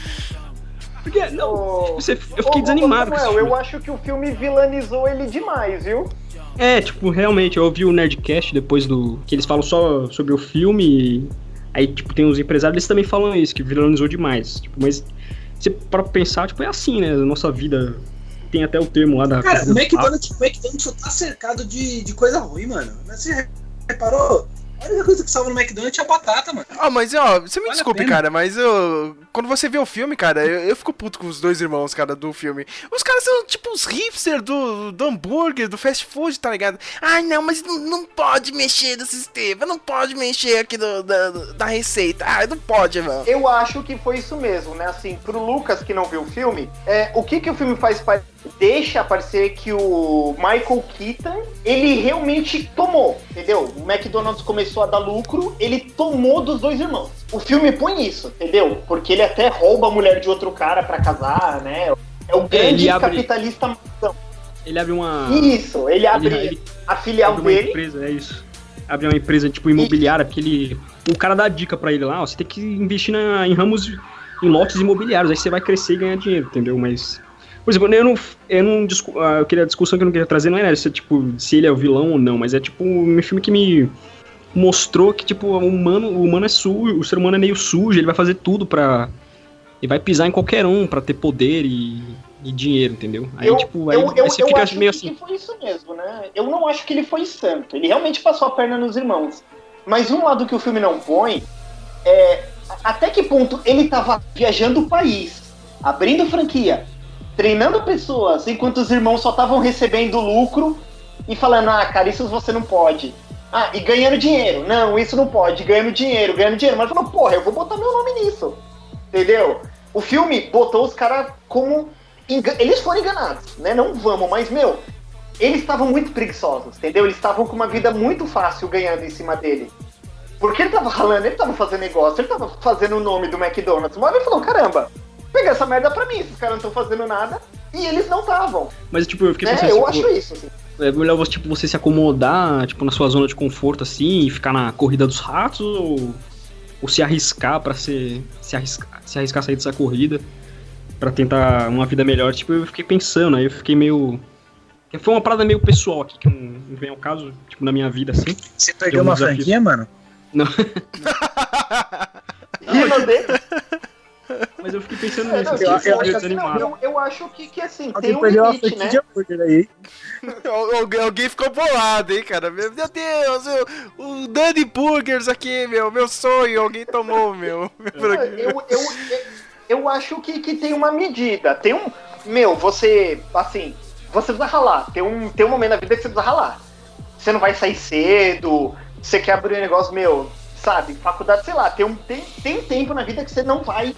Porque, não, tipo, você- eu fiquei ô, desanimado com esse Samuel, filme. eu acho que o filme vilanizou ele demais, viu? É, tipo, realmente, eu ouvi o Nerdcast depois do. que eles falam só sobre o filme. E aí, tipo, tem os empresários, eles também falam isso, que vilanizou demais. Tipo, mas você para pensar, tipo, é assim, né? A nossa vida tem até o termo lá da. Cara, o McDonald's, o McDonald's só tá cercado de, de coisa ruim, mano. Mas você reparou? A única coisa que salva no McDonald's é a batata, mano. Ah, mas ó, você me Vale desculpe, cara, mas eu. Quando você vê o filme, cara, eu, eu fico puto com os dois irmãos, cara, do filme. Os caras são tipo os hipsters do, do hambúrguer, do fast food, tá ligado? Ai, não, mas não, não pode mexer no sistema, não pode mexer aqui no, da, da receita. Ai, não pode, mano. Eu acho que foi isso mesmo, né? Assim, pro Lucas que não viu o filme, é, o que que o filme faz pa- deixa parecer que o Michael Keaton, ele realmente tomou, entendeu? O McDonald's começou a dar lucro, ele tomou dos dois irmãos. O filme põe isso, entendeu? Porque ele até rouba a mulher de outro cara pra casar, né? É o grande ele abre- capitalista maçã. Ele abre uma. Isso, ele abre ele- a filial abre uma dele. empresa, é isso. Abre uma empresa tipo imobiliária, porque ele. O cara dá dica pra ele lá, ó, você tem que investir na- em ramos, em lotes imobiliários, aí você vai crescer e ganhar dinheiro, entendeu? Mas. Por exemplo, eu não. Eu não ah, eu queria a discussão que eu não queria trazer, não é se, tipo, se ele é o vilão ou não, mas é tipo um filme que me mostrou que, tipo, o humano, o humano é sujo, o ser humano é meio sujo, ele vai fazer tudo pra. Ele vai pisar em qualquer um pra ter poder e, e dinheiro, entendeu? Aí, eu, tipo, aí, eu, aí eu, você eu fica acho meio assim. que foi isso mesmo, né? Eu não acho que ele foi santo. Ele realmente passou a perna nos irmãos. Mas um lado que o filme não põe é até que ponto ele tava viajando o país, abrindo franquia, treinando pessoas, enquanto os irmãos só estavam recebendo lucro e falando, ah, cara, isso você não pode. Ah, e ganhando dinheiro. Não, isso não pode. Ganhando dinheiro, ganhando dinheiro. Mas falou, porra, eu vou botar meu nome nisso. Entendeu? O filme botou os caras como. Eles foram enganados, né? Não vamos, mas, meu, eles estavam muito preguiçosos, entendeu? Eles estavam com uma vida muito fácil ganhando em cima dele. Porque ele tava ralando, ele tava fazendo negócio, ele tava fazendo o nome do McDonald's. Uma ele falou, caramba, pega essa merda pra mim, esses caras não estão fazendo nada. E eles não estavam. Mas, tipo, eu fiquei Né? pensando. Eu tipo, acho isso, assim. É melhor você, tipo, você se acomodar, tipo, na sua zona de conforto, assim, e ficar na corrida dos ratos, ou, ou se arriscar pra ser. Se arriscar, se arriscar a sair dessa corrida pra tentar uma vida melhor. Tipo, eu fiquei pensando, aí eu fiquei meio. Foi uma parada meio pessoal aqui, que não, não vem ao caso, tipo, na minha vida, assim. Você perdeu uma franquia, mano? Não. Rino dele. Mas eu fiquei pensando É, nisso, não, assim, eu, acho, que- desanimado. não, eu, eu acho que, que assim, tem Alguém um perdeu a limite, né? de hambúrguer aí. Al- Alguém, ficou bolado, hein, cara? Meu Deus, o, o Danny Burgers aqui, meu, meu sonho, alguém tomou, meu. meu Eu, eu, eu, eu acho que, que tem uma medida. Tem um. Meu, você. Assim, você precisa ralar. Tem um, tem um momento na vida que você precisa ralar. Você não vai sair cedo, você quer abrir um negócio, meu, sabe? Faculdade, sei lá, tem, um, tem, tem tempo na vida que você não vai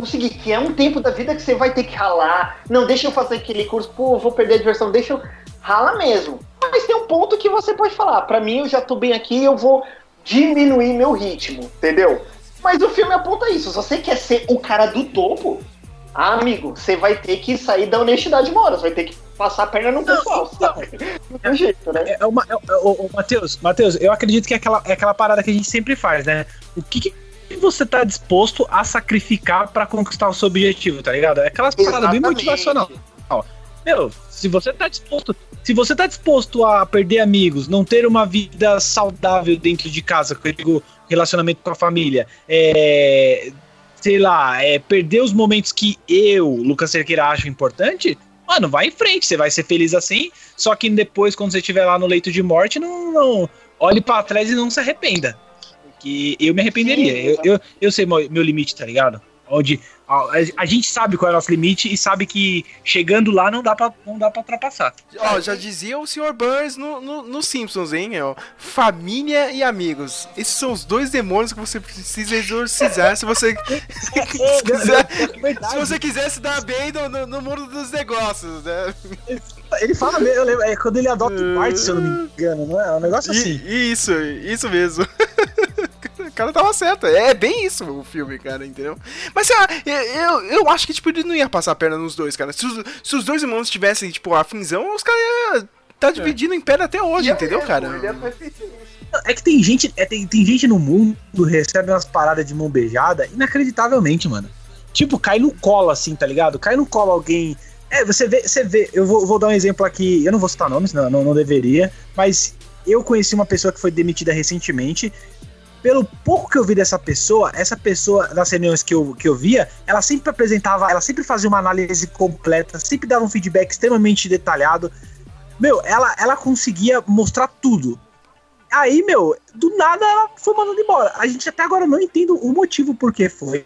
conseguir, que é um tempo da vida que você vai ter que ralar. Não, deixa eu fazer aquele curso, pô, vou perder a diversão, deixa eu. Rala mesmo. Mas tem um ponto que você pode falar, pra mim eu já tô bem aqui, eu vou diminuir meu ritmo, entendeu? Mas o filme aponta isso. Se você quer ser o cara do topo, ah, amigo, você vai ter que sair da honestidade uma hora, você vai ter que passar a perna no pessoal, sabe? Não tem jeito, né? É uma, é, é, Matheus, Matheus, eu acredito que é aquela, é aquela parada que a gente sempre faz, né? O que, que você tá disposto a sacrificar pra conquistar o seu objetivo, tá ligado? É aquelas paradas bem motivacional. Meu, se você tá disposto. Se você tá disposto a perder amigos, não ter uma vida saudável dentro de casa, que eu digo relacionamento com a família, é, sei lá, é, perder os momentos que eu, Lucas Cerqueira, acho importante, mano, vai em frente, você vai ser feliz assim, só que depois, quando você estiver lá no leito de morte, não, não olhe pra trás e não se arrependa. Porque eu me arrependeria. Sim, eu, eu, eu sei meu, meu limite, tá ligado? Onde a, a- a gente sabe qual é o nosso limite e sabe que chegando lá não dá pra, não dá pra ultrapassar. Ó, já dizia o Sr. Burns no, no, no Simpsons, hein? Ó, família e amigos. Esses são os dois demônios que você precisa exorcizar se você quiser. Se você quiser se dar bem no, no, no mundo dos negócios, né? Ele fala mesmo, eu lembro, é quando ele adota o Bart, se eu não me engano, não é? É um negócio E- assim. Isso, isso mesmo. O cara tava certo. É bem isso o filme, cara, entendeu? Mas sei lá, eu, eu, acho que, tipo, ele não ia passar a perna nos dois, cara. Se os, se os dois irmãos tivessem, tipo, a finzão, os caras iam tá dividindo em pedra até hoje, entendeu, cara? Ia ter feito isso. É que tem gente, é, tem, tem gente no mundo que recebe umas paradas de mão beijada inacreditavelmente, mano. Tipo, cai no colo, assim, tá ligado? Cai no colo alguém. É, você vê, você vê, eu vou, vou dar um exemplo aqui, eu não vou citar nomes, não, não, não deveria, mas eu conheci uma pessoa que foi demitida recentemente. Pelo pouco que eu vi dessa pessoa, essa pessoa, nas reuniões que eu, que eu via, ela sempre apresentava, ela sempre fazia uma análise completa, sempre dava um feedback extremamente detalhado. Meu, ela, ela conseguia mostrar tudo. Aí, meu, do nada ela foi mandando embora. A gente até agora não entende o motivo por que foi.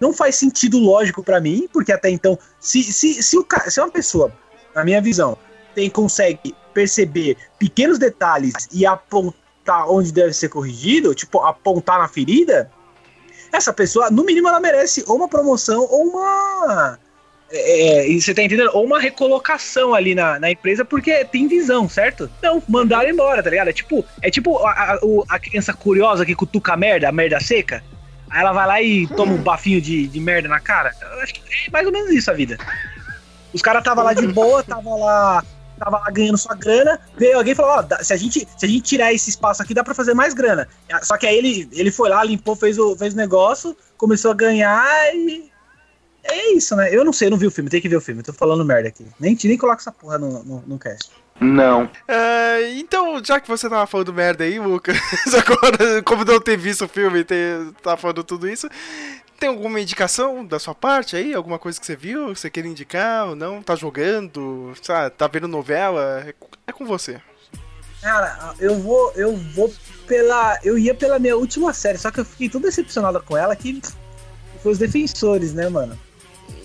Não faz sentido lógico pra mim, porque até então, se, se, se, o, se uma pessoa, na minha visão, tem, consegue perceber pequenos detalhes e apontar onde deve ser corrigido, tipo, apontar na ferida, essa pessoa, no mínimo, ela merece ou uma promoção ou uma. É, e você tá entendendo? Ou uma recolocação ali na, na empresa, porque tem visão, certo? Não, mandaram embora, tá ligado? É tipo, é tipo a, a, a criança curiosa que cutuca a merda, a merda seca. Aí ela vai lá e toma um bafinho de, de merda na cara. Eu acho que é mais ou menos isso a vida. Os caras tava lá de boa, tava lá, tava lá ganhando sua grana. Veio alguém e falou: Ó, dá- se, a gente, se a gente tirar esse espaço aqui, dá pra fazer mais grana. Só que aí ele, ele foi lá, limpou, fez o, fez o negócio, começou a ganhar e. É isso, né? Eu não sei, eu não vi o filme, tem que ver o filme. Tô falando merda aqui. Nem, nem coloca essa porra no, no, no cast. Não. É, então, já que você tava falando merda aí, Lucas, agora, como não ter visto o filme e ter, tá falando tudo isso, tem alguma indicação da sua parte aí? Alguma coisa que você viu, que você queira indicar ou não? Tá jogando? Sabe, tá vendo novela? É, é com você. Cara, eu vou, eu vou pela. Eu ia pela minha última série, só que eu fiquei tão decepcionado com ela que foi os defensores, né, mano?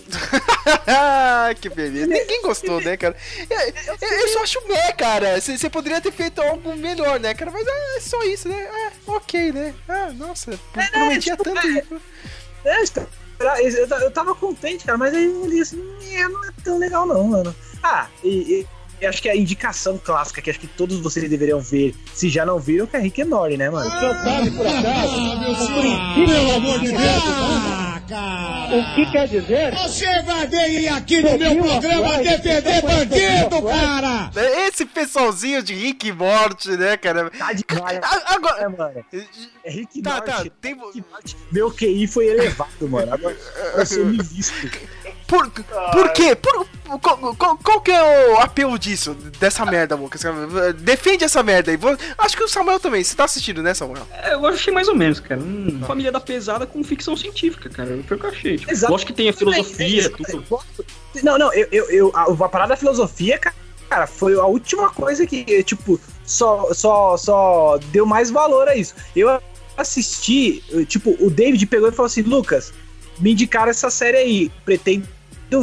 que beleza. Ninguém gostou, né, cara? Eu, eu, só acho meh, cara. Você poderia ter feito algo melhor, né, cara? Mas é só isso, né? É, ok, né? Ah, nossa, prometia tipo, tanto. é, é, eu, tava contente, cara, mas aí eu li assim, "É, não é tão legal não, mano. Ah, e, e eu acho que a indicação clássica que acho que todos vocês deveriam ver, se já não viram, que é Rick and Morty, né, mano? sabe por acaso? Pelo amor de Deus! O que quer dizer? Você vai vir aqui no meu programa defender bandido, cara! Esse pessoalzinho de Rick e Morty, né, cara? Tá demais. A- Agora. É, mano. É Rick Tá, Morty. tá, tem- Rick Morty. Meu QI foi elevado, mano. Agora eu sou me visto. Por, por quê? Por, qual, qual- qual que é o apelo disso? Dessa merda, Lucas? Defende essa merda aí. Acho que o Samuel também. Você tá assistindo, né, Samuel? É, eu achei mais ou menos, cara. Hum, família da pesada com ficção científica, cara. Foi o que eu achei. Tipo, Exato. Gosto que tenha filosofia, É, tudo. Não, não, eu, eu, eu- a, a parada da filosofia, cara, foi a última coisa que, tipo, só, só, só deu mais valor a isso. Eu assisti, eu, tipo, o David pegou e falou assim: Lucas, me indicaram essa série aí, pretendo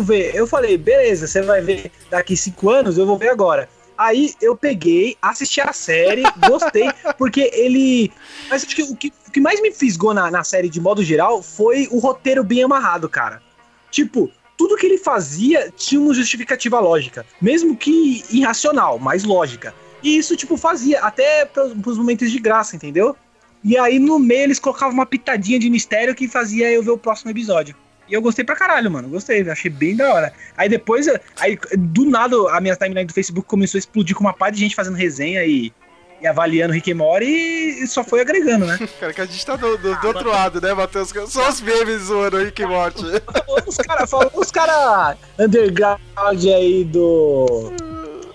ver. Eu falei, beleza, você vai ver daqui cinco anos, eu vou ver agora. Aí eu peguei, assisti a série, gostei, porque ele. Mas acho que o que, o que mais me fisgou na, na série de modo geral foi o roteiro bem amarrado, cara. Tipo, tudo que ele fazia tinha uma justificativa lógica. Mesmo que irracional, mas lógica. E isso, tipo, fazia até pros momentos de graça, entendeu? E aí no meio eles colocavam uma pitadinha de mistério que fazia eu ver o próximo episódio. E eu gostei pra caralho, mano. Gostei, achei bem da hora. Aí depois, aí do nada, a minha timeline do Facebook começou a explodir com uma par de gente fazendo resenha e, e avaliando Rick and Morty e só foi agregando, né? Cara, que a gente tá do, do- do outro lado, né, Matheus? Só os memes zoando o Rick e Morty. os caras os cara underground aí do.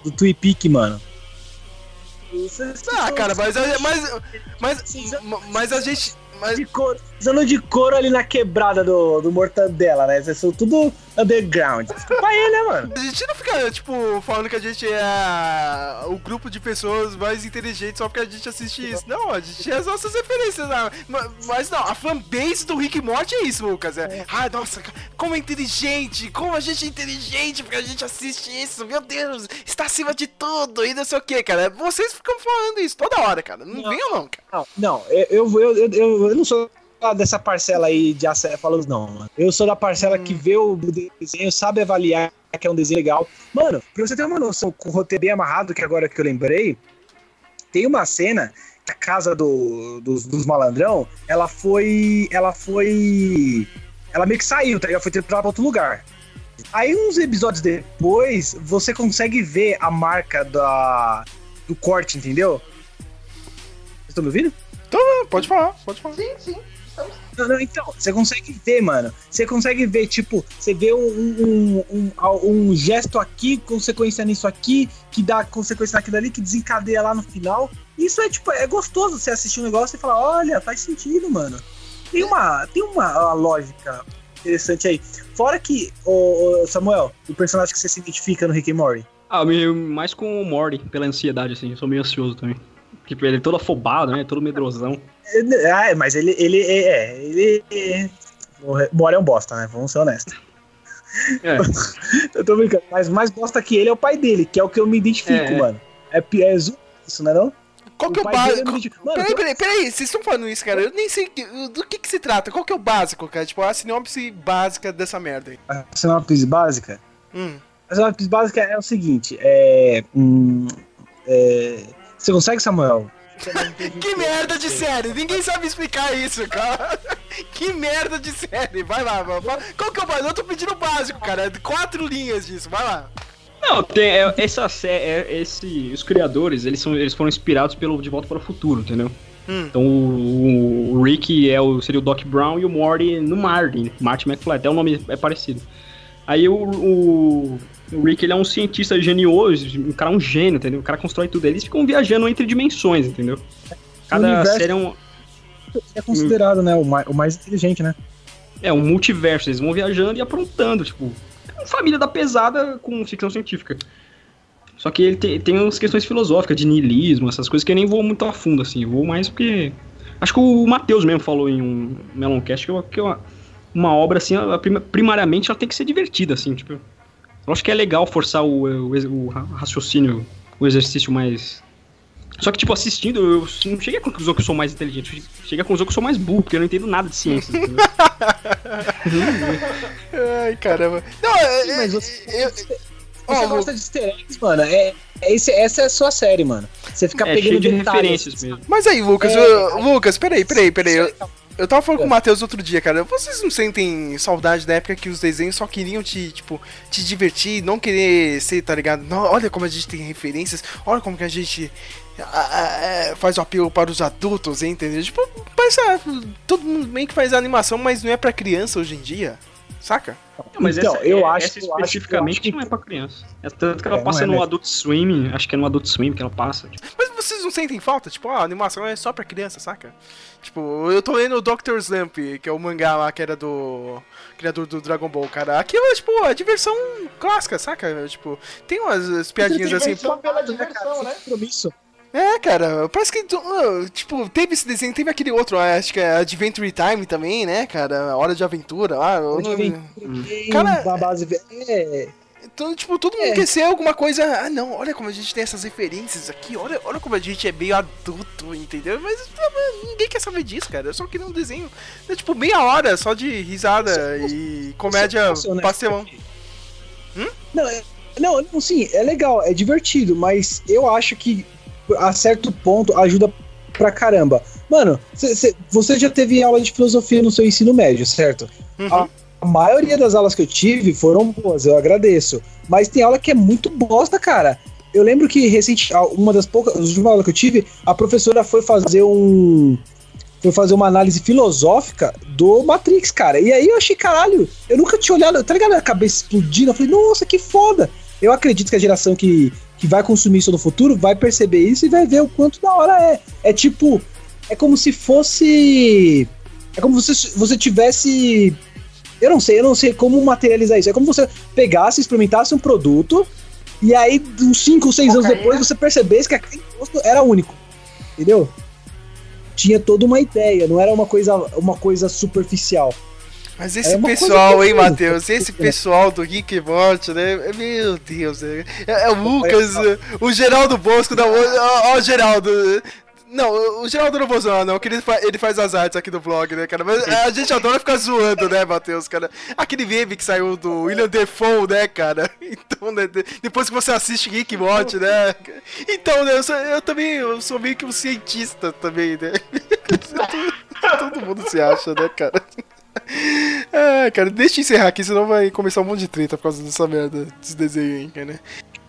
do Twipic, mano. Ah, cara, mas, mas, mas, mas a gente. Mas... Usando de couro ali na quebrada do, do Mortadela, né? Vocês são tudo underground. Desculpa aí, né, mano? A gente não fica, tipo, falando que a gente é o grupo de pessoas mais inteligentes só porque a gente assiste isso. Não, a gente tem as nossas referências. né? Ma- Mas não, a fanbase do Rick Morty é isso, Lucas. É, ai, nossa, como é inteligente, como a gente é inteligente porque a gente assiste isso. Meu Deus, está acima de tudo e não sei o que, cara. Vocês ficam falando isso toda hora, cara. Não, venham não, cara. Não, não, eu, eu, eu, eu, eu não sou dessa parcela aí de acéfalos, não, mano. Eu sou da parcela que vê o desenho, sabe avaliar que é um desenho legal. Mano, pra você ter uma noção, com o roteiro bem amarrado, que agora que eu lembrei, tem uma cena que a casa do, dos, dos malandrão, ela foi. Ela foi. Ela meio que saiu, tá ligado? Foi pra outro lugar. Aí, uns episódios depois, você consegue ver a marca da, do corte, entendeu? Vocês estão me ouvindo? Então, pode falar, pode falar. Sim, sim. Não, então, você consegue ver, mano. Você consegue ver, tipo, você vê um, um, um, um gesto aqui, consequência nisso aqui, que dá consequência naquilo ali, que desencadeia lá no final. Isso é, tipo, é gostoso você assistir um negócio e falar, olha, faz sentido, mano. Tem uma, tem uma, uma lógica interessante aí. Fora que, ô, Samuel, o personagem que você se identifica no Rick and Morty. Ah, mais com o Morty, pela ansiedade, assim. Eu sou meio ansioso também. Tipo, ele é todo afobado, né? Todo medrosão. Ah, mas ele, ele é, ele. é- O Morty é um bosta, né? Vamos ser honestos. É. eu tô brincando. Mas mais bosta que ele é o pai dele, que é o que eu me identifico, É. mano. É, pi- é zo- isso, não é não? Qual que é o básico? Mano, Peraí, peraí, peraí, vocês estão falando isso, cara. Eu nem sei do que que se trata. Qual que é o básico, cara? Tipo, a sinopse básica dessa merda aí. A sinopse básica? Hum. A sinopse básica é o seguinte, é... hum, é, Você consegue, Samuel? Que merda de série! Ninguém sabe explicar isso, cara. Que merda de série! Vai lá, mano. Qual que é o básico? Eu tô pedindo o básico, cara. Quatro linhas disso, vai lá. Não, tem, é, essa sé- é, esse, os criadores, eles, são, eles foram inspirados pelo De Volta para o Futuro, entendeu? Hum. Então o, o Rick é o, seria o Doc Brown e o Morty no Martin, Martin McFly, até o nome é parecido. Aí o, o, o Rick ele é um cientista genioso, um cara um gênio, entendeu? O cara constrói tudo. Eles ficam viajando entre dimensões, entendeu? Cada universo- série é um. É considerado, né, o mais, o mais inteligente, né? É um multiverso, eles vão viajando e aprontando, tipo. É uma família da pesada com ficção científica. Só que ele tem, tem umas questões filosóficas, de niilismo, essas coisas que eu nem vou muito a fundo, assim. Eu vou mais porque. Acho que o Matheus mesmo falou em um Meloncast que, eu, que uma, uma obra, assim, ela, prima- primariamente ela tem que ser divertida, assim, tipo. Eu acho que é legal forçar o, o, o raciocínio, o exercício mais. Só que, tipo, assistindo, eu não cheguei à conclusão que eu sou mais inteligente. Cheguei à conclusão que eu sou mais burro, porque eu não entendo nada de ciências. entendeu? Ai, caramba. Não, é, Mas você, eu- você Ó, gosta de easter eggs, mano. É, é esse, essa é a sua série, mano. Você fica é pegando cheio de detalhes, referências mesmo. Mas aí, Lucas, É, eu- Lucas, peraí, peraí, peraí. Eu, eu tava falando com o Matheus outro dia, cara. Vocês não sentem saudade da época que os desenhos só queriam te, tipo, te divertir, não querer ser, tá ligado? Não, olha como a gente tem referências, olha como que a gente ah, ah, é, faz o apelo para os adultos, hein, entendeu? Tipo, parece ah, todo mundo meio que faz animação, mas não é pra criança hoje em dia, saca? Não, mas Então, essa, eu é- acho- essa acho- especificamente eu acho que- não é pra criança. É tanto que ela É, passa é no mesmo. Adult Swim, acho que é no Adult Swim que ela passa. tipo. Mas vocês não sentem falta? Tipo, ah, a animação é só pra criança, saca? Tipo, eu tô lendo o Dr. Slump, que é o mangá lá que era do criador do Dragon Ball, cara. Aquilo é, tipo, a diversão clássica, saca? Tipo, tem umas piadinhas assim. Diversão pela diversão, né? Compromisso. É, cara, parece que, tipo, teve esse desenho, teve aquele outro, ah, acho que é Adventure Time também, né, cara? Hora de Aventura lá. vem- Cara, uma base. É, Então, tipo, todo mundo É. quer ser alguma coisa. Ah, não, olha como a gente tem essas referências aqui, olha, olha como a gente é meio adulto, entendeu? Mas ah, ninguém quer saber disso, cara. Eu só queria um desenho, né, tipo, meia hora só de risada e comédia pastelão. aqui? Não, é- não, não, sim, é legal, é divertido, mas eu acho que a certo ponto ajuda pra caramba. Mano, cê- cê- você já teve aula de filosofia no seu ensino médio, certo? Uhum. A, a maioria das aulas que eu tive foram boas, eu agradeço. Mas tem aula que é muito bosta, cara. Eu lembro que recente, uma das poucas, as últimas aulas que eu tive, a professora foi fazer um foi fazer uma análise filosófica do Matrix, cara. E aí eu achei, caralho, eu nunca tinha olhado, tá ligado? A cabeça explodindo. Eu falei, nossa, que foda. Eu acredito que a geração que, que vai consumir isso no futuro vai perceber isso e vai ver o quanto da hora é. É tipo, é como se fosse. É como se você tivesse. Eu não sei, eu não sei como materializar isso. É como você pegasse, experimentasse um produto e aí, uns 5 ou 6 anos depois, você percebesse que aquele gosto era único. Entendeu? Tinha toda uma ideia, não era uma coisa, uma coisa superficial. Mas É esse coisa pessoal, hein, Matheus? Esse pessoal do Rick e Morty, né? Meu Deus, né? É, é o Lucas, o Geraldo Bosco da. Ó, ó, o Geraldo. Não, o Geraldo não vou zoar, não, que ele, fa- ele faz as artes aqui do vlog, né, cara? Mas a gente adora ficar zoando, né, Matheus, cara? Aquele meme que saiu do William Defoe, né, cara? Então, né, de- depois que você assiste Rick Morty, né? Então, né, eu, sou- eu também eu sou meio que um cientista também, né? Todo mundo se acha, né, cara? Ah, cara, deixa eu encerrar aqui, senão vai começar um monte de treta por causa dessa merda, desse desenho aí, cara.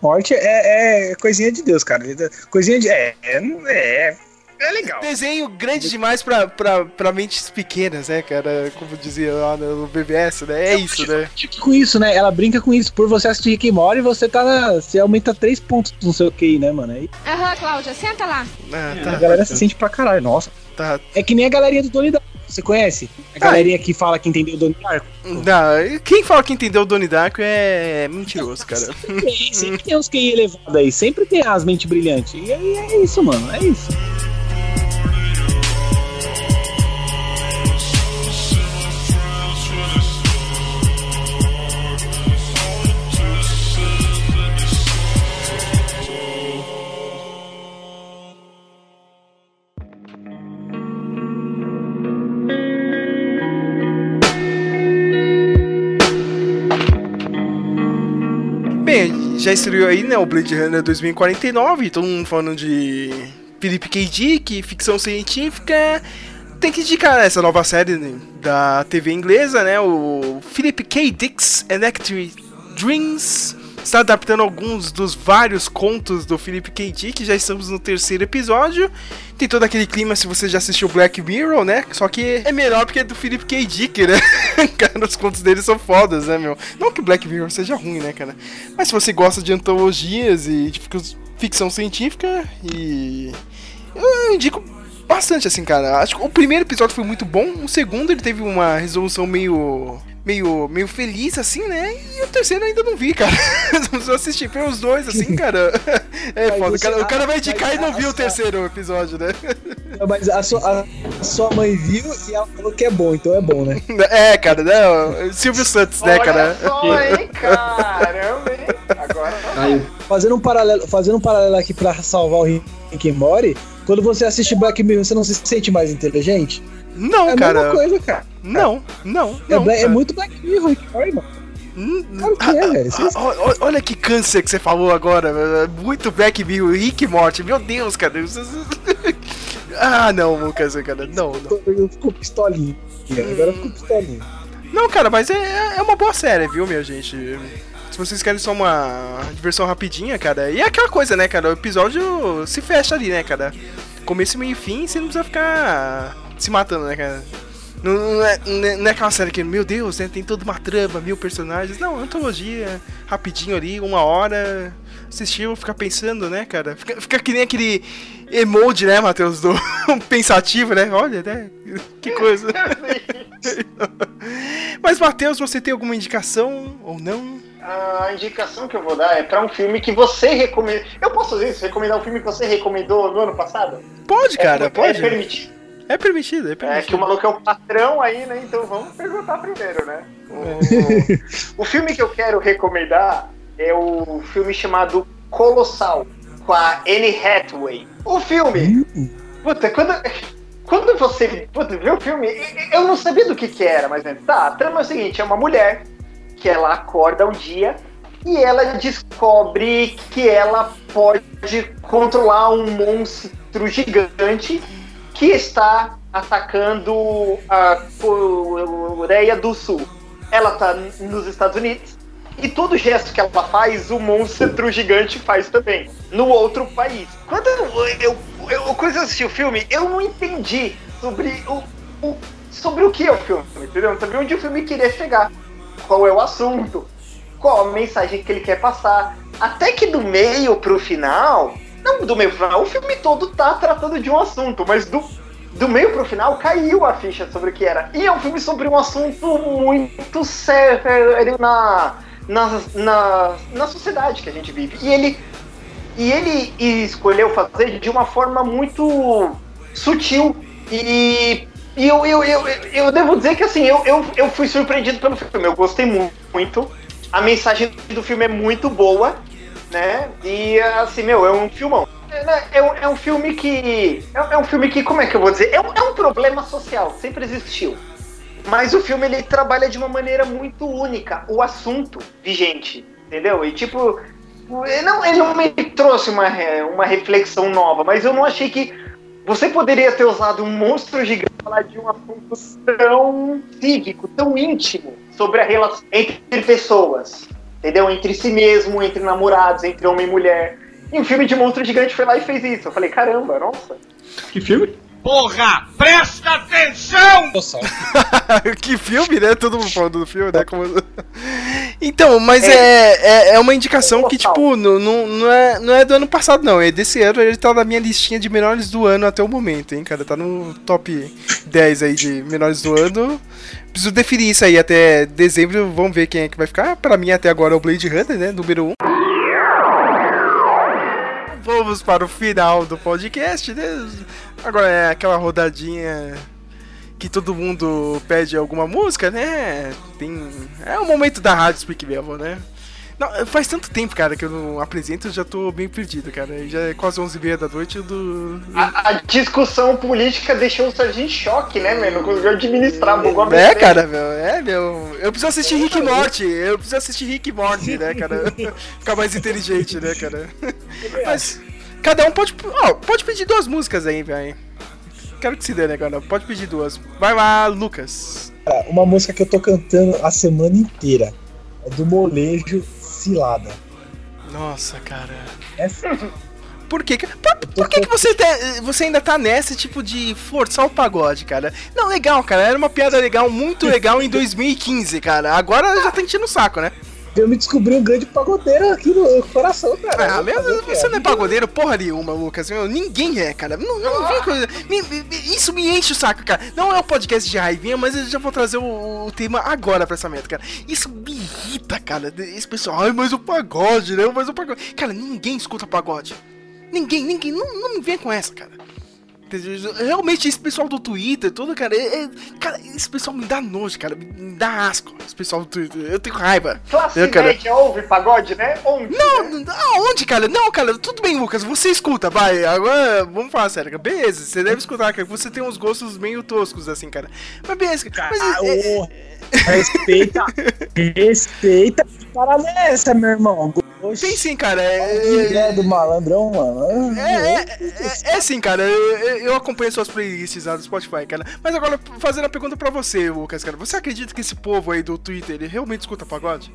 Morte é, é coisinha de Deus, cara. Coisinha de. É, é, é, é legal. Desenho grande demais pra, pra, pra mentes pequenas, né, cara? Como dizia lá no BBS, né? É isso, né? Com isso, né? Ela brinca com isso. Por você assistir Rick e Morty, você tá na, Você aumenta 3 pontos no seu QI, né, mano? Aí Aham, Cláudia, senta lá. Ah, a tá, galera se sente pra caralho. Nossa. tá. É que nem a galerinha do Donnie Darko. Você conhece? A galerinha que fala que entendeu o Donnie Darko. Não, quem fala que entendeu o Donnie Darko é mentiroso, cara. Tem, sempre tem uns QI elevados aí. Sempre tem as mentes brilhantes. E aí é isso, mano. É isso. Já estreou aí, né, o Blade Runner 2049, todo mundo falando de Philip K. Dick, ficção científica. Tem que indicar essa nova série né, da TV inglesa, né, o Philip K. Dick's Electric Dreams. Está adaptando alguns dos vários contos do Philip K. Dick, já estamos no terceiro episódio. Tem todo aquele clima se você já assistiu Black Mirror, né? Só que é melhor porque é do Philip K. Dick, né? cara, os contos dele são fodas, né, meu? Não que Black Mirror seja ruim, né, cara? Mas se você gosta de antologias e de fic- ficção científica e. Eu indico bastante, assim, cara. Acho que o primeiro episódio foi muito bom. O segundo, ele teve uma resolução meio. Meio, meio feliz, assim, né? E o terceiro ainda não vi, cara. Só assisti pelos dois, assim, cara. É Mas foda. O cara, o cara vai indicar e não viu o terceiro episódio, né? Mas a sua, a sua mãe viu e ela falou que é bom, então é bom, né? É, cara, né? Silvio Santos, né, cara? só, hein, caramba, hein? Agora Fazendo um paralelo, fazendo um paralelo aqui pra salvar o Rick Morty, quando você assiste Black Mirror, você não se sente mais inteligente? Não, é a cara. mesma coisa, cara. Não, não, É, não. É cara. muito Black Mirror, mano. Claro que é, velho. Você- Ah, ó- ó- Olha que câncer que você falou agora. velho. Muito Black Mirror, Rick Morty. Meu Deus, cara. Ah, não, Lucas, cara. Não, não. Eu fico pistolinha. Agora eu fico pistolinha. Não, cara, mas é, é uma boa série, viu, minha gente? Se vocês querem só uma diversão rapidinha, cara. E é aquela coisa, né, cara? O episódio se fecha ali, né, cara? Começo, meio e fim, você não precisa ficar se matando, né, cara? Não, não é, não é- não é aquela série que, meu Deus, né, tem toda uma trama, mil personagens. Não, antologia, rapidinho ali, uma hora. Assistiu, fica pensando, né, cara? Fica, fica que nem aquele emoji, né, Matheus, do pensativo, né? Olha, né? Que coisa. Mas, Matheus, você tem alguma indicação ou não? A indicação que eu vou dar é pra um filme que você recomenda. Eu posso fazer isso? Recomendar um filme que você recomendou no ano passado? Pode, cara, é, pode. É permitido. É permitido, é É permitido. que o maluco é o patrão aí, né? Então vamos perguntar primeiro, né? O, o filme que eu quero recomendar é o filme chamado Colossal, com a Anne Hathaway. O filme. Puta, quando. Quando você puta, vê o filme, eu não sabia do que que era, mas né, tá, a trama é o seguinte, é uma mulher que ela acorda um dia e ela descobre que ela pode controlar um monstro gigante que está atacando a Coreia do Sul. Ela tá nos Estados Unidos e todo gesto que ela faz, o monstro gigante faz também, no outro país. Quando eu, eu, eu quando eu assisti o filme, eu não entendi sobre o, o- sobre o que é o filme, entendeu? Sabia onde o filme queria chegar, qual é o assunto, qual a mensagem que ele quer passar. Até que do meio pro final, não do meio pro final, o filme todo tá tratando de um assunto, mas do, do meio pro final caiu a ficha sobre o que era. E é um filme sobre um assunto muito sério na, na, na, na sociedade que a gente vive. E ele, e ele escolheu fazer de uma forma muito sutil. E, e eu, eu, eu, eu devo dizer que assim, eu, eu, eu fui surpreendido pelo filme. Eu gostei mu- muito. A mensagem do filme é muito boa, né? E assim, meu, é um filmão. É, né, é um, é um filme que. É, é um filme que, como é que eu vou dizer? É um, é um problema social, sempre existiu. Mas o filme ele trabalha de uma maneira muito única o assunto vigente, entendeu? E tipo, ele não, ele não me trouxe uma, uma reflexão nova, mas eu não achei que você poderia ter usado um monstro gigante para falar de um assunto tão cívico, tão íntimo sobre a relação entre pessoas, entendeu? Entre si mesmo, entre namorados, entre homem e mulher. E um filme de monstro gigante foi lá e fez isso. Eu falei, caramba, nossa. Que filme? Porra, presta atenção! que filme, né? Todo mundo falando do filme, né? Como- Então, mas é, é, é uma indicação que, tipo, não, não, não, é, não é do ano passado, não. É desse ano, ele tá na minha listinha de menores do ano até o momento, hein, cara? Tá no top 10 aí de menores do ano. Preciso definir isso aí até dezembro, vamos ver quem é que vai ficar. Pra mim, até agora, é o Blade Runner, né? Número 1. Vamos para o final do podcast, né? Agora é aquela rodadinha que todo mundo pede alguma música, né? Tem. É o momento da rádio Speak Level, né? Não, faz tanto tempo, cara, que eu não apresento, eu já tô bem perdido, cara. Já é quase 11h30 da noite, do. A, a discussão política deixou o Sargento em choque, né, meu? Não conseguiu administrar, bugou a É, mente. cara, meu, é, meu. Eu preciso assistir Rick e Morty, eu preciso assistir Rick e Morty, né, cara? Ficar mais inteligente, né, cara? Mas cada um pode. Ó, pode pedir duas músicas aí, velho. Quero que se dê, né, cara? Pode pedir duas. Vai lá, Lucas. Uma música que eu tô cantando a semana inteira é do Molejo Cilada. Nossa, cara. Essa... Por que, que- por, por que, que você, te- você ainda tá nessa, tipo, de forçar o pagode, cara? Não, legal, cara. Era uma piada legal, muito legal em 2015, cara. Agora já tá enchendo o saco, né? Eu me descobri um grande pagodeiro aqui no coração, cara. Ah, Eu vou meu, fazer o quê? você não é pagodeiro porra nenhuma, Lucas. Meu, ninguém é, cara. Não, não vem coisa. me- me- me- isso me enche o saco, cara. Não é um podcast de raivinha, mas eu já vou trazer o, o tema agora pra essa meta, cara. Isso me irrita, cara. Esse pessoal, ai, mas o pagode, né? Mas o pagode. Cara, ninguém escuta pagode. Ninguém, ninguém. Não, não me vem com essa, cara. Realmente, esse pessoal do Twitter, todo, cara, é, é- cara, esse pessoal me dá nojo, cara, me dá asco, esse pessoal do Twitter, eu tenho raiva. Classe Eu, cara, média ouve pagode, né? Onde? não, não, aonde, cara? Não, cara, tudo bem, Lucas, você escuta, vai. Agora, vamos falar sério, cara. Beleza, você deve escutar, cara. Você tem uns gostos meio toscos, assim, cara. Mas beleza, cara. Mas, Ah, é- é- ô, Respeita, respeita. Que parada é essa, meu irmão? Oxi, tem sim, cara. É, é do malandrão, mano. é, é, é, é sim, cara. Eu, eu- acompanho suas playlists lá do Spotify, cara. Mas agora, fazendo a pergunta pra você, Lucas, cara. Você acredita que esse povo aí do Twitter, ele realmente escuta pagode?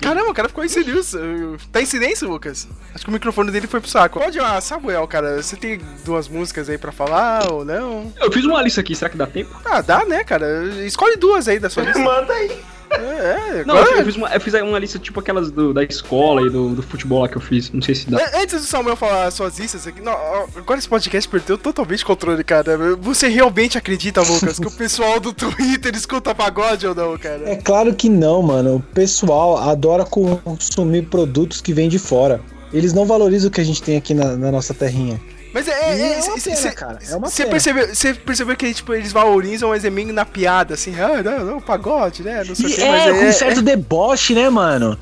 Caramba, o cara ficou em silêncio. Tá em silêncio, Lucas? Acho que o microfone dele foi pro saco. Pode lá, Samuel, cara. Você tem duas músicas aí pra falar ou não? Eu fiz uma lista aqui, será que dá tempo? Ah, dá, né, cara? Escolhe duas aí da sua lista. Manda aí. É, é, Não, eu fiz uma, eu fiz uma lista tipo aquelas do- da escola e do, do futebol lá que eu fiz. Não sei se dá. An- Antes do Samuel falar suas listas aqui, não, agora esse podcast perdeu totalmente o controle, cara. Você realmente acredita, Lucas, que o pessoal do Twitter escuta pagode ou não, cara? É claro que não, mano. O pessoal adora consumir produtos que vêm de fora. Eles não valorizam o que a gente tem aqui na, na nossa terrinha. Mas é. é, E é é uma cê- pena, cê- cara, é uma Você pena. percebeu, você percebeu que tipo, eles valorizam, é meio na piada, assim, ah, não, não, pagode, né? Não sei o E que, é, mas com é. um certo deboche, né, mano?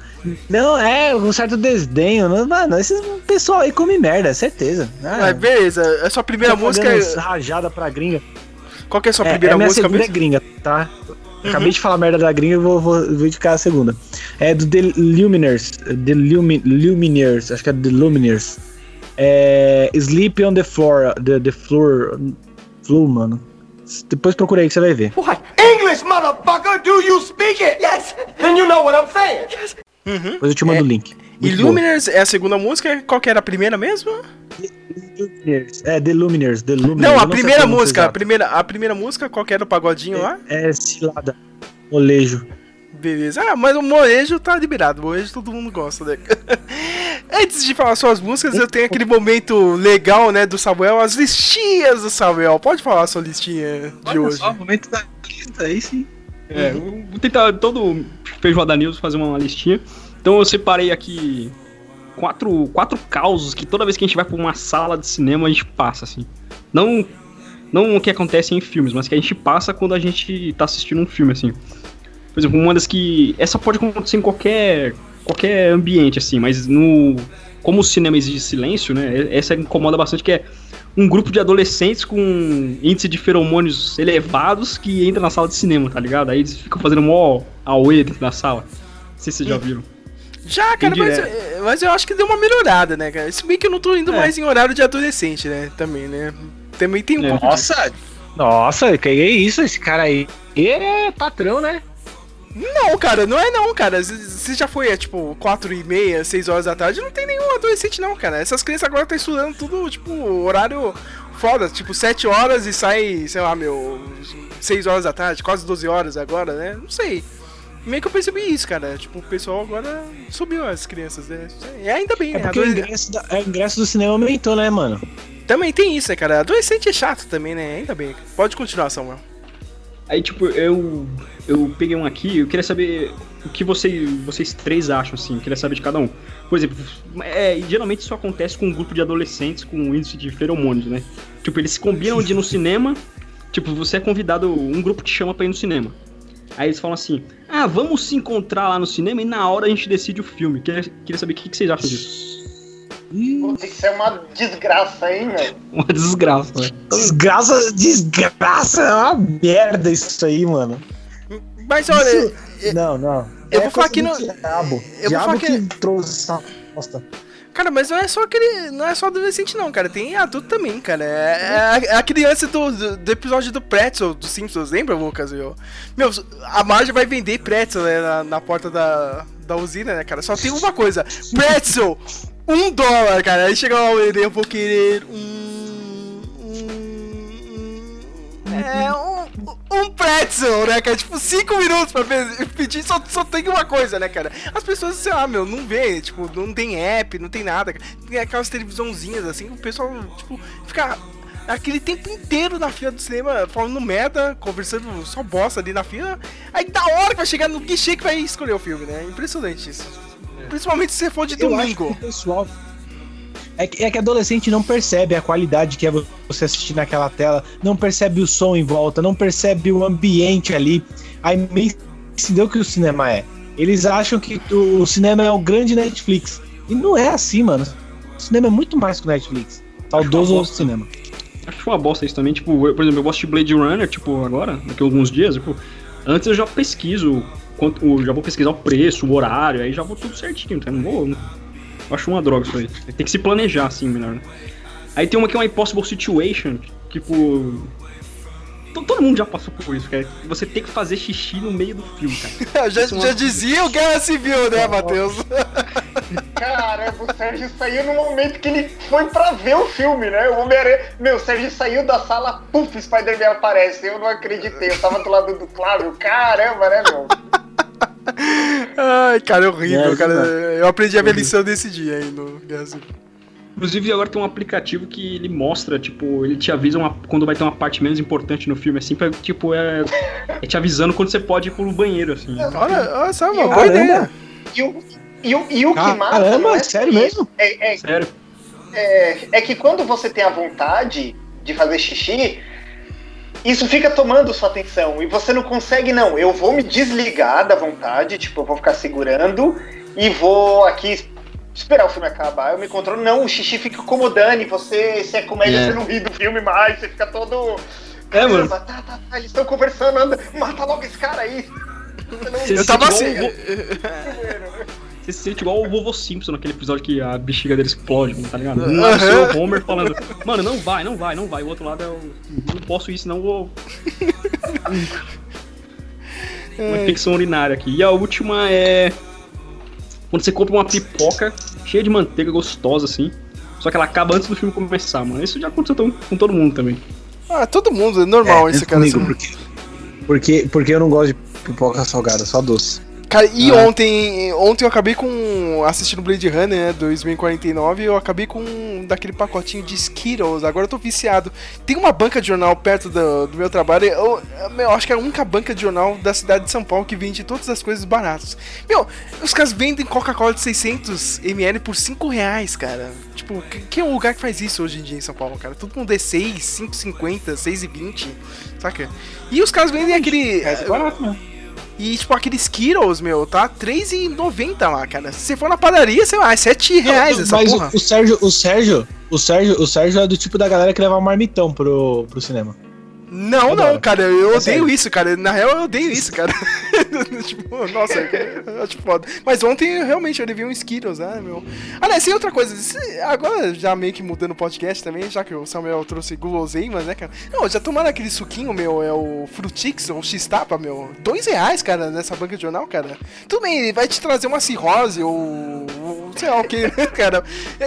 Não, é, com um certo desdenho. Não, Mano, esse pessoal aí come merda, certeza. Ah, Mas beleza, a sua primeira música. é- Rajada pra gringa. Qual que é a sua É, primeira é minha música segunda é mesmo? gringa, tá? Uhum. Acabei de falar merda da gringa, eu vou, vou, vou indicar a segunda. É do The Luminers. The Lumi, Lumineers, acho que é The Lumineers. É. Sleep on the Floor. The, the Floor. Floor, mano. Depois procura aí que você vai ver. What? English, motherfucker! Do you speak it? Yes! Then you know what I'm saying. Uhum. Depois eu te mando o link. Muito boa. Illuminers é a segunda música, qual que era a primeira mesmo? Lumineers. É, The Lumineers. The Lumineers. Não, a sei primeira música, a primeira, a primeira música, qual que era o pagodinho lá? É cilada. Molejo. Beleza. Ah, mas o molejo tá liberado. O molejo todo mundo gosta, né? Antes de falar suas músicas, eu tenho aquele momento legal, né, do Samuel, as listinhas do Samuel. Pode falar a sua listinha de Olha hoje. só, momento da lista, aí sim. É, eu vou tentar todo Feijoada News fazer uma listinha. Então eu separei aqui quatro, quatro causos que toda vez que a gente vai pra uma sala de cinema a gente passa, assim. Não, não o que acontece em filmes, mas que a gente passa quando a gente tá assistindo um filme, assim. Por exemplo, uma das que. Essa pode acontecer em qualquer, qualquer ambiente, assim, mas no. Como o cinema exige silêncio, né? Essa incomoda bastante, que é um grupo de adolescentes com índice de feromônios elevados que entra na sala de cinema, tá ligado? Aí eles ficam fazendo mó auê dentro da sala. Não sei se vocês já viram. Já, cara, mas, mas eu acho que deu uma melhorada, né, cara? Se bem que eu não tô indo É. mais em horário de adolescente, né? Também, né? Também tem um É. pouco disso. Nossa, nossa, que é isso? Esse cara aí é patrão, né? Não, cara, não é não, cara. Se já foi, é, tipo, 4 e meia, 6 horas da tarde, não tem nenhum adolescente não, cara. Essas crianças agora estão estudando tudo, tipo, horário foda, tipo, 7 horas e sai, sei lá, meu, 6 horas da tarde, quase 12 horas agora, né? Não sei. Meio que eu percebi isso, cara. Tipo, o pessoal agora subiu as crianças, né? E ainda bem, É né? porque o ingresso, da- é, o ingresso do cinema aumentou, né, mano? Também tem isso, né, cara? Adolescente é chato também, né? Ainda bem. Pode continuar, Samuel. Aí, tipo, eu. Eu peguei um aqui, eu queria saber o que você, vocês três acham, assim, eu queria saber de cada um. Por exemplo, é, geralmente isso acontece com um grupo de adolescentes com índice de feromônios, né? Tipo, eles se combinam de ir no cinema, tipo, você é convidado, um grupo te chama pra ir no cinema. Aí eles falam assim, ah, vamos se encontrar lá no cinema e na hora a gente decide o filme. Queria, queria saber o que, que vocês acham disso. Putz, isso é uma desgraça, hein, meu? Uma desgraça, né? Desgraça, desgraça, é uma merda isso aí, mano. Mas olha, Isso- Não, não. eu É vou falar do no- Diabo. eu vou diabo falar que... que- trouxe essa bosta. Cara, mas não é só aquele. Não é só adolescente, não, cara. Tem adulto também, cara. É, é a, é a criança do, do, do episódio do Pretzel, dos Simpsons, lembra, Lucas? Meu, meu a Marge vai vender Pretzel né, na, na porta da, da usina, né, cara? Só tem uma coisa: Pretzel, um dólar, cara. Aí chega lá o eu vou querer um. um, um é, um. um pretzel, né, cara? Tipo, cinco minutos pra pe- pedir, só, só tem uma coisa, né, cara? As pessoas, sei lá, meu, não vê, tipo, não tem app, não tem nada. Tem aquelas televisãozinhas assim, o pessoal, tipo, fica aquele tempo inteiro na fila do cinema, falando merda, conversando só bosta ali na fila. Aí da hora que vai chegar no guichê que vai escolher o filme, né? Impressionante isso. Principalmente se você for de Eu acho domingo. que o pessoal. É que, é que adolescente não percebe a qualidade que é você assistir naquela tela, não percebe o som em volta, não percebe o ambiente ali, a imensidão que o cinema é. Eles acham que o cinema é o grande Netflix. E não é assim, mano. O cinema é muito mais que o Netflix. Saudoso bosta. cinema. Acho uma bosta isso também. Tipo, eu, por exemplo, eu gosto de Blade Runner, tipo, agora, daqui a alguns dias, tipo, antes eu já pesquiso, quanto, o- já vou pesquisar o preço, o horário, aí já vou tudo certinho, tá? Não vou. Não, eu acho uma droga isso aí. Tem que se planejar, assim, melhor, né? Aí tem uma que é uma Impossible Situation, tipo. to- Todo mundo já passou por isso, cara. Você tem que fazer xixi no meio do filme, cara. já, é já dizia o Guerra Civil, né, Matheus? Caramba, o Sérgio saiu no momento que ele foi pra ver o filme, né? O Homem-Aranha. Meu, o Sérgio saiu da sala, puf, Spider-Man aparece. Eu não acreditei. Eu tava do lado do Flávio. Caramba, né, meu? Ai, cara, é horrível, É, cara. Eu aprendi a minha lição desse dia aí no Civil. Inclusive, agora tem um aplicativo que ele mostra, tipo, ele te avisa uma- quando vai ter uma parte menos importante no filme, assim, pra, tipo, é, é te avisando quando você pode ir pro banheiro, assim. Olha, olha só, uma boa ideia. E o, e o, e o que mata. Caramba, não é sério mesmo? É, é, Sério. é, é que quando você tem a vontade de fazer xixi, isso fica tomando sua atenção. E você não consegue, não. Eu vou me desligar da vontade, tipo, eu vou ficar segurando e vou aqui esperar o filme acabar. Eu me controlo. Não, o xixi fica incomodando. E você, se é comédia, É. você não ri do filme mais, você fica todo. É, mano. Caramba, Tá, tá, tá, eles estão conversando, anda, mata logo esse cara aí. Não- Eu tava assim. Igual o- Você se sente igual o vovô Simpson naquele episódio que a bexiga dele explode, tá ligado? Um é o Homer falando, mano, não vai, não vai, não vai. O outro lado é o. Não posso isso, não vou. Uma infecção urinária aqui. E a última é. Quando você compra uma pipoca cheia de manteiga gostosa, assim. Só que ela acaba antes do filme começar, mano. Isso já aconteceu tão- com todo mundo também. Ah, todo mundo, é normal É, isso, cara. comigo, Isso- porque, porque, porque eu não gosto de pipoca salgada, só doce. Cara, e Ah. ontem, ontem eu acabei com. assistindo Blade Runner, né? 2049, eu acabei com daquele pacotinho de Skittles. Agora eu tô viciado. Tem uma banca de jornal perto do, do meu trabalho. Eu, eu acho que é a única banca de jornal da cidade de São Paulo que vende todas as coisas baratas. Meu, os caras vendem Coca-Cola de 600ml por 5 reais, cara. Tipo, que, é um lugar que faz isso hoje em dia em São Paulo, cara? Todo mundo é 6, 5,50, 6,20, saca? E os caras vendem aquele. É barato mesmo. E, tipo, aqueles Skittles, meu, tá R$3,90 lá, cara. Se você for na padaria, sei lá, é 7 reais essa Mas o, porra. o Sérgio, o Sérgio, o Sérgio, o Sérgio é do tipo da galera que leva um marmitão pro, pro cinema. Não, Adoro. não, cara, eu É odeio sério. isso, cara. Na real, eu odeio isso, cara. tipo, nossa, eu acho foda. Mas ontem, realmente, eu levei um Skittles, né, meu. Aliás, tem outra coisa. Agora, já meio que mudando o podcast também, já que o Samuel trouxe guloseimas, né, cara? Não, já tomaram aquele suquinho, meu, é o Frutix, ou X-Tapa, meu. Dois reais, cara, nessa banca de jornal, cara. Tudo bem, ele vai te trazer uma cirrose ou... ou sei lá o que, cara. E,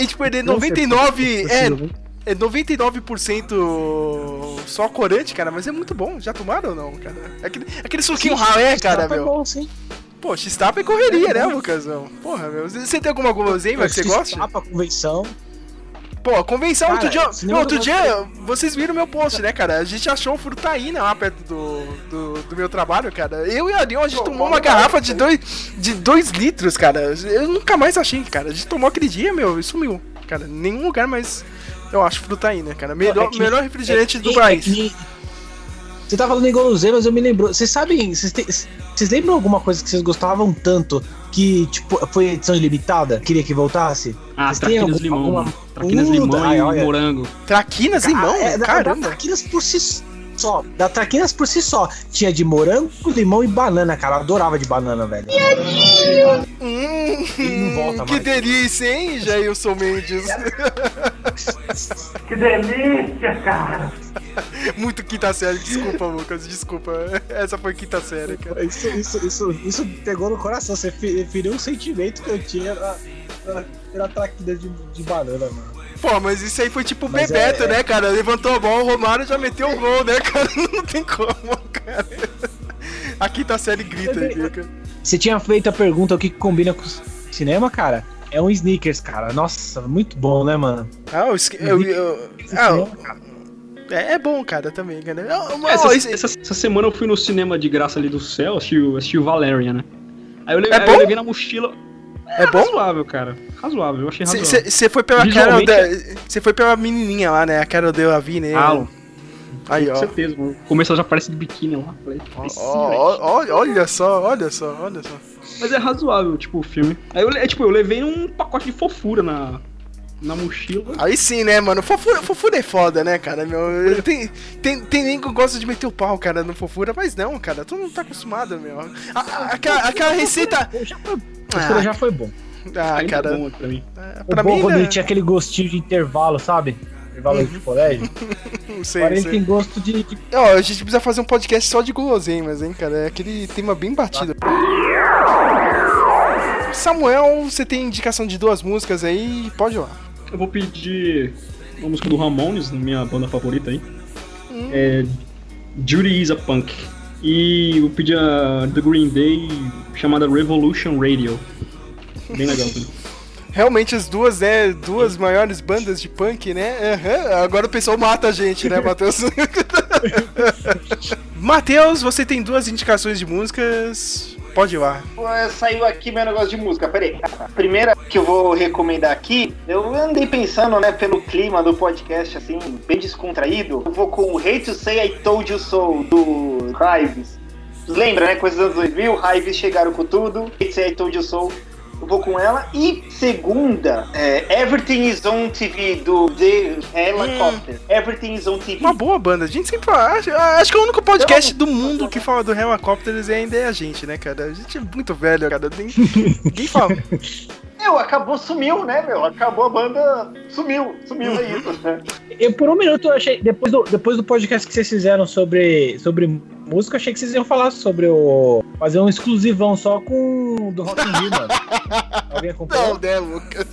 e, e, tipo, ele é 99... É, é 99% só corante, cara, mas é muito bom. Já tomaram ou não, cara? Aquele, aquele suquinho ralé, cara, meu. bom, sim. Pô, X-Tapa é correria, né, Lucasão? Porra, meu. Você tem alguma guloseima que você gosta? Tapa, convenção. Pô, convenção, Cara, outro dia, não, outro dia, vocês viram meu post, né, cara? A gente achou frutaína lá perto do, do, do meu trabalho, cara. Eu e a Arion, a gente tomou uma garrafa de 2 de dois litros, cara. Eu nunca mais achei, cara. A gente tomou aquele dia, meu, e sumiu. Cara, nenhum lugar mais eu acho frutaína, cara. Melhor, É que- melhor refrigerante é do que- país. é que- Você tá falando em guloseimas, eu me lembro. Vocês sabem, vocês, lembram alguma coisa que vocês gostavam tanto que, tipo, foi edição ilimitada? Queria que voltasse? Ah, Vocês traquinas algum- limão. alguma- mano. Traquinas Uh, limão e morango. Traquinas limão? Ah, é, da- Da Caramba. traquinas por si só. Da traquinas por si só. Tinha de morango, limão e banana, cara. Eu adorava de banana, velho. Hum, Ele não volta que mais. delícia, hein, Jailson Mendes? Que delícia, cara! Muito quinta série, desculpa, Lucas, desculpa. Essa foi quinta série, cara. Isso, isso, isso, isso pegou no coração. Você fe- feriu um sentimento que eu tinha na, na, na traquina de, de banana, mano. Pô, mas isso aí foi tipo o Mas Bebeto, é- né, cara? Levantou a bola, o Romário já meteu o gol, né, cara? Não tem como, cara. A quinta série grita aí, cara. Você tinha feito a pergunta o que combina com cinema, cara? É um sneakers, cara. Nossa, muito bom, né, mano? Ah, eu, esque- eu, eu- ah, é, é bom, cara, também, cara. Eu- É, essa, isso- essa- essa semana eu fui no cinema de graça ali do céu, assisti, o- assisti o Valerian, né? Aí eu, le- É aí bom? eu levei na mochila. É bom? Razoável, cara. Razoável, eu achei razoável. Você foi pela Visualmente, Carol da. Você foi pela menininha lá, né? A Carol Delevingne. né? Ah, Aí, Com ó. certeza, mano. No começo já parece de biquíni lá. Falei, Ó, olha só, olha só, olha só. Mas é razoável, tipo, o filme. Aí eu, le- tipo, eu levei um pacote de fofura na, na mochila. Aí sim, né, mano? Fofura, fofura é foda, né, cara? Meu, tem, tem, tem nem que gosta de meter o pau, cara, no fofura, mas não, cara. Tu não tá acostumado, meu. A- a- aquela, aquela receita. Fofura já foi bom. Ah, Ainda cara. é bom pra mim. O Pra bom mim, quando né? ele tinha aquele gostinho de intervalo, sabe? Intervalo de colégio. Não sei, Agora ele sei. tem gosto de, de Ó, a gente precisa fazer um podcast só de guloseimas, hein, cara? É aquele tema bem batido. Samuel, você tem indicação de duas músicas aí? Pode ir lá. Eu vou pedir uma música do Ramones, minha banda favorita aí. É Judy is a Punk. E eu pedi a The Green Day chamada Revolution Radio. Bem legal também. Realmente as duas, né? Duas maiores bandas de punk, né? Aham, Agora o pessoal mata a gente, né, Matheus? Matheus, você tem duas indicações de músicas. Pode ir lá. Saiu aqui meu negócio de música, peraí. A primeira que eu vou recomendar aqui, eu andei pensando, né, pelo clima do podcast, assim, bem descontraído. Eu vou com Hate to Say I Told You So, do Hives. Vocês lembram, né? Coisas dos anos 2000, Hives chegaram com tudo. Hate to Say I Told You So. Eu vou com ela. E segunda, é, Everything is on TV, do The Helicopter. Everything is on TV. Uma boa banda. A gente sempre fala. Acho, acho que é o único podcast do mundo que fala do Helicopters ainda é a gente, né, cara? A gente é muito velho, cara. Nem- Ninguém fala. Meu, acabou, sumiu, né, meu? Acabou a banda, sumiu, sumiu, é isso. né? Eu, por um minuto, eu achei. Depois do, depois do podcast que vocês fizeram sobre, sobre música, eu achei que vocês iam falar sobre o. Fazer um exclusivão só com o do Rock in Rio, mano. Alguém acompanhou? Não, né, Lucas?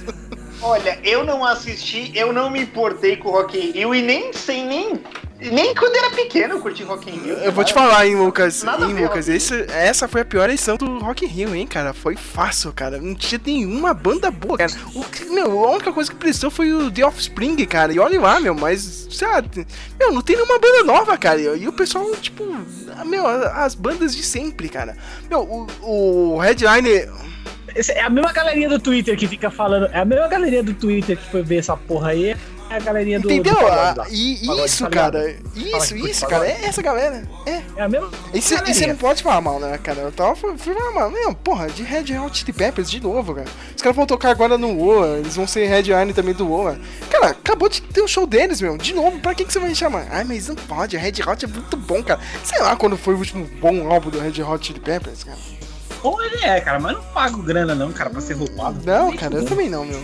Olha, eu não assisti, eu não me importei com o Rock in Rio e nem sei nem. Nem quando era pequeno eu curti Rock in Rio. Eu vou te falar, hein, Lucas. Nada Hein, Lucas, esse- essa foi a pior edição do Rock in Rio, hein, cara. Foi fácil, cara. Não tinha nenhuma banda boa, cara. O meu, a única coisa que prestou foi o The Offspring, cara. E olha lá, meu, mas, sei lá, meu, não tem nenhuma banda nova, cara. E o pessoal, tipo, meu, as bandas de sempre, cara. Meu, o, o Headline. É a mesma galerinha do Twitter que fica falando. É a mesma galerinha do Twitter que foi ver essa porra aí. É a galerinha do. Entendeu? do pagode Ah, lá. e Pagode, isso, cara. Isso, isso, cara. É essa galera. É. É a mesma. E você não pode falar mal, né, cara? Eu tava fui falar mal. Meu, porra, de Red Hot Chili Peppers de novo, cara. Os caras vão tocar agora no Woa, eles vão ser headline também do Woa. Cara, acabou de ter o show deles, meu. De novo, pra que, que você vai chamar? Ai, mas não pode, Red Hot é muito bom, cara. Sei lá quando foi o último bom álbum do Red Hot Chili Peppers, cara. Bom, ele é, cara, mas não pago grana, não, cara, pra ser roubado. Não, cara, eu também não, meu.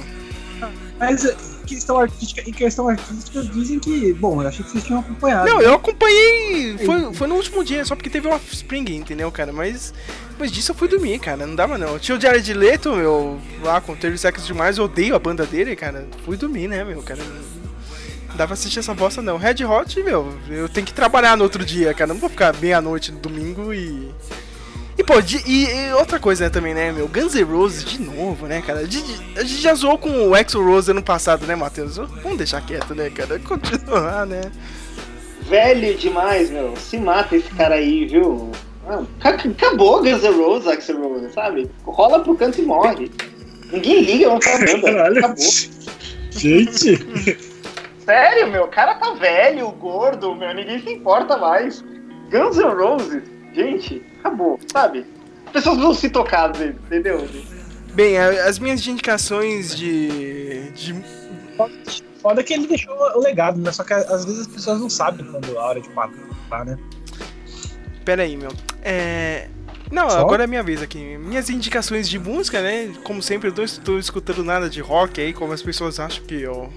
Mas eh, questão artística, em questão artística, dizem que. Bom, eu achei que vocês tinham acompanhado. Não, eu acompanhei. Foi, foi no último dia, só porque teve o Offspring, entendeu, cara? Mas depois disso eu fui dormir, cara. Não dava não. Tinha o Jared Leto, meu, lá com 30 Seconds Demais. Eu odeio a banda dele, cara. Fui dormir, né, meu, cara. Não dava pra assistir essa bosta, não. Red Hot, meu, eu tenho que trabalhar no outro dia, cara. Não vou ficar meia-noite no domingo e. E, pô, de- e, e outra coisa né, também, né, meu? Guns N' Roses de novo, né, cara? De- de- a gente já zoou com o Exo Rose ano passado, né, Matheus? Vamos deixar quieto, né, cara? Continuar, né? Velho demais, meu. Se mata esse cara aí, viu? Ah, ca- acabou Guns N' Roses, Axel Rose, sabe? Rola pro canto e morre. Ninguém liga, não tá banda. Acabou. Gente! Sério, meu, o cara tá velho, gordo, meu, ninguém se importa mais. Guns N' Roses, gente, acabou, sabe? As pessoas vão se tocar, entendeu? Bem, a- as minhas indicações de. de Foda que ele deixou o legado, né? Só que às vezes as pessoas não sabem quando a hora de parar, né? Pera aí, meu. É. Não, Só? agora é minha vez aqui. Minhas indicações de música, né? Como sempre, eu não estou escutando nada de rock aí, como as pessoas acham que eu.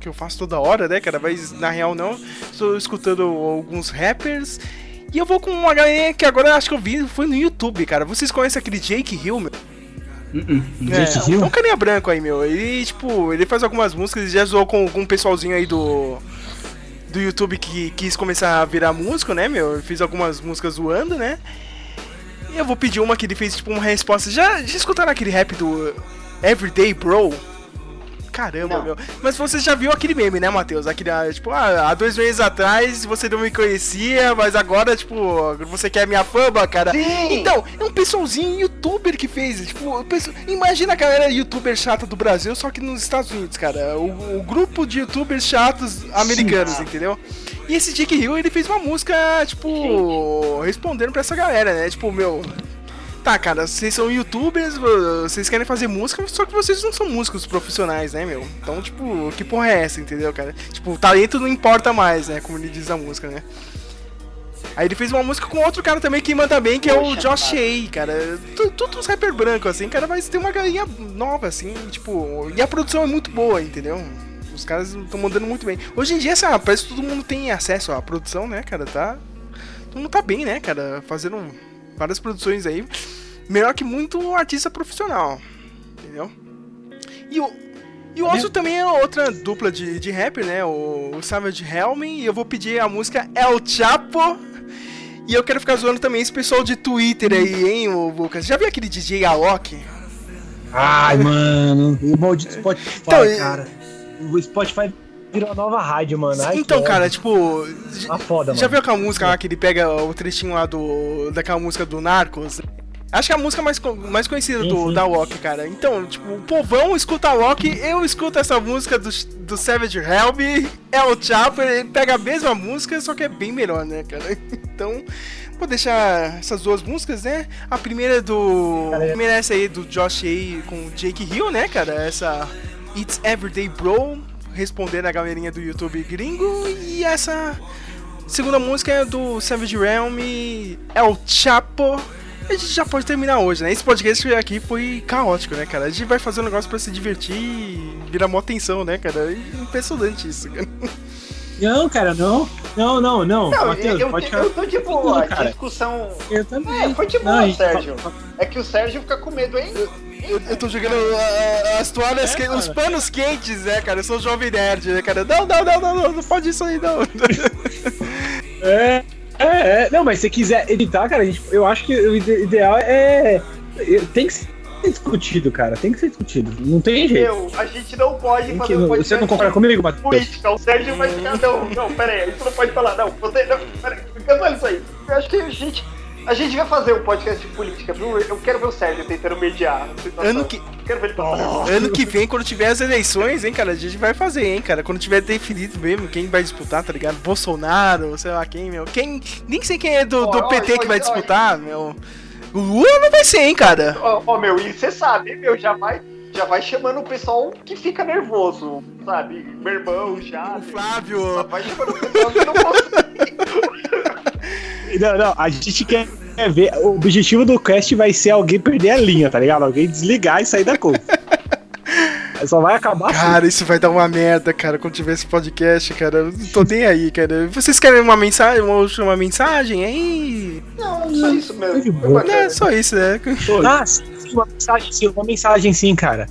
Que eu faço toda hora, né, cara? Mas na real não. Estou escutando alguns rappers. E eu vou com uma galerinha que agora eu acho que eu vi foi no YouTube, cara. Vocês conhecem aquele Jake Hill, meu? É, Jake Hill? um carinha branco aí, meu. Ele, tipo, ele faz algumas músicas, ele já zoou com, com um pessoalzinho aí do. Do YouTube que quis começar a virar músico, né, meu? Ele fez algumas músicas zoando, né? E eu vou pedir uma que ele fez, tipo, uma resposta. Já, já escutaram aquele rap do Everyday Bro? Caramba, meu. Mas você já viu aquele meme, né, Matheus? Aquele, ah, tipo, ah, há dois meses atrás você não me conhecia, mas agora, tipo, você quer minha fama, cara. Sim. Então, é um pessoalzinho youtuber que fez. Tipo, pessoal- imagina a galera youtuber chata do Brasil, só que nos Estados Unidos, cara. O, o grupo de youtubers chatos americanos, entendeu? E esse Jake Hill, ele fez uma música, tipo, respondendo pra essa galera, né? Tipo, meu. Tá, cara, vocês são youtubers, vo- vocês querem fazer música, só que vocês não são músicos profissionais, né, meu? Então, tipo, que porra é essa, entendeu, cara? Tipo, o talento não importa mais, né? Como ele diz a música, né? Aí ele fez uma música com outro cara também que manda bem, que é o Josh cara. A, cara. Tudo uns rapper branco, assim, cara, mas tem uma galinha nova, assim, tipo. E a produção é muito boa, entendeu? Os caras estão mandando muito bem. Hoje em dia, essa, parece que todo mundo tem acesso à produção, né, cara? Tá. Todo mundo tá bem, né, cara? Fazendo várias produções aí. Melhor que muito artista profissional. Entendeu? E o. E o Osso também é outra dupla de, de rapper, né? O, o Savage Helmen. E eu vou pedir a música El Chapo. E eu quero ficar zoando também esse pessoal de Twitter aí, hein, o Lucas? Já viu aquele DJ Alok? Ai, mano. O maldito Spotify, Então, cara. O Spotify virou a nova rádio, mano. Ai, então, cara, tipo. Tá foda, Já mano. viu aquela música lá que ele pega o trechinho lá do. daquela música do Narcos? Acho que é a música mais, mais conhecida Sim, do, sim. da Walk, cara. Então, tipo, o povão escuta a Walk, eu escuto essa música do, do Savage Helm, é o Chapo, ele pega a mesma música, só que é bem melhor, né, cara? Então, vou deixar essas duas músicas, né? A primeira é do. A primeira é essa aí do Josh A com Jake Hill, né, cara? Essa It's Everyday Bro, respondendo a galerinha do YouTube gringo, e essa. Segunda música é do Savage Realm, El Chapo. A gente já pode terminar hoje, né? Esse podcast aqui foi caótico, né, cara? A gente vai fazer um negócio pra se divertir e virar mó tensão, né, cara? É impressionante isso, cara. Não, cara, não. Não, não, não. Não, Matheus, eu, pode eu, eu tô de boa. Tudo, cara. discussão. Eu também. É, foi de Não, boa, gente- Sérgio. É que o Sérgio fica com medo, hein? Eu, eu tô jogando ah, as toalhas, É, que- os panos quentes, né, cara? Eu sou jovem nerd, né, cara? Não, não, não, não, não, não pode isso aí, não. É, é, é. Não, mas se quiser editar, cara, a gente, eu acho que o ide- ideal é. é- Tem que ser discutido, cara. Tem que ser discutido. Não tem jeito. Meu, a gente não pode Tem fazer que- um podcast você não concorda comigo, Matheus? política. O Sérgio vai ficar, não, não, pera aí, isso não pode falar, não, você, não, pera aí, cancela isso aí. Eu acho que a gente, a gente vai fazer um podcast de política, viu? Eu quero ver o Sérgio tentando mediar a. Ano que- Quero ver ele passar. Ano que vem, quando tiver as eleições, hein, cara, a gente vai fazer, hein, cara. Quando tiver definido mesmo quem vai disputar, tá ligado? Bolsonaro, sei lá quem, meu. Quem. Nem sei quem é do, do Ó, ó, PT que ó, vai disputar, meu. O Lula não vai ser, hein, cara. Ó, ó, meu, e você sabe, meu, já vai, já vai chamando o pessoal que fica nervoso, sabe? Meu irmão, já. O Flávio. Vai chamando o pessoal que não consegue. Não, não, a gente quer quer ver. O objetivo do cast vai ser alguém perder a linha, tá ligado? Alguém desligar e sair da conta. Aí Só vai acabar assim. Cara, isso vai dar uma merda, cara, quando tiver esse podcast, cara. Eu não tô nem aí, cara. Vocês querem uma mensagem, uma última mensagem aí? Não, só isso mesmo. bacana. É, só isso, né? Ah, sim, uma mensagem sim, uma mensagem sim, cara.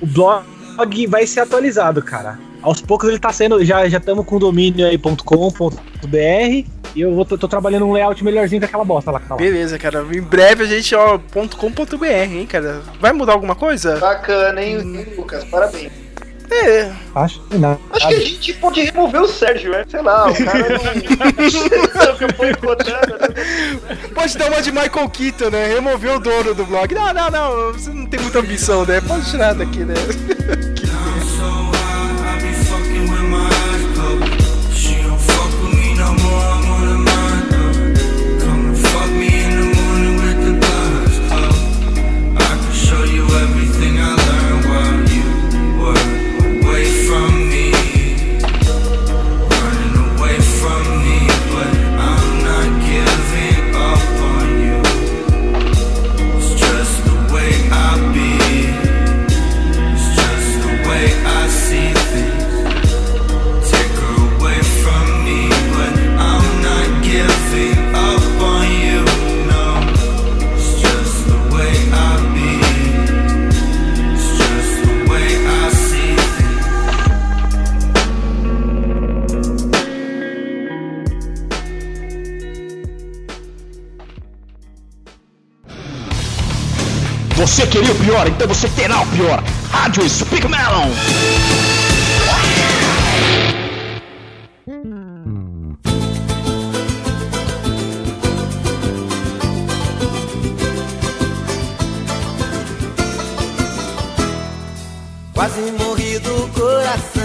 O blog vai ser atualizado, cara. Aos poucos ele tá sendo. Já estamos com domínio aí .com.br e eu vou, tô, tô trabalhando um layout melhorzinho daquela bosta lá tá lá. Beleza, cara. Em breve a gente, ó, .com.br, hein, cara. Vai mudar alguma coisa? Bacana, hein, hein, Lucas? Parabéns. É. Acho que não. Acho que a gente pode remover o Sérgio, né? Sei lá, o cara não. Né? Pode dar uma de Michael Keaton, né? Remover o dono do blog. Não, não, não. Você não tem muita ambição, né? Pode tirar daqui, né? Você queria o pior, então você terá o pior. Rádio Speak Melon. Quase morri do coração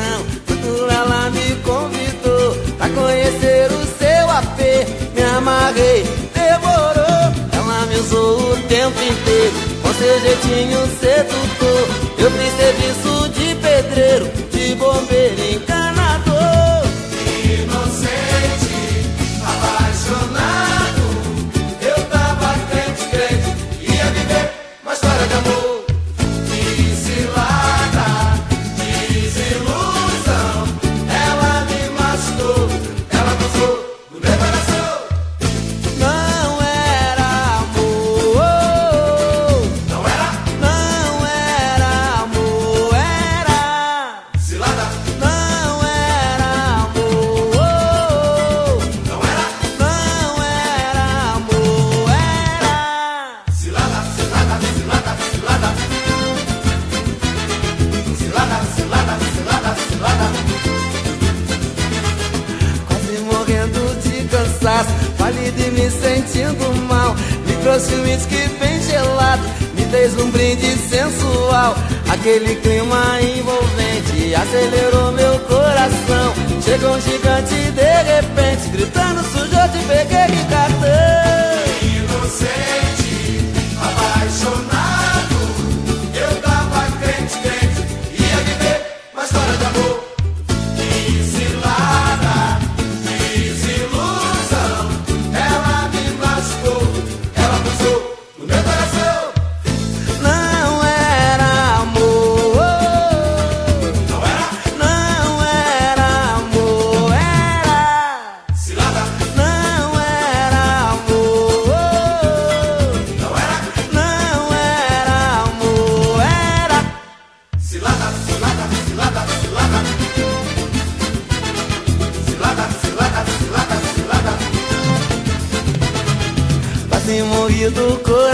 seu jeitinho sedutor. Eu fiz serviço de pedreiro,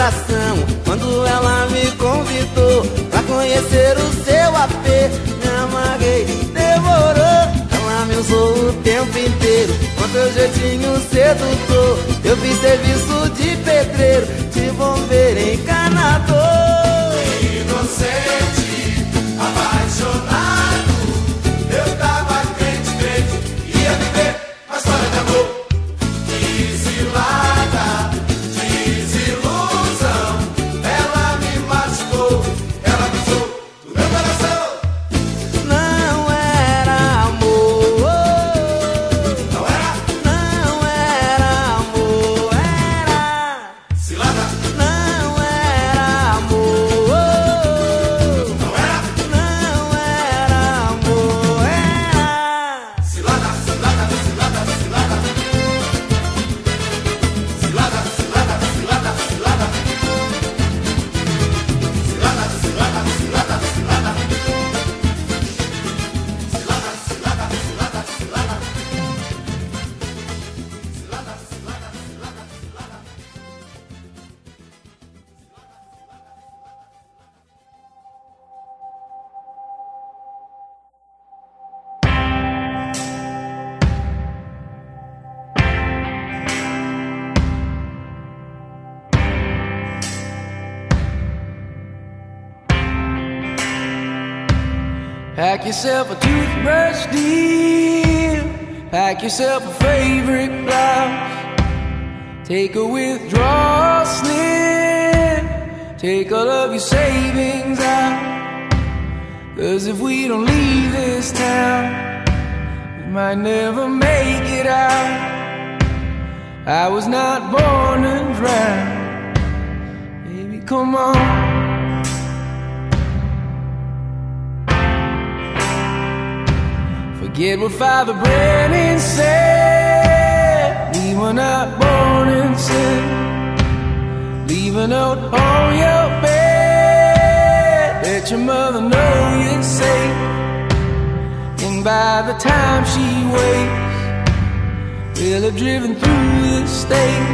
coração quando ela me convidou pra conhecer o seu AP. Me amarrei, demorou. Ela me usou o tempo inteiro com seu jeitinho sedutor. Eu fiz serviço de pedreiro, de bombeiro, encanador. Inocente, apaixonado. Yourself a toothbrush deal. Pack yourself a favorite blouse. Take a withdrawal slip. Take all of your savings out. Cause if we don't leave this town, we might never make it out. I was not born to drown. Baby, come on. Forget what Father Brennan said. We were not born in sin. Leave a note on your bed. Let your mother know you're safe. And by the time she wakes, we'll have driven through the state.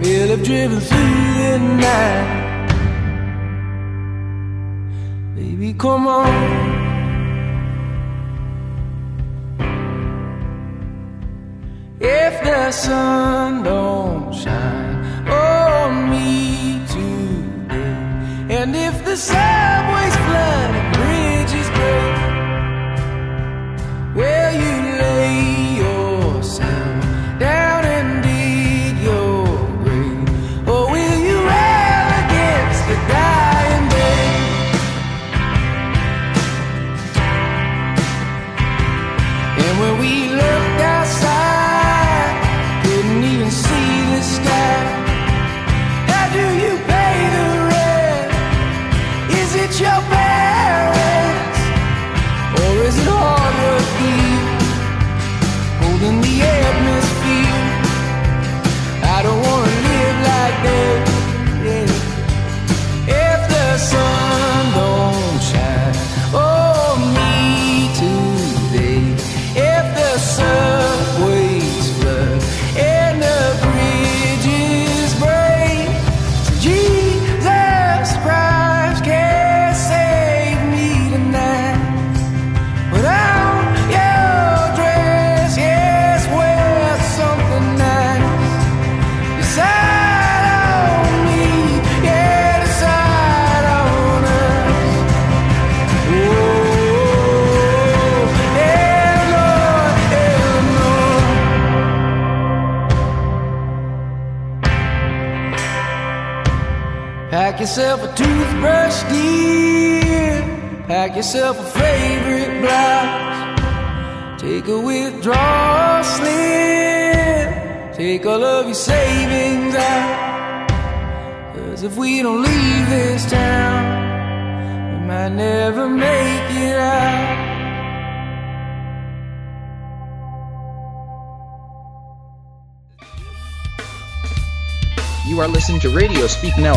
We'll have driven through the night. Baby, come on. the sun don't shine on me today, and if the subway's flooded, bridges break, well you. No.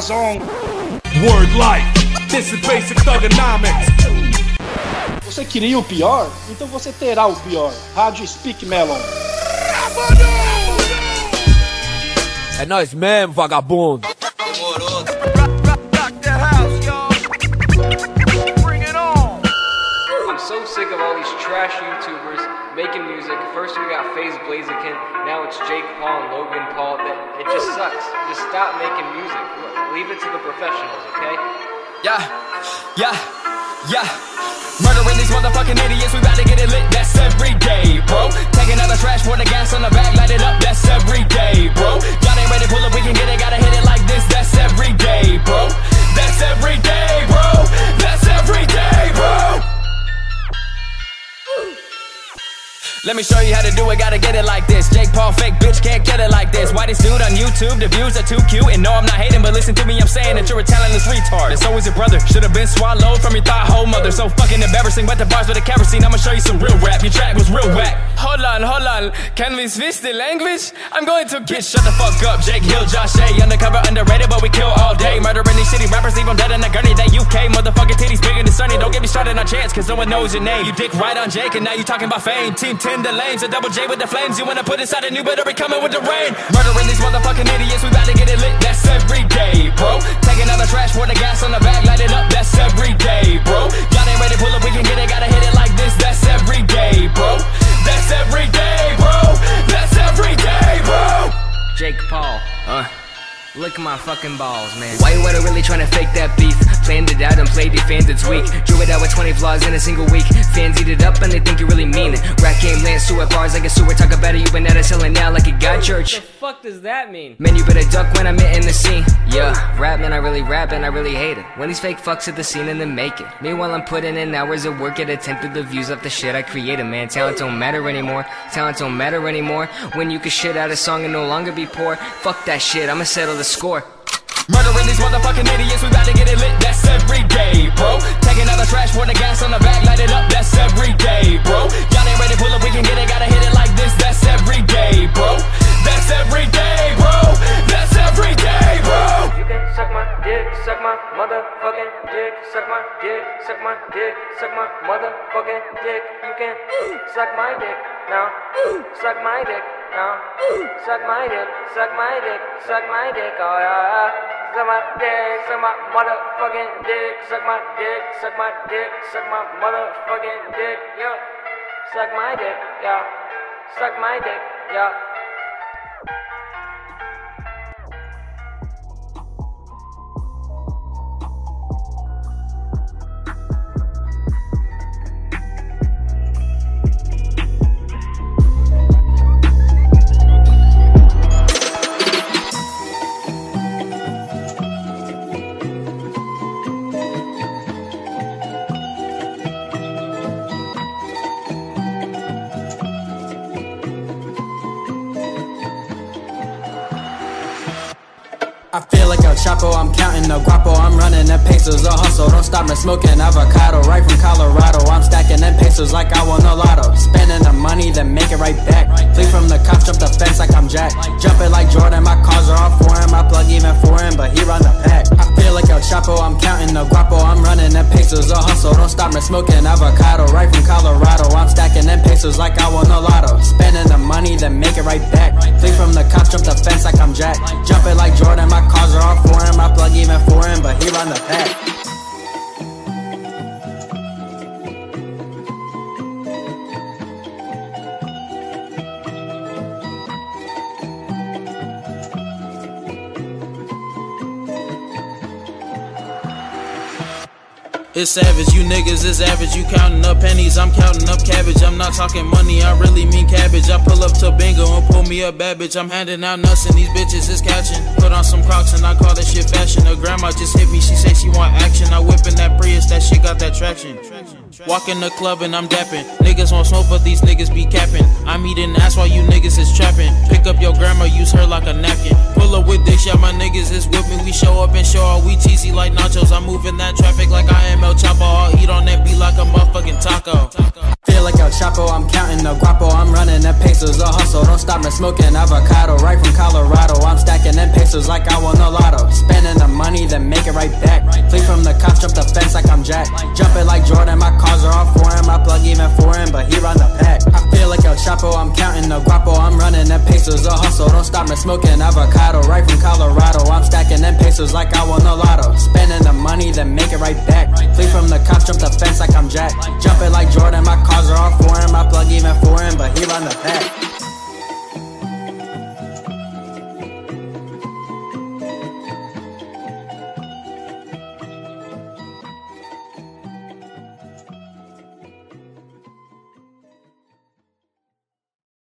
Zone. Word life. This is basic thugonomics. Você queria o pior? Então você terá o pior. Rádio Speak Melon. É nós mesmo, vagabundo. FaZe Blaziken, now it's Jake Paul and Logan Paul. That it just sucks. Just stop making music. Leave it to the professionals, okay? Yeah, yeah, yeah. Murdering these motherfucking idiots, we bout to get it lit, that's every day, bro. Taking out the trash, pour the gas on the back, light it up, that's every day, bro. Y'all ain't ready, pull up, we can get it, gotta hit it like this, that's every day, bro. That's every day, bro. That's every day, bro. Let me show you how to do it, gotta get it like this. Jake Paul, fake bitch, can't get it like this. Why this dude on YouTube? The views are too cute. And no, I'm not hating, but listen to me, I'm saying that you're a talentless retard. It's always your brother, should've been swallowed from your thought whole mother. So fucking embarrassing, but the bars with the kerosene, I'ma show you some real rap. Your track was real whack. Hold on, hold on, can we switch the language? I'm going to get shut the fuck up. Jake Hill, Josh A. Undercover, underrated, but we kill all day. Murdering these shitty rappers, leave them dead in the gurney. That UK motherfucking titties bigger than Sunny. Don't get me started on chance, cause no one knows your name. You dick right on Jake, and now you talking about fame. Team 10, the lames, a double J with the flames. You wanna put inside a new, better be coming with the rain. Murdering these motherfucking idiots, we bout to get it lit. That's every day, bro. Taking out the trash, pour the gas on the back, light it up. That's every day, bro. Y'all ain't ready, pull up, we can get it, gotta hit it like this. That's every day, bro. That's every day, bro. That's every day, bro. Jake Paul, uh. Lick my fucking balls, man. Why you wanna really tryna fake that beef? Planned it out and played your fans, it's weak. Drew it out with 20 flaws in a single week. Fans eat it up and they think you really mean it. Rap game land sewer bars like a sewer. Talk about it, you been at us selling now like a god church. The fuck does that mean? Man, you better duck when I'm in the scene. Yeah, rap man, I really rap and I really hate it. When these fake fucks at the scene and then make it. Meanwhile, I'm putting in hours of work at attempted the views of the shit I created, man. Talent don't matter anymore. Talent don't matter anymore. When you can shit out a song and no longer be poor. Fuck that shit, I'ma settle the score. Murdering these motherfucking idiots, we bout to get it lit, that's every day, bro. Taking out the trash, pour the gas on the back, light it up, that's every day, bro. Y'all ain't ready, pull up, we can get it, gotta hit it like this, that's every day, bro. That's every day, bro. That's every day, bro. You can suck my dick, suck my motherfucking dick, suck my dick, suck my dick, suck my motherfucking dick. You can suck my dick now, suck my dick now, suck my dick, suck my dick, suck my dick, oh yeah. Suck my dick, suck my motherfucking dick, suck my dick, suck my dick, suck my motherfucking dick, yeah. Suck my dick, yeah. Suck my dick, yeah. Like Chapo, I'm counting the guapo, I'm running them pesos, a hustle, don't stop me smoking avocado, right from Colorado, I'm stacking them pesos like I won the lotto, spending the money, then make it right back, flee from the cops, jump the fence like I'm Jack, jumping like Jordan, my cars are all foreign, my plug even foreign, but he run the pack, I feel like El Chapo, I'm counting the guapo, I'm running them pesos, a hustle, don't stop me smoking avocado, right from Colorado, I'm stacking them pesos like I won the lotto. Spending the money, then make it right back. Flee from the cops, jump the fence like I'm Jack. Jumping like Jordan, my cars are all foreign. My plug even foreign, but he run the pack. It's savage, you niggas is average. You counting up pennies, I'm counting up cabbage. I'm not talking money, I really mean cabbage. I pull up to bingo and pull me a bad bitch. I'm handing out nuts and these bitches is catching. Put on some crocs and I call that shit fashion. Her grandma just hit me, she say she want action. I whip in that Prius, that shit got that traction. Walk in the club and I'm dapping. Niggas want smoke, but these niggas be capping. I'm eating ass while you niggas is trapping. Pick up your grandma, use her like a napkin. Pull up with this, yeah, my niggas is with me. We show up and show out, we cheesy like nachos. I'm moving that traffic like I am El Chapo. I'll eat on that beat like a motherfucking taco. Like El Chapo, I'm counting the guapo. I'm running them pesos, a hustle. Don't stop me smoking avocado. Right from Colorado, I'm stacking them pesos like I won the lotto. Spending the money, then make it right back. Flee from the cops, jump the fence like I'm Jack. Jumping like Jordan, my cars are all foreign. My plug even foreign, but he run the pack. I feel like El Chapo, I'm counting the guapo. I'm running them pesos, a hustle. Don't stop me smoking avocado. Right from Colorado, I'm stacking them pesos like I won the lotto. Spending the money, then make it right back. Flee from the cops, jump the fence like I'm Jack. Jumping like Jordan, my cars all plug even foreign, but he run the back.